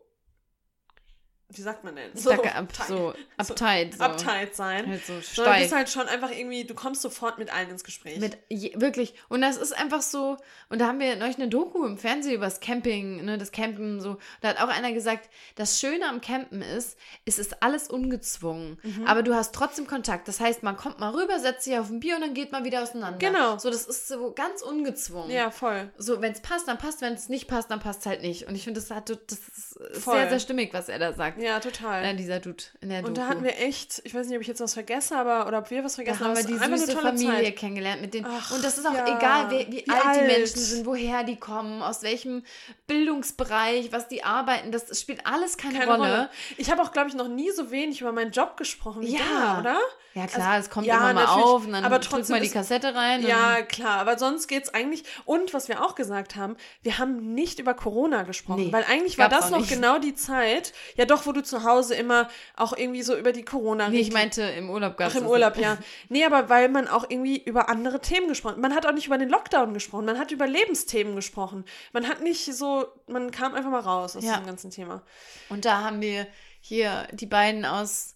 wie sagt man denn? so, ab, so uptight. So. uptight sein. Halt so Sondern du steif. bist halt schon einfach irgendwie, du kommst sofort mit allen ins Gespräch. Mit, je, wirklich. Und das ist einfach so, und da haben wir neulich eine Doku im Fernsehen über das Camping, ne, das Campen so. Da hat auch einer gesagt, das Schöne am Campen ist, es ist alles ungezwungen. Mhm. Aber du hast trotzdem Kontakt. Das heißt, man kommt mal rüber, setzt sich auf ein Bier und dann geht man wieder auseinander. Genau. So, das ist so ganz ungezwungen. ja, voll. So, wenn es passt, dann passt, wenn es nicht passt, dann passt es halt nicht. Und ich finde, das, hat, das ist Voll. sehr, sehr stimmig, was er da sagt. Ja, total. Äh, dieser Dude in der Und Doku. da hatten wir echt, ich weiß nicht, ob ich jetzt was vergesse, aber oder ob wir was Da vergessen haben wir es die süße Familie Zeit. kennengelernt mit den Ach, und das ist auch ja. egal, wie, wie, Wie alt, die alt. Menschen sind, woher die kommen, aus welchem Bildungsbereich, was die arbeiten, das spielt alles keine, Keine Rolle. Rolle. Ich habe auch, glaube ich, noch nie so wenig über meinen Job gesprochen wie Ja. da, oder? Ja klar, es kommt ja, immer mal natürlich, auf und dann aber drückt mal die Kassette rein. Ja, klar, aber sonst geht's eigentlich. Und was wir auch gesagt haben, wir haben nicht über Corona gesprochen, Nee, weil eigentlich war das noch nicht. genau die Zeit, ja doch, wo du zu Hause immer auch irgendwie so über die corona nee, ich meinte im Urlaub gab Ach, im Urlaub, ja. Nee, aber weil man auch irgendwie über andere Themen gesprochen Man hat auch nicht über den Lockdown gesprochen, man hat über Lebensthemen gesprochen. Man hat nicht so, man kam einfach mal raus aus Ja. diesem ganzen Thema. Und da haben wir hier die beiden aus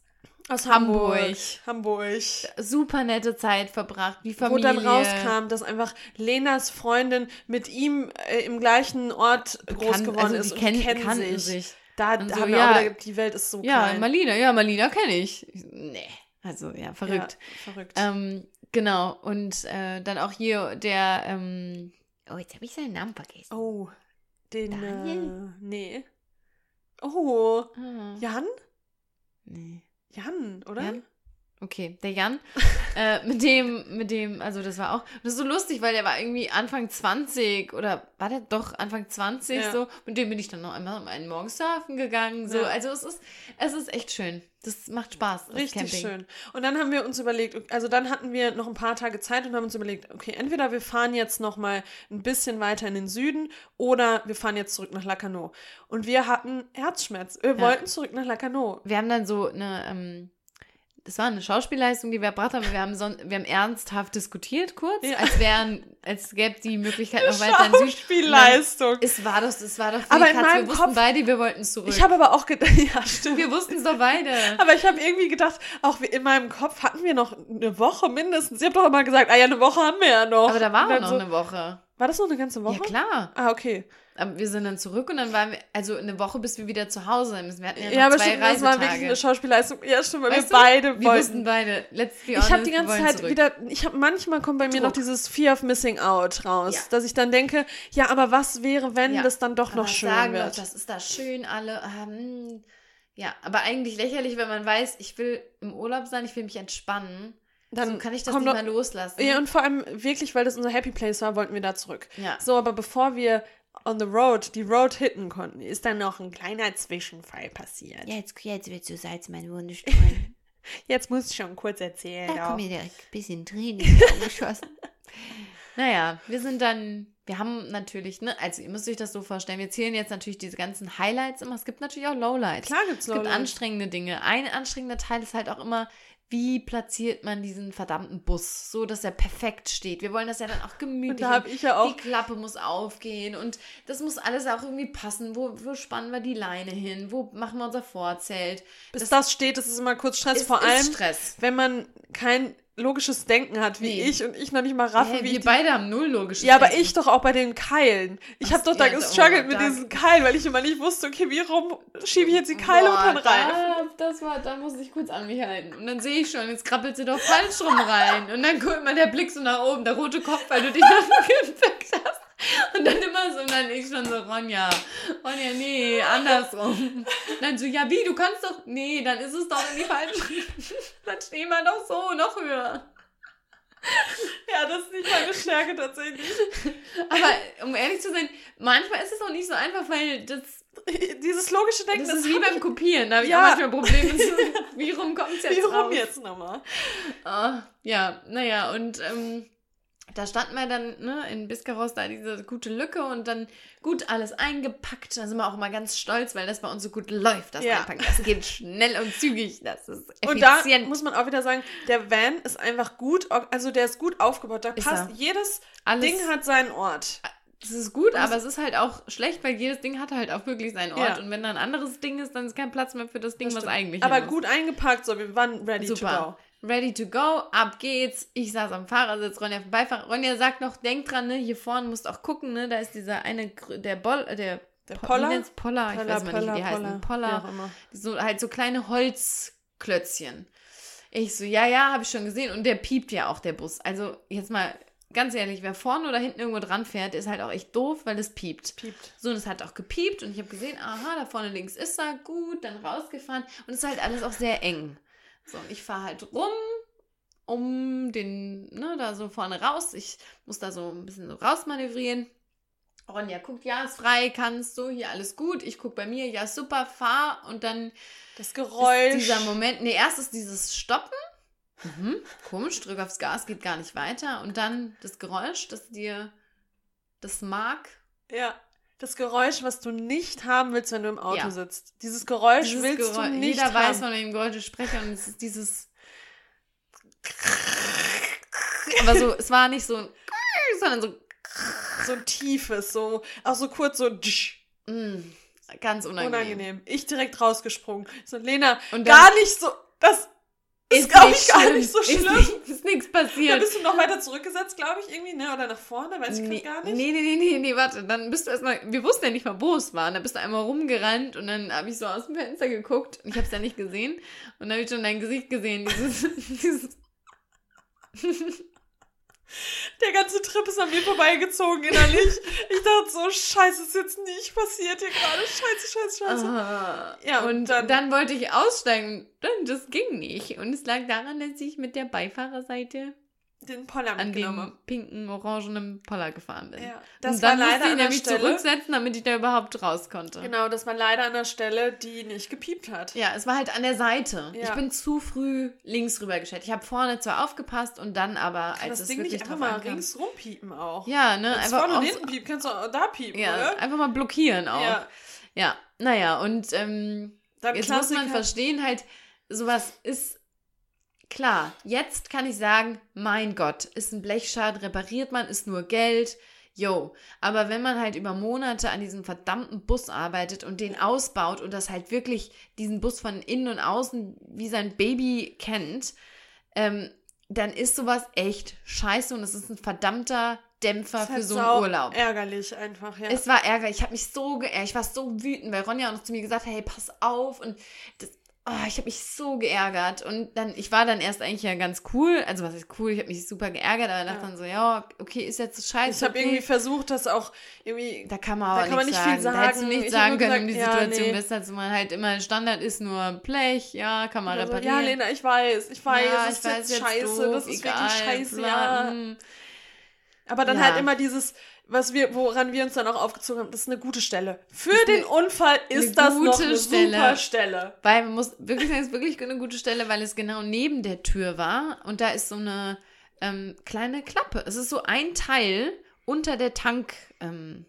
Aus Hamburg. Hamburg. super nette Zeit verbracht, wie Wo Familie. dann rauskam, dass einfach Lenas Freundin mit ihm äh, im gleichen Ort groß Kan- geworden also ist die und kennen- kennen sich. sich. Da Und so, haben wir ja. auch wieder, die Welt ist so Ja, klein. Malina, ja, Malina kenne ich. Nee, also ja, verrückt. Ja, verrückt. Ähm, genau, und äh, dann auch hier der, ähm, oh, jetzt habe ich seinen Namen vergessen. oh, den, Daniel? äh, nee. Oh, Ah, Jan? nee. Jan, oder? Jan? Okay, der Jan, äh, mit dem, mit dem, also das war auch, das ist so lustig, weil der war irgendwie Anfang 20 oder war der doch Anfang 20 Ja. so, mit dem bin ich dann noch einmal um einen Morgen surfen gegangen, so, Ja. also es ist, es ist echt schön, das macht Spaß, das Richtig Camping. schön. Und dann haben wir uns überlegt, also dann hatten wir noch ein paar Tage Zeit und haben uns überlegt, okay, entweder wir fahren jetzt noch mal ein bisschen weiter in den Süden oder wir fahren jetzt zurück nach Lacanau. Und wir hatten Herzschmerz. Wir Ja. wollten zurück nach Lacanau. Wir haben dann so eine, ähm, das war eine Schauspielleistung, die wir erbracht haben. Wir haben, son wir haben ernsthaft diskutiert kurz, Ja. als wären, als gäbe die Möglichkeit noch weiter in Süd. Schauspielleistung. Dann- Es war doch, es war doch Aber die in meinem Wir wussten Kopf- beide, wir wollten zurück. Ich habe aber auch gedacht, ja, stimmt. wir wussten es doch beide. Aber ich habe irgendwie gedacht, auch in meinem Kopf hatten wir noch eine Woche mindestens. Ihr habt doch immer gesagt, ah ja, eine Woche haben wir ja noch. Aber da war noch so, eine Woche. War das noch eine ganze Woche? Ja, klar. Ah, okay. Aber wir sind dann zurück und dann waren wir, also eine Woche, bis wir wieder zu Hause sind. Wir hatten ja, Ja, noch aber zwei stimmt, das war wirklich eine Schauspielleistung. Ja, stimmt, weil Weißt wir du? beide Wir wollten. beide, let's be Ich habe honest, die ganze Zeit zurück. wieder, ich habe manchmal kommt bei mir noch Druck. dieses Fear of Missing Out raus, Ja. dass ich dann denke, ja, aber was wäre, wenn Ja. das dann doch Aber noch schön sagen wird? Doch, das ist da schön, alle. Ähm, ja, aber eigentlich lächerlich, wenn man weiß, ich will im Urlaub sein, ich will mich entspannen. dann so kann ich das nicht mehr loslassen. Ja, und vor allem wirklich, weil das unser Happy Place war, wollten wir da zurück. Ja. So, aber bevor wir on the road, die Road hitten konnten, ist dann noch ein kleiner Zwischenfall passiert. Jetzt, jetzt wird so Salz mein Wunde streuen. Jetzt muss ich schon kurz erzählen. Da kommt mir direkt ein bisschen Tränen geschossen. Naja, wir sind dann, wir haben natürlich, ne, also ihr müsst euch das so vorstellen, wir zählen jetzt natürlich diese ganzen Highlights immer. Es gibt natürlich auch Lowlights. Klar gibt's Es gibt Lowlights. anstrengende Dinge. Ein anstrengender Teil ist halt auch immer, wie platziert man diesen verdammten Bus, so dass er perfekt steht. Wir wollen das ja dann auch gemütlich. Und da habe ich ja auch Die Klappe muss aufgehen und das muss alles auch irgendwie passen. Wo, wo spannen wir die Leine hin? Wo machen wir unser Vorzelt? bis das, steht, das ist immer kurz Stress. ist- Vor allem, Stress. wenn man kein logisches Denken hat wie Nee. ich und ich noch nicht mal raffe, Hä, wie wir beide haben null logisches Ja, aber Denken. ich doch auch bei den Keilen. Ich habe doch da gestruggelt oh, mit diesen Keilen, weil ich immer nicht wusste, okay, wie rum schiebe ich jetzt die Keile Boah, unten rein? Da, das war, da muss ich kurz an mich halten. Und dann sehe ich schon, jetzt krabbelt sie doch falsch rum rein. Und dann guckt mal der Blick so nach oben, der rote Kopf, weil du dich nach dem hast. Und dann immer so, und dann ich schon so, Ronja, Ronja, nee, andersrum. Und dann so, ja, wie, du kannst doch, nee, dann ist es doch in die falsche Dann stehen wir doch so, noch höher. Ja, das ist nicht meine Stärke tatsächlich. Aber um ehrlich zu sein, manchmal ist es auch nicht so einfach, weil das, Dieses logische Denken, das ist wie beim Kopieren. Da habe ich Ja. auch manchmal Probleme. Wie rum kommt es jetzt Wie rum raus? jetzt nochmal? Ah, ja, naja, und ähm, da standen wir dann ne, in Biscarrosse, da diese gute Lücke und dann gut alles eingepackt. Da sind wir auch immer ganz stolz, weil das bei uns so gut läuft, das Ja. Einpacken. Das geht schnell und zügig, das ist Und da effizient. muss man auch wieder sagen, der Van ist einfach gut, also der ist gut aufgebaut. Da Ist passt, er. jedes Alles- Ding hat seinen Ort. das ist gut, aber es ist halt auch schlecht, weil jedes Ding hat halt auch wirklich seinen Ort. Ja. Und wenn da ein anderes Ding ist, dann ist kein Platz mehr für das Ding, Das was eigentlich Aber hin muss. gut eingepackt, so, wir waren ready to Super. go. Ready to go, ab geht's. Ich saß am Fahrersitz, Ronja auf dem Beifahrer. Ronja sagt noch, denk dran, ne, hier vorne musst auch gucken, ne, da ist dieser eine, der Boll, äh, der, Der Po- Poller? Nennt's? Poller, ich Poller, weiß mal nicht, wie die Poller, heißen. Poller, Poller. immer. So, halt so kleine Holzklötzchen. Ich so, ja, ja, habe ich schon gesehen. Und der piept ja auch, der Bus. Also, jetzt mal ganz ehrlich, wer vorne oder hinten irgendwo dran fährt, ist halt auch echt doof, weil es piept. Piept. So, und es hat auch gepiept und ich habe gesehen, aha, da vorne links ist er, gut, dann rausgefahren. Und es ist halt alles auch sehr eng. So, und ich fahre halt rum, um den, ne, da so vorne raus. Ich muss da so ein bisschen so rausmanövrieren. Ronja guckt, ja, ist frei, kannst du, hier alles gut. Ich guck bei mir, ja, super, fahr. Und dann Das Geräusch. dieser Moment, nee, erst ist dieses Stoppen. Mhm, komisch, drück aufs Gas, geht gar nicht weiter. Und dann das Geräusch, das dir das mag. Ja. Das Geräusch, was du nicht haben willst, wenn du im Auto Ja. sitzt. Dieses Geräusch Dieses willst Geräusch- du nicht Jeder haben. weiß, von welchem Geräusch ich spreche und es ist dieses. Aber so, es war nicht so ein, sondern so so ein tiefes, so, auch so kurz so mm, ganz unangenehm. unangenehm. Ich direkt rausgesprungen. So, Lena, Und dann- gar nicht so, das ist, glaube ich, gar schlimm. nicht so Ist schlimm. nicht- Ist nichts passiert. bist du noch weiter zurückgesetzt, glaube ich, irgendwie, ne? Oder nach vorne, weiß ich Nee, gar nicht. nee, nee, nee, nee, warte. Dann bist du erstmal, wir wussten ja nicht mal, wo es war. Und dann bist du einmal rumgerannt und dann habe ich so aus dem Fenster geguckt und ich habe es ja nicht gesehen. Und dann habe ich schon dein Gesicht gesehen. Dieses, dieses Der ganze Trip ist an mir vorbeigezogen innerlich. ich dachte so, scheiße, ist jetzt nicht passiert hier gerade. Scheiße, scheiße, scheiße. Ah, Ja, und und dann- dann, wollte ich aussteigen. Dann, das ging nicht. Und es lag daran, dass ich mit der Beifahrerseite Den Poller an mitgenommen. dem pinken, orangenen Poller gefahren bin. Ja, das und war dann leider musste ich an der nämlich Stelle. zurücksetzen, damit ich da überhaupt raus konnte. Genau, das war leider an der Stelle, die nicht gepiept hat. Ja, es war halt an der Seite. Ja. Ich bin zu früh links rüber geschätzt. Ich habe vorne zwar aufgepasst und dann aber, als das es Ding wirklich nicht einfach mal ankam. rings rumpiepen auch. Ja, ne, Wenn es einfach vorne auch und hinten piept, kannst du auch da piepen, ja, oder? einfach mal blockieren auch. Ja, Ja. naja, und ähm, Jetzt muss man Klassiker. verstehen, halt, sowas ist klar. Jetzt kann ich sagen, mein Gott, ist ein Blechschaden, repariert man, ist nur Geld. Yo, aber wenn man halt über Monate an diesem verdammten Bus arbeitet und den ausbaut und das halt wirklich diesen Bus von innen und außen wie sein Baby kennt, ähm, dann ist sowas echt scheiße und es ist ein verdammter Dämpfer für so einen Urlaub. Ärgerlich einfach, ja. Es war ärgerlich. Ich habe mich so geärgert. Ich war so wütend, weil Ronja auch noch zu mir gesagt hat, hey, pass auf. Und das, oh, ich habe mich so geärgert. Und dann, ich war dann erst eigentlich ja ganz cool. Also was ist cool? Ich habe mich super geärgert, aber dachte Ja. dann so, ja, okay, ist jetzt scheiße. ich habe okay. irgendwie versucht, das auch irgendwie. da kann man da aber kann man nicht viel sagen. Da hättest du sagen. nichts Ich sagen können, um die gesagt, ja, Situation nee. besser zu machen. Halt immer Standard ist nur Blech, ja, kann man Also, reparieren. ja, Lena, ich weiß, ich weiß, Ja, das ist jetzt scheiße, doof, das ist egal, wirklich scheiße, bla, ja. mm. Aber dann Ja. halt immer dieses, was wir, woran wir uns dann auch aufgezogen haben, das ist eine gute Stelle. Für ist den eine- Unfall ist das noch gute eine Stelle. super Stelle. Weil man muss wirklich sagen, es ist wirklich eine gute Stelle, weil es genau neben der Tür war und da ist so eine ähm, kleine Klappe. Es ist so ein Teil unter der Tank, ähm,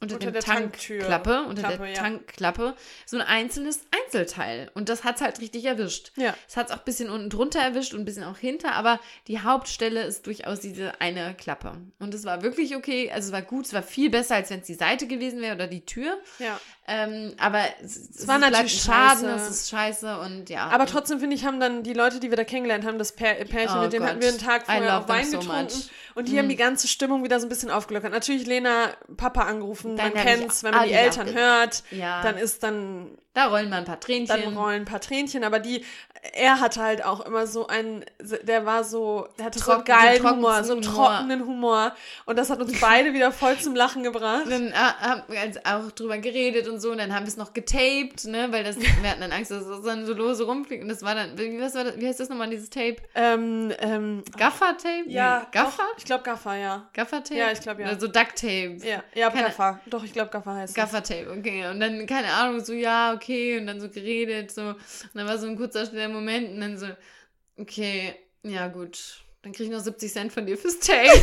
unter, Unter der Tanktür. Tankklappe, unter Klappe, der ja. Tankklappe, so ein einzelnes Einzelteil. Und das hat es halt richtig erwischt. Ja. Es hat es auch ein bisschen unten drunter erwischt und ein bisschen auch hinter, aber die Hauptstelle ist durchaus diese eine Klappe. Und es war wirklich okay, also es war gut, es war viel besser, als wenn es die Seite gewesen wäre oder die Tür. Ja. Ähm, aber es, es war natürlich scheiße. es ist scheiße und ja. Aber trotzdem finde ich, haben dann die Leute, die wir da kennengelernt haben, das Pär, Pärchen, Oh mit dem Gott. hatten wir einen Tag vorher auch Wein so getrunken. much. Und die haben die ganze Stimmung wieder so ein bisschen aufgelockert. Natürlich Lena, Papa angerufen, Dann man kennt's, wenn man die Eltern hört, Ja. dann ist dann da rollen mal ein paar Tränchen. dann rollen ein paar Tränchen, aber die, er hatte halt auch immer so einen, der war so, der hatte so einen Trocken- geilen Humor, so einen trockenen Humor. Und das hat uns beide wieder voll zum Lachen gebracht. dann äh, haben wir jetzt auch drüber geredet und so, und dann haben wir es noch getaped, ne, weil das, wir hatten dann Angst, dass es dann so lose rumfliegt, und das war dann, wie, was war das, wie heißt das nochmal, dieses Tape? Ähm, ähm, Gaffer-Tape? ja, Gaffer? doch, ich glaube Gaffer, ja. Gaffer-Tape? Ja, ich glaub, ja. Oder so Duct-Tape. Ja, ja Keine- Gaffer. Doch, ich glaube Gaffer heißt es. Gaffer-Tape, okay. Und dann, keine Ahnung, so, ja, okay, und dann so geredet, so. Und dann war so ein kurzer, schneller Moment, und dann so, okay, ja, gut. dann kriege ich noch 70 Cent von dir fürs Take.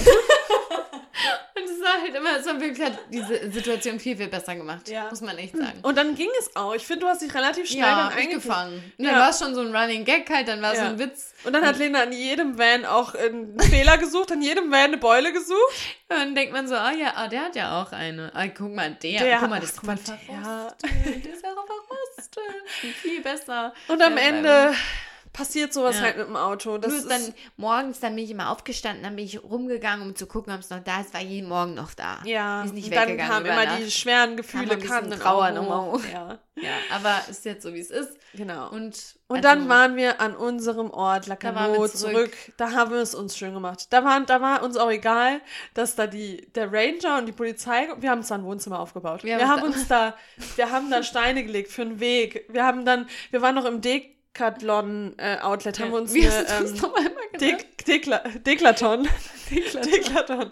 Und es war halt immer, es war wirklich hat diese Situation viel, viel besser gemacht. Ja. Muss man echt sagen. Und dann ging es auch. Ich finde, du hast dich relativ schnell ja, dann eingefangen. gefangen. Und dann Ja. war es schon so ein Running Gag halt, dann war es Ja. so ein Witz. Und dann hat Lena an jedem Van auch einen Fehler gesucht, an jedem Van eine Beule gesucht. Und dann denkt man so, ah ja, ah, der hat ja auch eine. Ah, guck mal, der, Der- guck mal, das ach, ist guck mal, verrostet. Der ist ja auch. Viel besser. Und am Ende passiert sowas Ja. halt mit dem Auto. Das ist dann morgens, dann bin ich immer aufgestanden, dann bin ich rumgegangen, um zu gucken, ob es noch da ist, war jeden Morgen noch da. ja, ist nicht und dann kamen immer Nacht. die schweren Gefühle, kamen dann Trauer hoch. hoch. Ja, Ja, aber ist jetzt so, wie es ist. genau. Und, Und, dann also, waren wir an unserem Ort, Lacano, zurück. zurück. Da haben wir es uns schön gemacht. Da, waren, da war uns auch egal, dass da die, der Ranger und die Polizei, wir haben uns da ein Wohnzimmer aufgebaut. Wir, Wir haben haben uns da, wir haben da Steine gelegt für einen Weg. Wir haben dann, wir waren noch im Decathlon-Outlet, haben wir uns wie eine, hast ähm, noch einmal gesagt? Dek Dekla Deklaton. Deklaton.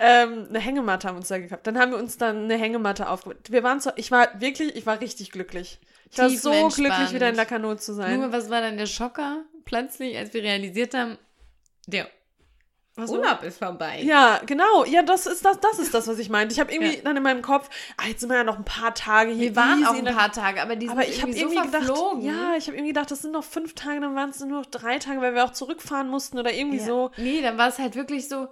ähm, eine Hängematte haben wir uns da gekauft. Dann haben wir uns dann eine Hängematte aufgebaut. Wir waren so, ich war wirklich, ich war richtig glücklich. Ich war so glücklich, wieder in Lacano zu sein. Nur, was war dann der Schocker plötzlich, als wir realisiert haben, der Was Urlaub ist vorbei. Ja, genau. Ja, das ist das, das ist das, was ich meinte. Ich habe irgendwie Ja. dann in meinem Kopf, ah, jetzt sind wir ja noch ein paar Tage hier. Wir waren auch in ein paar Tage, aber die sind aber ich habe irgendwie irgendwie so gedacht, verflogen. ja, ich habe irgendwie gedacht, das sind noch fünf Tage, dann waren es nur noch drei Tage, weil wir auch zurückfahren mussten oder irgendwie Ja. so. Nee, dann war es halt wirklich so.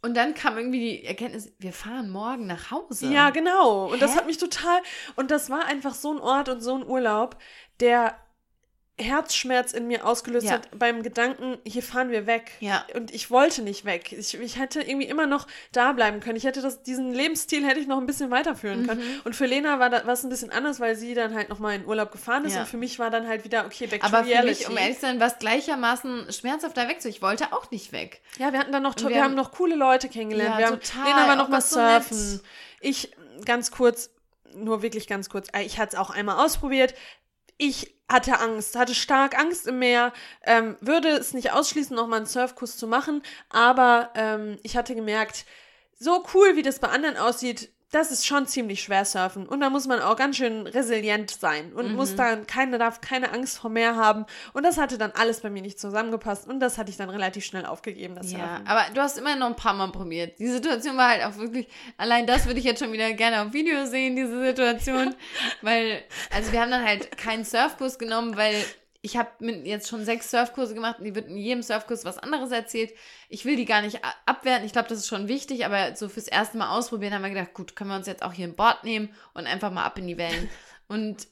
Und dann kam irgendwie die Erkenntnis, wir fahren morgen nach Hause. Ja, genau. Und das Hä? hat mich total. Und das war einfach so ein Ort und so ein Urlaub, der Herzschmerz in mir ausgelöst Ja. hat beim Gedanken, hier fahren wir weg. Ja. Und ich wollte nicht weg. Ich, ich hätte irgendwie immer noch da bleiben können. Ich hätte das, diesen Lebensstil hätte ich noch ein bisschen weiterführen können. Mhm. Und für Lena war das was ein bisschen anders, weil sie dann halt nochmal in Urlaub gefahren ist. Ja. Und für mich war dann halt wieder, okay, back Aber to für reality. um mich, um ehrlich zu sein, war es gleichermaßen schmerzhaft da weg. Ich wollte auch nicht weg. Ja, wir hatten dann noch, wir, wir haben noch coole Leute kennengelernt. Ja, wir haben, total. Lena war noch mal so nett. surfen. Ich, ganz kurz, nur wirklich ganz kurz, äh, ich hatte es auch einmal ausprobiert. Ich hatte Angst, hatte stark Angst im Meer, ähm, würde es nicht ausschließen, noch mal einen Surfkurs zu machen, aber ähm, ich hatte gemerkt, so cool, wie das bei anderen aussieht, das ist schon ziemlich schwer surfen. Und da muss man auch ganz schön resilient sein und Mhm. muss dann keine, darf keine Angst vor Meer haben. Und das hatte dann alles bei mir nicht zusammengepasst und das hatte ich dann relativ schnell aufgegeben, das Ja, Surfen. aber du hast immer noch ein paar Mal probiert. Die Situation war halt auch wirklich, allein das würde ich jetzt schon wieder gerne auf Video sehen, diese Situation. weil, also wir haben dann halt keinen Surfkurs genommen, weil ich habe jetzt schon sechs Surfkurse gemacht und die wird in jedem Surfkurs was anderes erzählt. Ich will die gar nicht abwerten. Ich glaube, das ist schon wichtig, aber so fürs erste Mal ausprobieren haben wir gedacht, gut, können wir uns jetzt auch hier ein Board nehmen und einfach mal ab in die Wellen. Und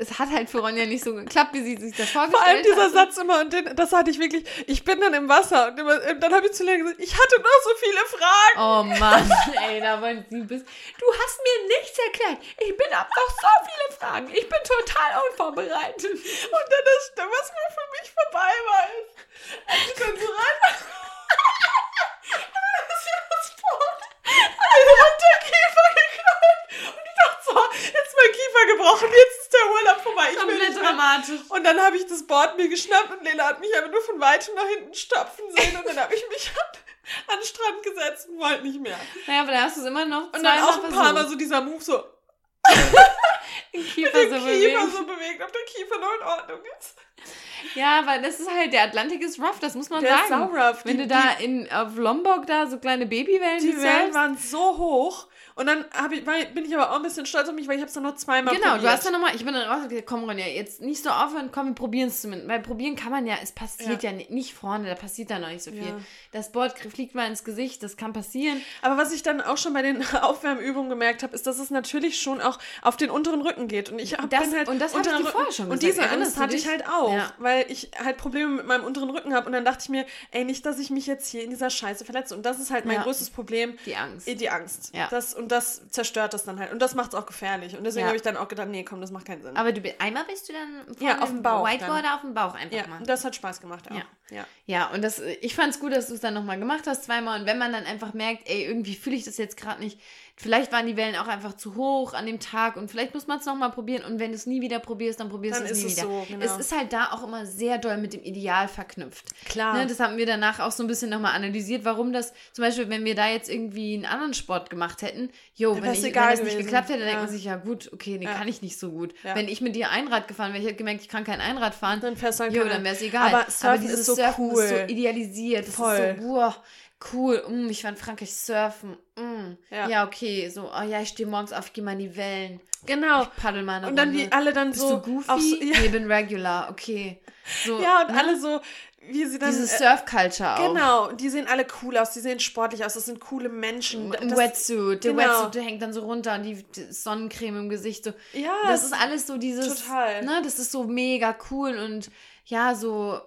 es hat halt für Ronja nicht so geklappt, wie sie sich das vorgestellt Vor allem dieser hatte. Satz immer, und den, das hatte ich wirklich, ich bin dann im Wasser und immer, dann habe ich zu Lena gesagt, ich hatte noch so viele Fragen. Oh Mann, ey, da wollen sie bis. Du hast mir nichts erklärt. Ich bin ab noch so viele Fragen. Ich bin total unvorbereitet. Und dann das, dann, was mir für mich vorbei war, ist, als ich dann so rein ist ja das Boot einen Unterkiefer geknallt. Und ich dachte so, jetzt ist mein Kiefer gebrochen, jetzt ist der Urlaub vorbei. Ich Komplett dramatisch. Und dann habe ich das Board mir geschnappt und Lena hat mich aber nur von weitem nach hinten stapfen sehen und dann habe ich mich an, an den Strand gesetzt und wollte nicht mehr. Naja, aber da hast du es immer noch Und dann auch ein paar Mal so dieser Move so, den Kiefer den so Kiefer bewegen. so bewegt, ob der Kiefer noch in Ordnung ist. Ja, aber das ist halt, der Atlantik ist rough, das muss man Der ist sagen. saurough. Wenn Die- du da in, auf Lombok da so kleine Babywellen Die Wellen waren so hoch und dann ich, war, bin ich aber auch ein bisschen stolz auf mich, weil ich habe es dann noch zweimal Genau, probiert. du hast dann nochmal, ich bin dann raus und gesagt, komm Ronja, jetzt nicht so aufhören, komm, wir probieren es zumindest. Weil probieren kann man ja, es passiert ja, ni- nicht vorne, da passiert da noch nicht so viel. Ja. Das Board fliegt mal ins Gesicht, das kann passieren. Aber was ich dann auch schon bei den Aufwärmübungen gemerkt habe, ist, dass es natürlich schon auch auf den unteren Rücken geht. Und ich hab, Das- bin halt und das hab ich vorher schon Und gesagt. diese Angst hatte ich halt auch, Ja. weil ich halt Probleme mit meinem unteren Rücken habe. Und dann dachte ich mir, ey, nicht, dass ich mich jetzt hier in dieser Scheiße verletze. Und das ist halt mein Ja. größtes Problem. Die Angst. Die Angst. Ja. Das, und das zerstört das dann halt. Und das macht es auch gefährlich. Und deswegen Ja. habe ich dann auch gedacht, nee, komm, das macht keinen Sinn. Aber du, einmal bist du dann Ja, auf dem Bauch Whiteboard dann. auf dem Bauch einfach ja, mal. das hat Spaß gemacht auch. Ja. ja. Ja, und das, ich fand es gut, dass du es dann nochmal gemacht hast, zweimal. Und wenn man dann einfach merkt, ey, irgendwie fühle ich das jetzt gerade nicht, vielleicht waren die Wellen auch einfach zu hoch an dem Tag und vielleicht muss man es nochmal probieren. Und wenn du es nie wieder probierst, dann probierst du es nie wieder. so, genau. Es ist halt da auch immer sehr doll mit dem Ideal verknüpft. Klar. Ne, das haben wir danach auch so ein bisschen nochmal analysiert, warum das, zum Beispiel, wenn wir da jetzt irgendwie einen anderen Sport gemacht hätten, jo, wenn, ich, wenn das nicht geklappt hätte, dann Ja. denkt man sich, ja gut, okay, nee, Ja. kann ich nicht so gut. Ja. Wenn ich mit dir Einrad gefahren wäre, ich hätte gemerkt, ich kann kein Einrad fahren, Dann du dann jo, keine- dann wäre es egal. Aber Surfen dieses ist so Surfen cool. ist so idealisiert. Das Voll. ist so, wow, cool. Mm, ich war in Frankreich surfen. Mm. Ja. Ja. okay. So, oh ja, ich stehe morgens auf, ich gehe mal in die Wellen. Genau. Paddel mal eine Und dann Runde. wie alle dann Bist so du goofy? auf so, ja, Nee, ich bin regular. Okay. So, ja, und ne? alle so, wie sie dann. Diese äh, Surf-Culture auch. Genau, die sehen alle cool aus, die sehen sportlich aus, das sind coole Menschen. Das- Wetsuit. Der genau. Wetsuit, der hängt dann so runter und die die Sonnencreme im Gesicht. So. Ja, das ist alles so dieses. total. Ne, das ist so mega cool und ja, so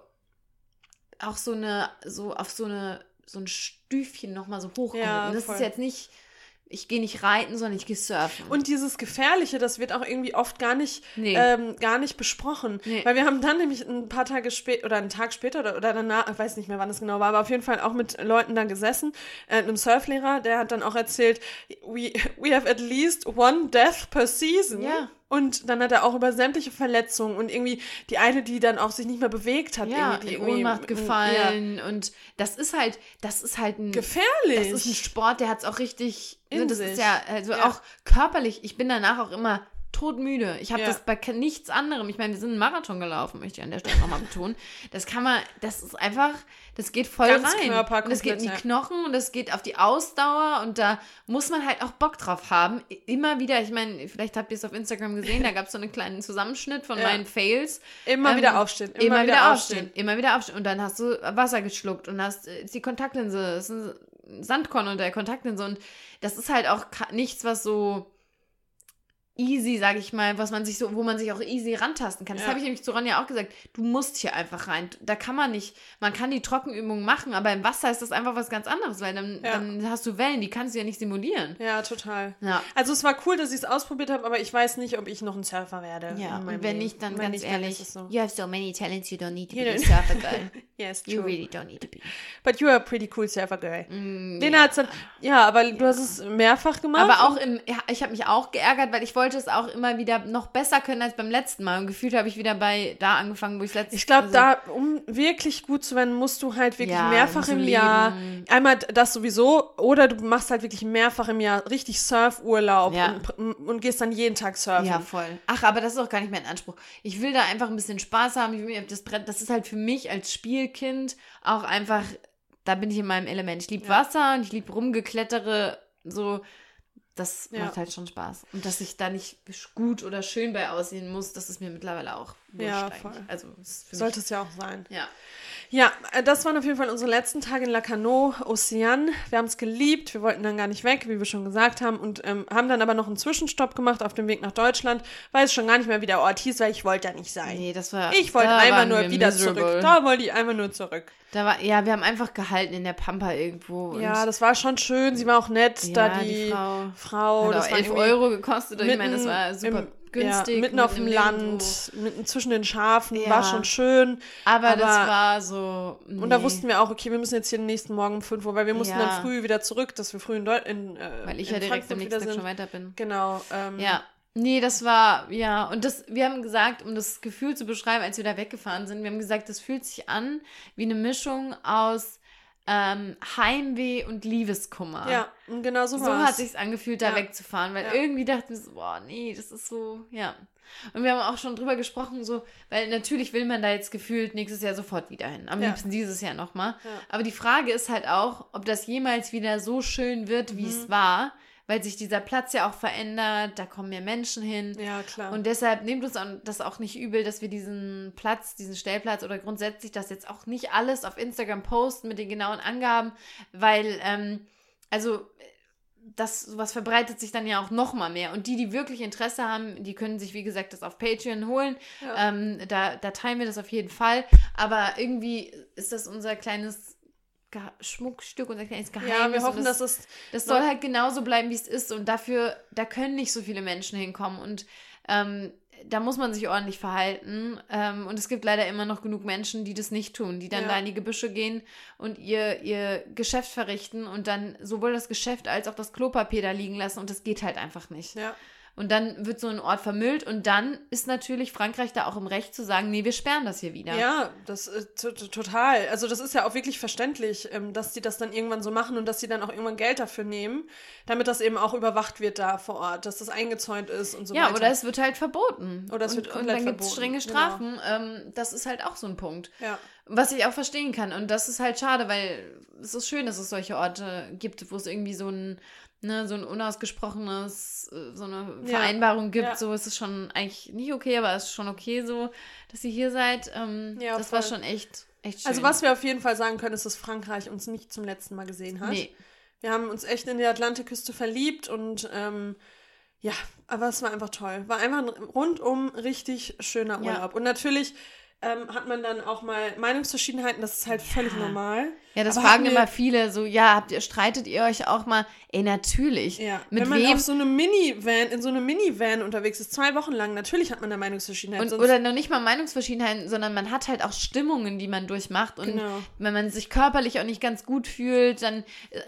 auch so eine, so auf so eine, so ein Stüfchen nochmal so hochgehoben. Ja, und das voll. ist jetzt nicht, ich gehe nicht reiten, sondern ich gehe surfen. Und dieses Gefährliche, das wird auch irgendwie oft gar nicht, Nee. ähm, gar nicht besprochen. Nee. Weil wir haben dann nämlich ein paar Tage später oder einen Tag später oder, oder danach, ich weiß nicht mehr, wann es genau war, aber auf jeden Fall auch mit Leuten da gesessen, äh, einem Surflehrer, der hat dann auch erzählt, we, we have at least one death per season. Ja. Und dann hat er auch über sämtliche Verletzungen und irgendwie die eine, die dann auch sich nicht mehr bewegt hat, ja, irgendwie, die in Ohnmacht Ja, gefallen und das ist halt, das ist halt ein gefährlich. Das ist ein Sport, der hat es auch richtig. In ne, das sich. ist ja, also Ja. auch körperlich. Ich bin danach auch immer todmüde. Ich habe Ja. das bei nichts anderem. Ich meine, wir sind einen Marathon gelaufen, möchte ich an der Stelle nochmal betonen. Das kann man, das ist einfach, das geht voll Ganz rein. Körper und das geht in die komplett, Knochen und das geht auf die Ausdauer und da muss man halt auch Bock drauf haben. Immer wieder, ich meine, vielleicht habt ihr es auf Instagram gesehen, da gab es so einen kleinen Zusammenschnitt von Ja. meinen Fails. immer Ähm, wieder aufstehen. Immer, wieder, aufstehen. Immer wieder aufstehen. Und dann hast du Wasser geschluckt und hast äh, die Kontaktlinse, ist ein Sandkorn unter der Kontaktlinse. Und das ist halt auch nichts, was so easy, sag ich mal, was man sich so, wo man sich auch easy rantasten kann. Das Ja. habe ich nämlich zu Ronja auch gesagt. Du musst hier einfach rein. Da kann man nicht, man kann die Trockenübungen machen, aber im Wasser ist das einfach was ganz anderes, weil dann, Ja. dann hast du Wellen, die kannst du ja nicht simulieren. Ja, total. Ja. Also es war cool, dass ich es ausprobiert habe, aber ich weiß nicht, ob ich noch ein Surfer werde. Ja, und wenn Leben. nicht, dann Wenn ganz nicht, dann ehrlich, es so. you have so many talents, you don't need to You be a surfer girl. Yes, You true. really don't need to be. But you are a pretty cool surfer girl. Mm, Den ja. hat's dann, ja, aber du hast es mehrfach gemacht. Aber auch im, ich habe mich auch geärgert, weil ich wollte es auch immer wieder noch besser können als beim letzten Mal. Und gefühlt habe ich wieder bei da angefangen, wo ich letztes Ich glaube, also- da, um wirklich gut zu werden, musst du halt wirklich Ja, mehrfach im leben. Jahr, einmal das sowieso, oder du machst halt wirklich mehrfach im Jahr richtig Surfurlaub Ja. und, und gehst dann jeden Tag surfen. Ja, voll. Ach, aber das ist auch gar nicht mein Anspruch. Ich will da einfach ein bisschen Spaß haben. Ich will das Brett, das ist halt für mich als Spielkind auch einfach, da bin ich in meinem Element. Ich liebe Ja. Wasser und ich liebe rumgeklettere, so. Das Ja. macht halt schon Spaß. Und dass ich da nicht gut oder schön bei aussehen muss, das ist mir mittlerweile auch Ja, voll. Also, Sollte es ja auch sein. ja. Ja, äh, das waren auf jeden Fall unsere letzten Tage in Lacanau, Ocean. Wir haben es geliebt, wir wollten dann gar nicht weg, wie wir schon gesagt haben, und ähm, haben dann aber noch einen Zwischenstopp gemacht auf dem Weg nach Deutschland, weil es schon gar nicht mehr wie der Ort hieß, weil ich wollte ja nicht sein. Nee, das war. Ich wollte da einfach nur wieder miserable. zurück. Da wollte ich einfach nur zurück. Da war, ja, wir haben einfach gehalten in der Pampa irgendwo. Ja, das war schon schön. Sie war auch nett, Ja, da die die, Frau Frau. hat das auch war 11 irgendwie Euro gekostet. Ich meine, das war super günstig. Ja, mitten auf dem Land, mitten zwischen den Schafen, Ja. war schon schön. Aber, das aber- war so. Und da nee, wussten wir auch, okay, wir müssen jetzt hier den nächsten Morgen um 5 Uhr, weil wir mussten Ja. dann früh wieder zurück, dass wir früh in, Deu in äh, Weil ich ja direkt Frankfurt am nächsten Tag schon weiter bin. Genau. Ähm, Ja. Nee, das war, ja, und das, wir haben gesagt, um das Gefühl zu beschreiben, als wir da weggefahren sind, wir haben gesagt, das fühlt sich an wie eine Mischung aus ähm, Heimweh und Liebeskummer. Ja, und genau so, So war's. hat sich's angefühlt, da Ja. wegzufahren, weil Ja. irgendwie dachten wir so, boah, nee, das ist so, ja. Und wir haben auch schon drüber gesprochen, so, weil natürlich will man da jetzt gefühlt nächstes Jahr sofort wieder hin. Am Ja. liebsten dieses Jahr nochmal. Ja. Aber die Frage ist halt auch, ob das jemals wieder so schön wird, wie Mhm. es war, weil sich dieser Platz ja auch verändert, da kommen mehr Menschen hin. Ja, klar. Und deshalb nehmt uns das auch nicht übel, dass wir diesen Platz, diesen Stellplatz oder grundsätzlich das jetzt auch nicht alles auf Instagram posten mit den genauen Angaben, weil, ähm, also, das sowas verbreitet sich dann ja auch noch mal mehr. Und die, die wirklich Interesse haben, die können sich, wie gesagt, das auf Patreon holen. Ja. Ähm, da, da teilen wir das auf jeden Fall. Aber irgendwie ist das unser kleines Schmuckstück, unser kleines Geheimnis. ja, wir hoffen, das, dass es das soll halt genauso bleiben, wie es ist. Und dafür, da können nicht so viele Menschen hinkommen. Und ähm, da muss man sich ordentlich verhalten. Ähm, und es gibt leider immer noch genug Menschen, die das nicht tun, die dann Ja. da in die Gebüsche gehen und ihr, ihr Geschäft verrichten und dann sowohl das Geschäft als auch das Klopapier da liegen lassen. Und das geht halt einfach nicht. ja. Und dann wird so ein Ort vermüllt und dann ist natürlich Frankreich da auch im Recht zu sagen, nee, wir sperren das hier wieder. Ja, das ist total. Also das ist ja auch wirklich verständlich, ähm, dass die das dann irgendwann so machen und dass sie dann auch irgendwann Geld dafür nehmen, damit das eben auch überwacht wird da vor Ort, dass das eingezäunt ist und so ja, weiter. Ja, oder es wird halt verboten. Oder es wird und, komplett und dann gibt es strenge genau. Strafen. Genau. Das ist halt auch so ein Punkt. Ja. Was ich auch verstehen kann. Und das ist halt schade, weil es ist schön, dass es solche Orte gibt, wo es irgendwie so ein, ne, so ein unausgesprochenes, äh, so eine Vereinbarung gibt. Ja. So ist es schon eigentlich nicht okay, aber es ist schon okay so, dass ihr hier seid. Ähm, ja, das voll. war schon echt, echt schön. Also was wir auf jeden Fall sagen können, ist, dass Frankreich uns nicht zum letzten Mal gesehen hat. Nee. Wir haben uns echt in die Atlantikküste verliebt und ähm, ja, aber es war einfach toll. War einfach ein rundum richtig schöner Urlaub. Ja. Und natürlich ähm, hat man dann auch mal Meinungsverschiedenheiten, das ist halt ja. völlig normal. Ja, das Aber fragen immer viele so, ja, habt ihr, streitet ihr euch auch mal? Ey, natürlich. Ja. Mit Wenn man wem? auf so einem Minivan, in so einem Minivan unterwegs ist, zwei Wochen lang, natürlich hat man da Meinungsverschiedenheiten. oder noch nicht mal Meinungsverschiedenheiten, sondern man hat halt auch Stimmungen, die man durchmacht. Und genau. wenn man sich körperlich auch nicht ganz gut fühlt, dann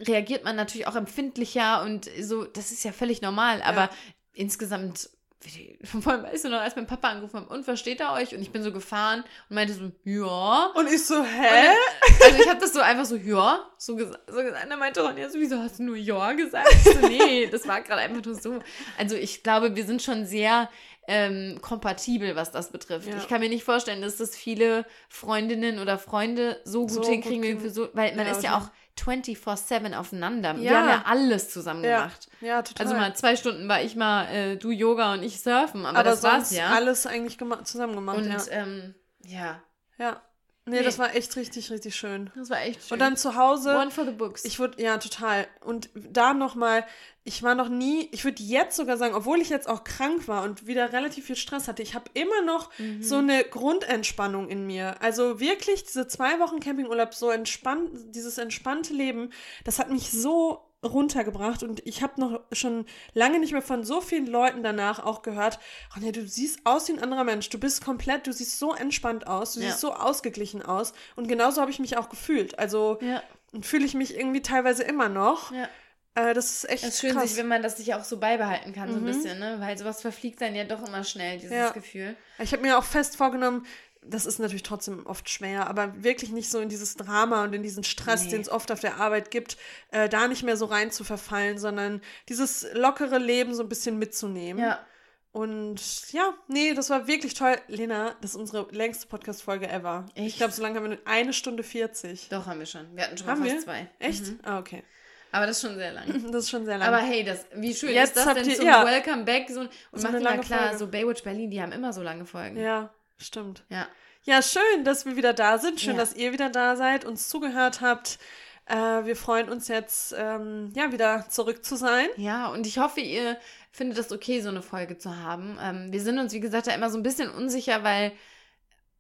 reagiert man natürlich auch empfindlicher und so, das ist ja völlig normal. Aber ja. insgesamt vor allem weißt du noch, als mein Papa angerufen hat, und versteht er euch? Und ich bin so gefahren und meinte so, ja. Und ich so, hä? Dann, also ich habe das so einfach so, ja, so, gesa so gesagt. Dann meinte Ronja, so, wieso hast du nur ja gesagt? So, nee, das war gerade einfach nur so. Also ich glaube, wir sind schon sehr ähm, kompatibel, was das betrifft. Ja. Ich kann mir nicht vorstellen, dass das viele Freundinnen oder Freunde so gut so hinkriegen, gut so, weil man ja, ist ja auch 24-7 aufeinander. Ja. Wir haben ja alles zusammen gemacht. Ja, total. Also mal zwei Stunden war ich mal äh, du Yoga und ich surfen, aber, aber das war's ja. alles eigentlich zusammen gemacht, und, ja. Ähm, ja. Ja. Nee, nee, das war echt richtig, richtig schön. Das war echt schön. Und dann zu Hause. One for the books. Ich würde, ja, total. Und da nochmal, ich war noch nie, ich würde jetzt sogar sagen, obwohl ich jetzt auch krank war und wieder relativ viel Stress hatte, ich habe immer noch mhm. so eine Grundentspannung in mir. Also wirklich, diese zwei Wochen Campingurlaub, so entspannt, dieses entspannte Leben, das hat mich so runtergebracht und ich habe noch schon lange nicht mehr von so vielen Leuten danach auch gehört, oh nee, du siehst aus wie ein anderer Mensch, du bist komplett, du siehst so entspannt aus, du ja. siehst so ausgeglichen aus und genauso habe ich mich auch gefühlt. Also ja. fühle ich mich irgendwie teilweise immer noch. Ja. Äh, das ist echt Es ist schön, krass. Sich, wenn man das sich auch so beibehalten kann, mhm. so ein mhm. bisschen, ne? Weil sowas verfliegt dann ja doch immer schnell, dieses Gefühl. Ich habe mir auch fest vorgenommen, das ist natürlich trotzdem oft schwer, aber wirklich nicht so in dieses Drama und in diesen Stress, nee. den es oft auf der Arbeit gibt, äh, da nicht mehr so rein zu verfallen, sondern dieses lockere Leben so ein bisschen mitzunehmen. Ja. Und ja, nee, das war wirklich toll. Lena, das ist unsere längste Podcast-Folge ever. Echt? Ich glaube, so lange haben wir eine Stunde 40. Doch, haben wir schon. Wir hatten schon haben mal fast wir? zwei. Echt? Mhm. Ah, okay. Aber das ist schon sehr lang. Das ist schon sehr lang. Aber hey, das, wie schön Jetzt ist das denn ihr, zum ja. Welcome Back? So, und so macht immer klar, Folge. so Baywatch Berlin, die haben immer so lange Folgen. Ja, stimmt. Ja. Ja, schön, dass wir wieder da sind. Schön, ja. dass ihr wieder da seid, uns zugehört habt. Äh, wir freuen uns jetzt, ähm, ja, wieder zurück zu sein. Ja, und ich hoffe, ihr findet es okay, so eine Folge zu haben. Ähm, wir sind uns, wie gesagt, da immer so ein bisschen unsicher, weil.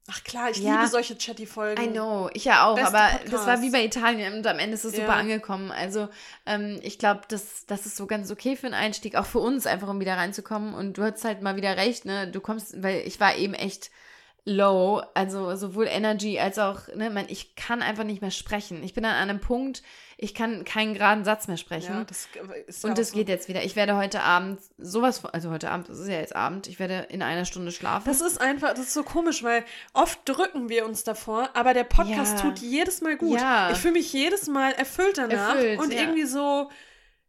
Ach klar, ich ja, liebe solche Chatty-Folgen. I know, ich ja auch, Beste aber Podcast. das war wie bei Italien und am Ende ist es super ja. angekommen. Also ähm, ich glaube, das, das ist so ganz okay für einen Einstieg, auch für uns, einfach um wieder reinzukommen. Und du hast halt mal wieder recht, ne? Du kommst, weil ich war eben echt low, also sowohl Energy als auch, ne, man, ich kann einfach nicht mehr sprechen. Ich bin an einem Punkt, ich kann keinen geraden Satz mehr sprechen. Ja, das ja und das so. geht jetzt wieder. Ich werde heute Abend sowas von, also heute Abend, das ist ja jetzt Abend, ich werde in einer Stunde schlafen. Das ist einfach, das ist so komisch, weil oft drücken wir uns davor, aber der Podcast ja. tut jedes Mal gut. Ja. Ich fühle mich jedes Mal erfüllt danach erfüllt, und irgendwie so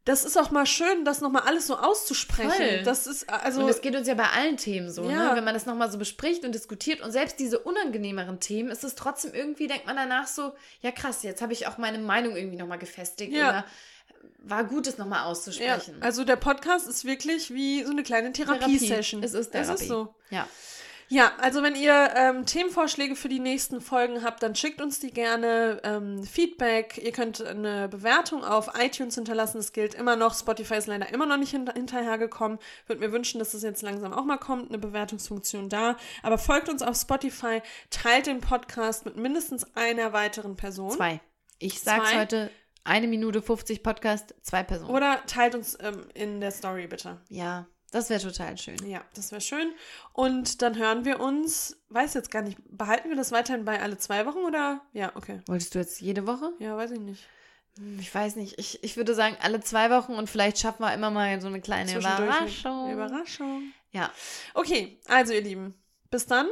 das ist auch mal schön, das nochmal alles so auszusprechen. Voll. Das ist also. Und es geht uns ja bei allen Themen so, ne? ja. ne? Wenn man das nochmal so bespricht und diskutiert und selbst diese unangenehmeren Themen, ist es trotzdem irgendwie, denkt man danach so, ja krass, jetzt habe ich auch meine Meinung irgendwie nochmal gefestigt ja. oder war gut, es nochmal auszusprechen. Ja. Also der Podcast ist wirklich wie so eine kleine Therapiesession. Therapie. Es ist Therapie. Es ist so. Ja. Ja, also wenn ihr ähm, Themenvorschläge für die nächsten Folgen habt, dann schickt uns die gerne. Ähm, Feedback, ihr könnt eine Bewertung auf iTunes hinterlassen. Das gilt immer noch. Spotify ist leider immer noch nicht hin hinterhergekommen. Würde mir wünschen, dass das jetzt langsam auch mal kommt, eine Bewertungsfunktion da. Aber folgt uns auf Spotify, teilt den Podcast mit mindestens einer weiteren Person. Zwei. Ich sag's Zwei. heute. Eine Minute 50 Podcast, zwei Personen. Oder teilt uns ähm, in der Story bitte. Ja, das wäre total schön. Ja, das wäre schön. Und dann hören wir uns, weiß jetzt gar nicht, behalten wir das weiterhin bei alle zwei Wochen oder? Ja, okay. Wolltest du jetzt jede Woche? Ja, weiß ich nicht. Ich weiß nicht, ich, ich würde sagen alle zwei Wochen und vielleicht schaffen wir immer mal so eine kleine Überraschung. Überraschung. Ja. Okay, also ihr Lieben, bis dann.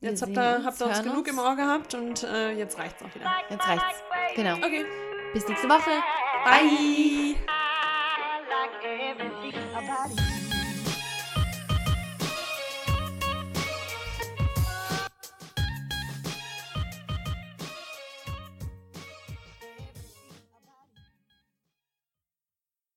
Wir Jetzt habt sehen ihr, uns, habt ihr uns hören genug uns. im Ohr gehabt und äh, jetzt reicht's auch wieder. Jetzt reicht's. Genau. Okay, Bis nächste Woche. bye.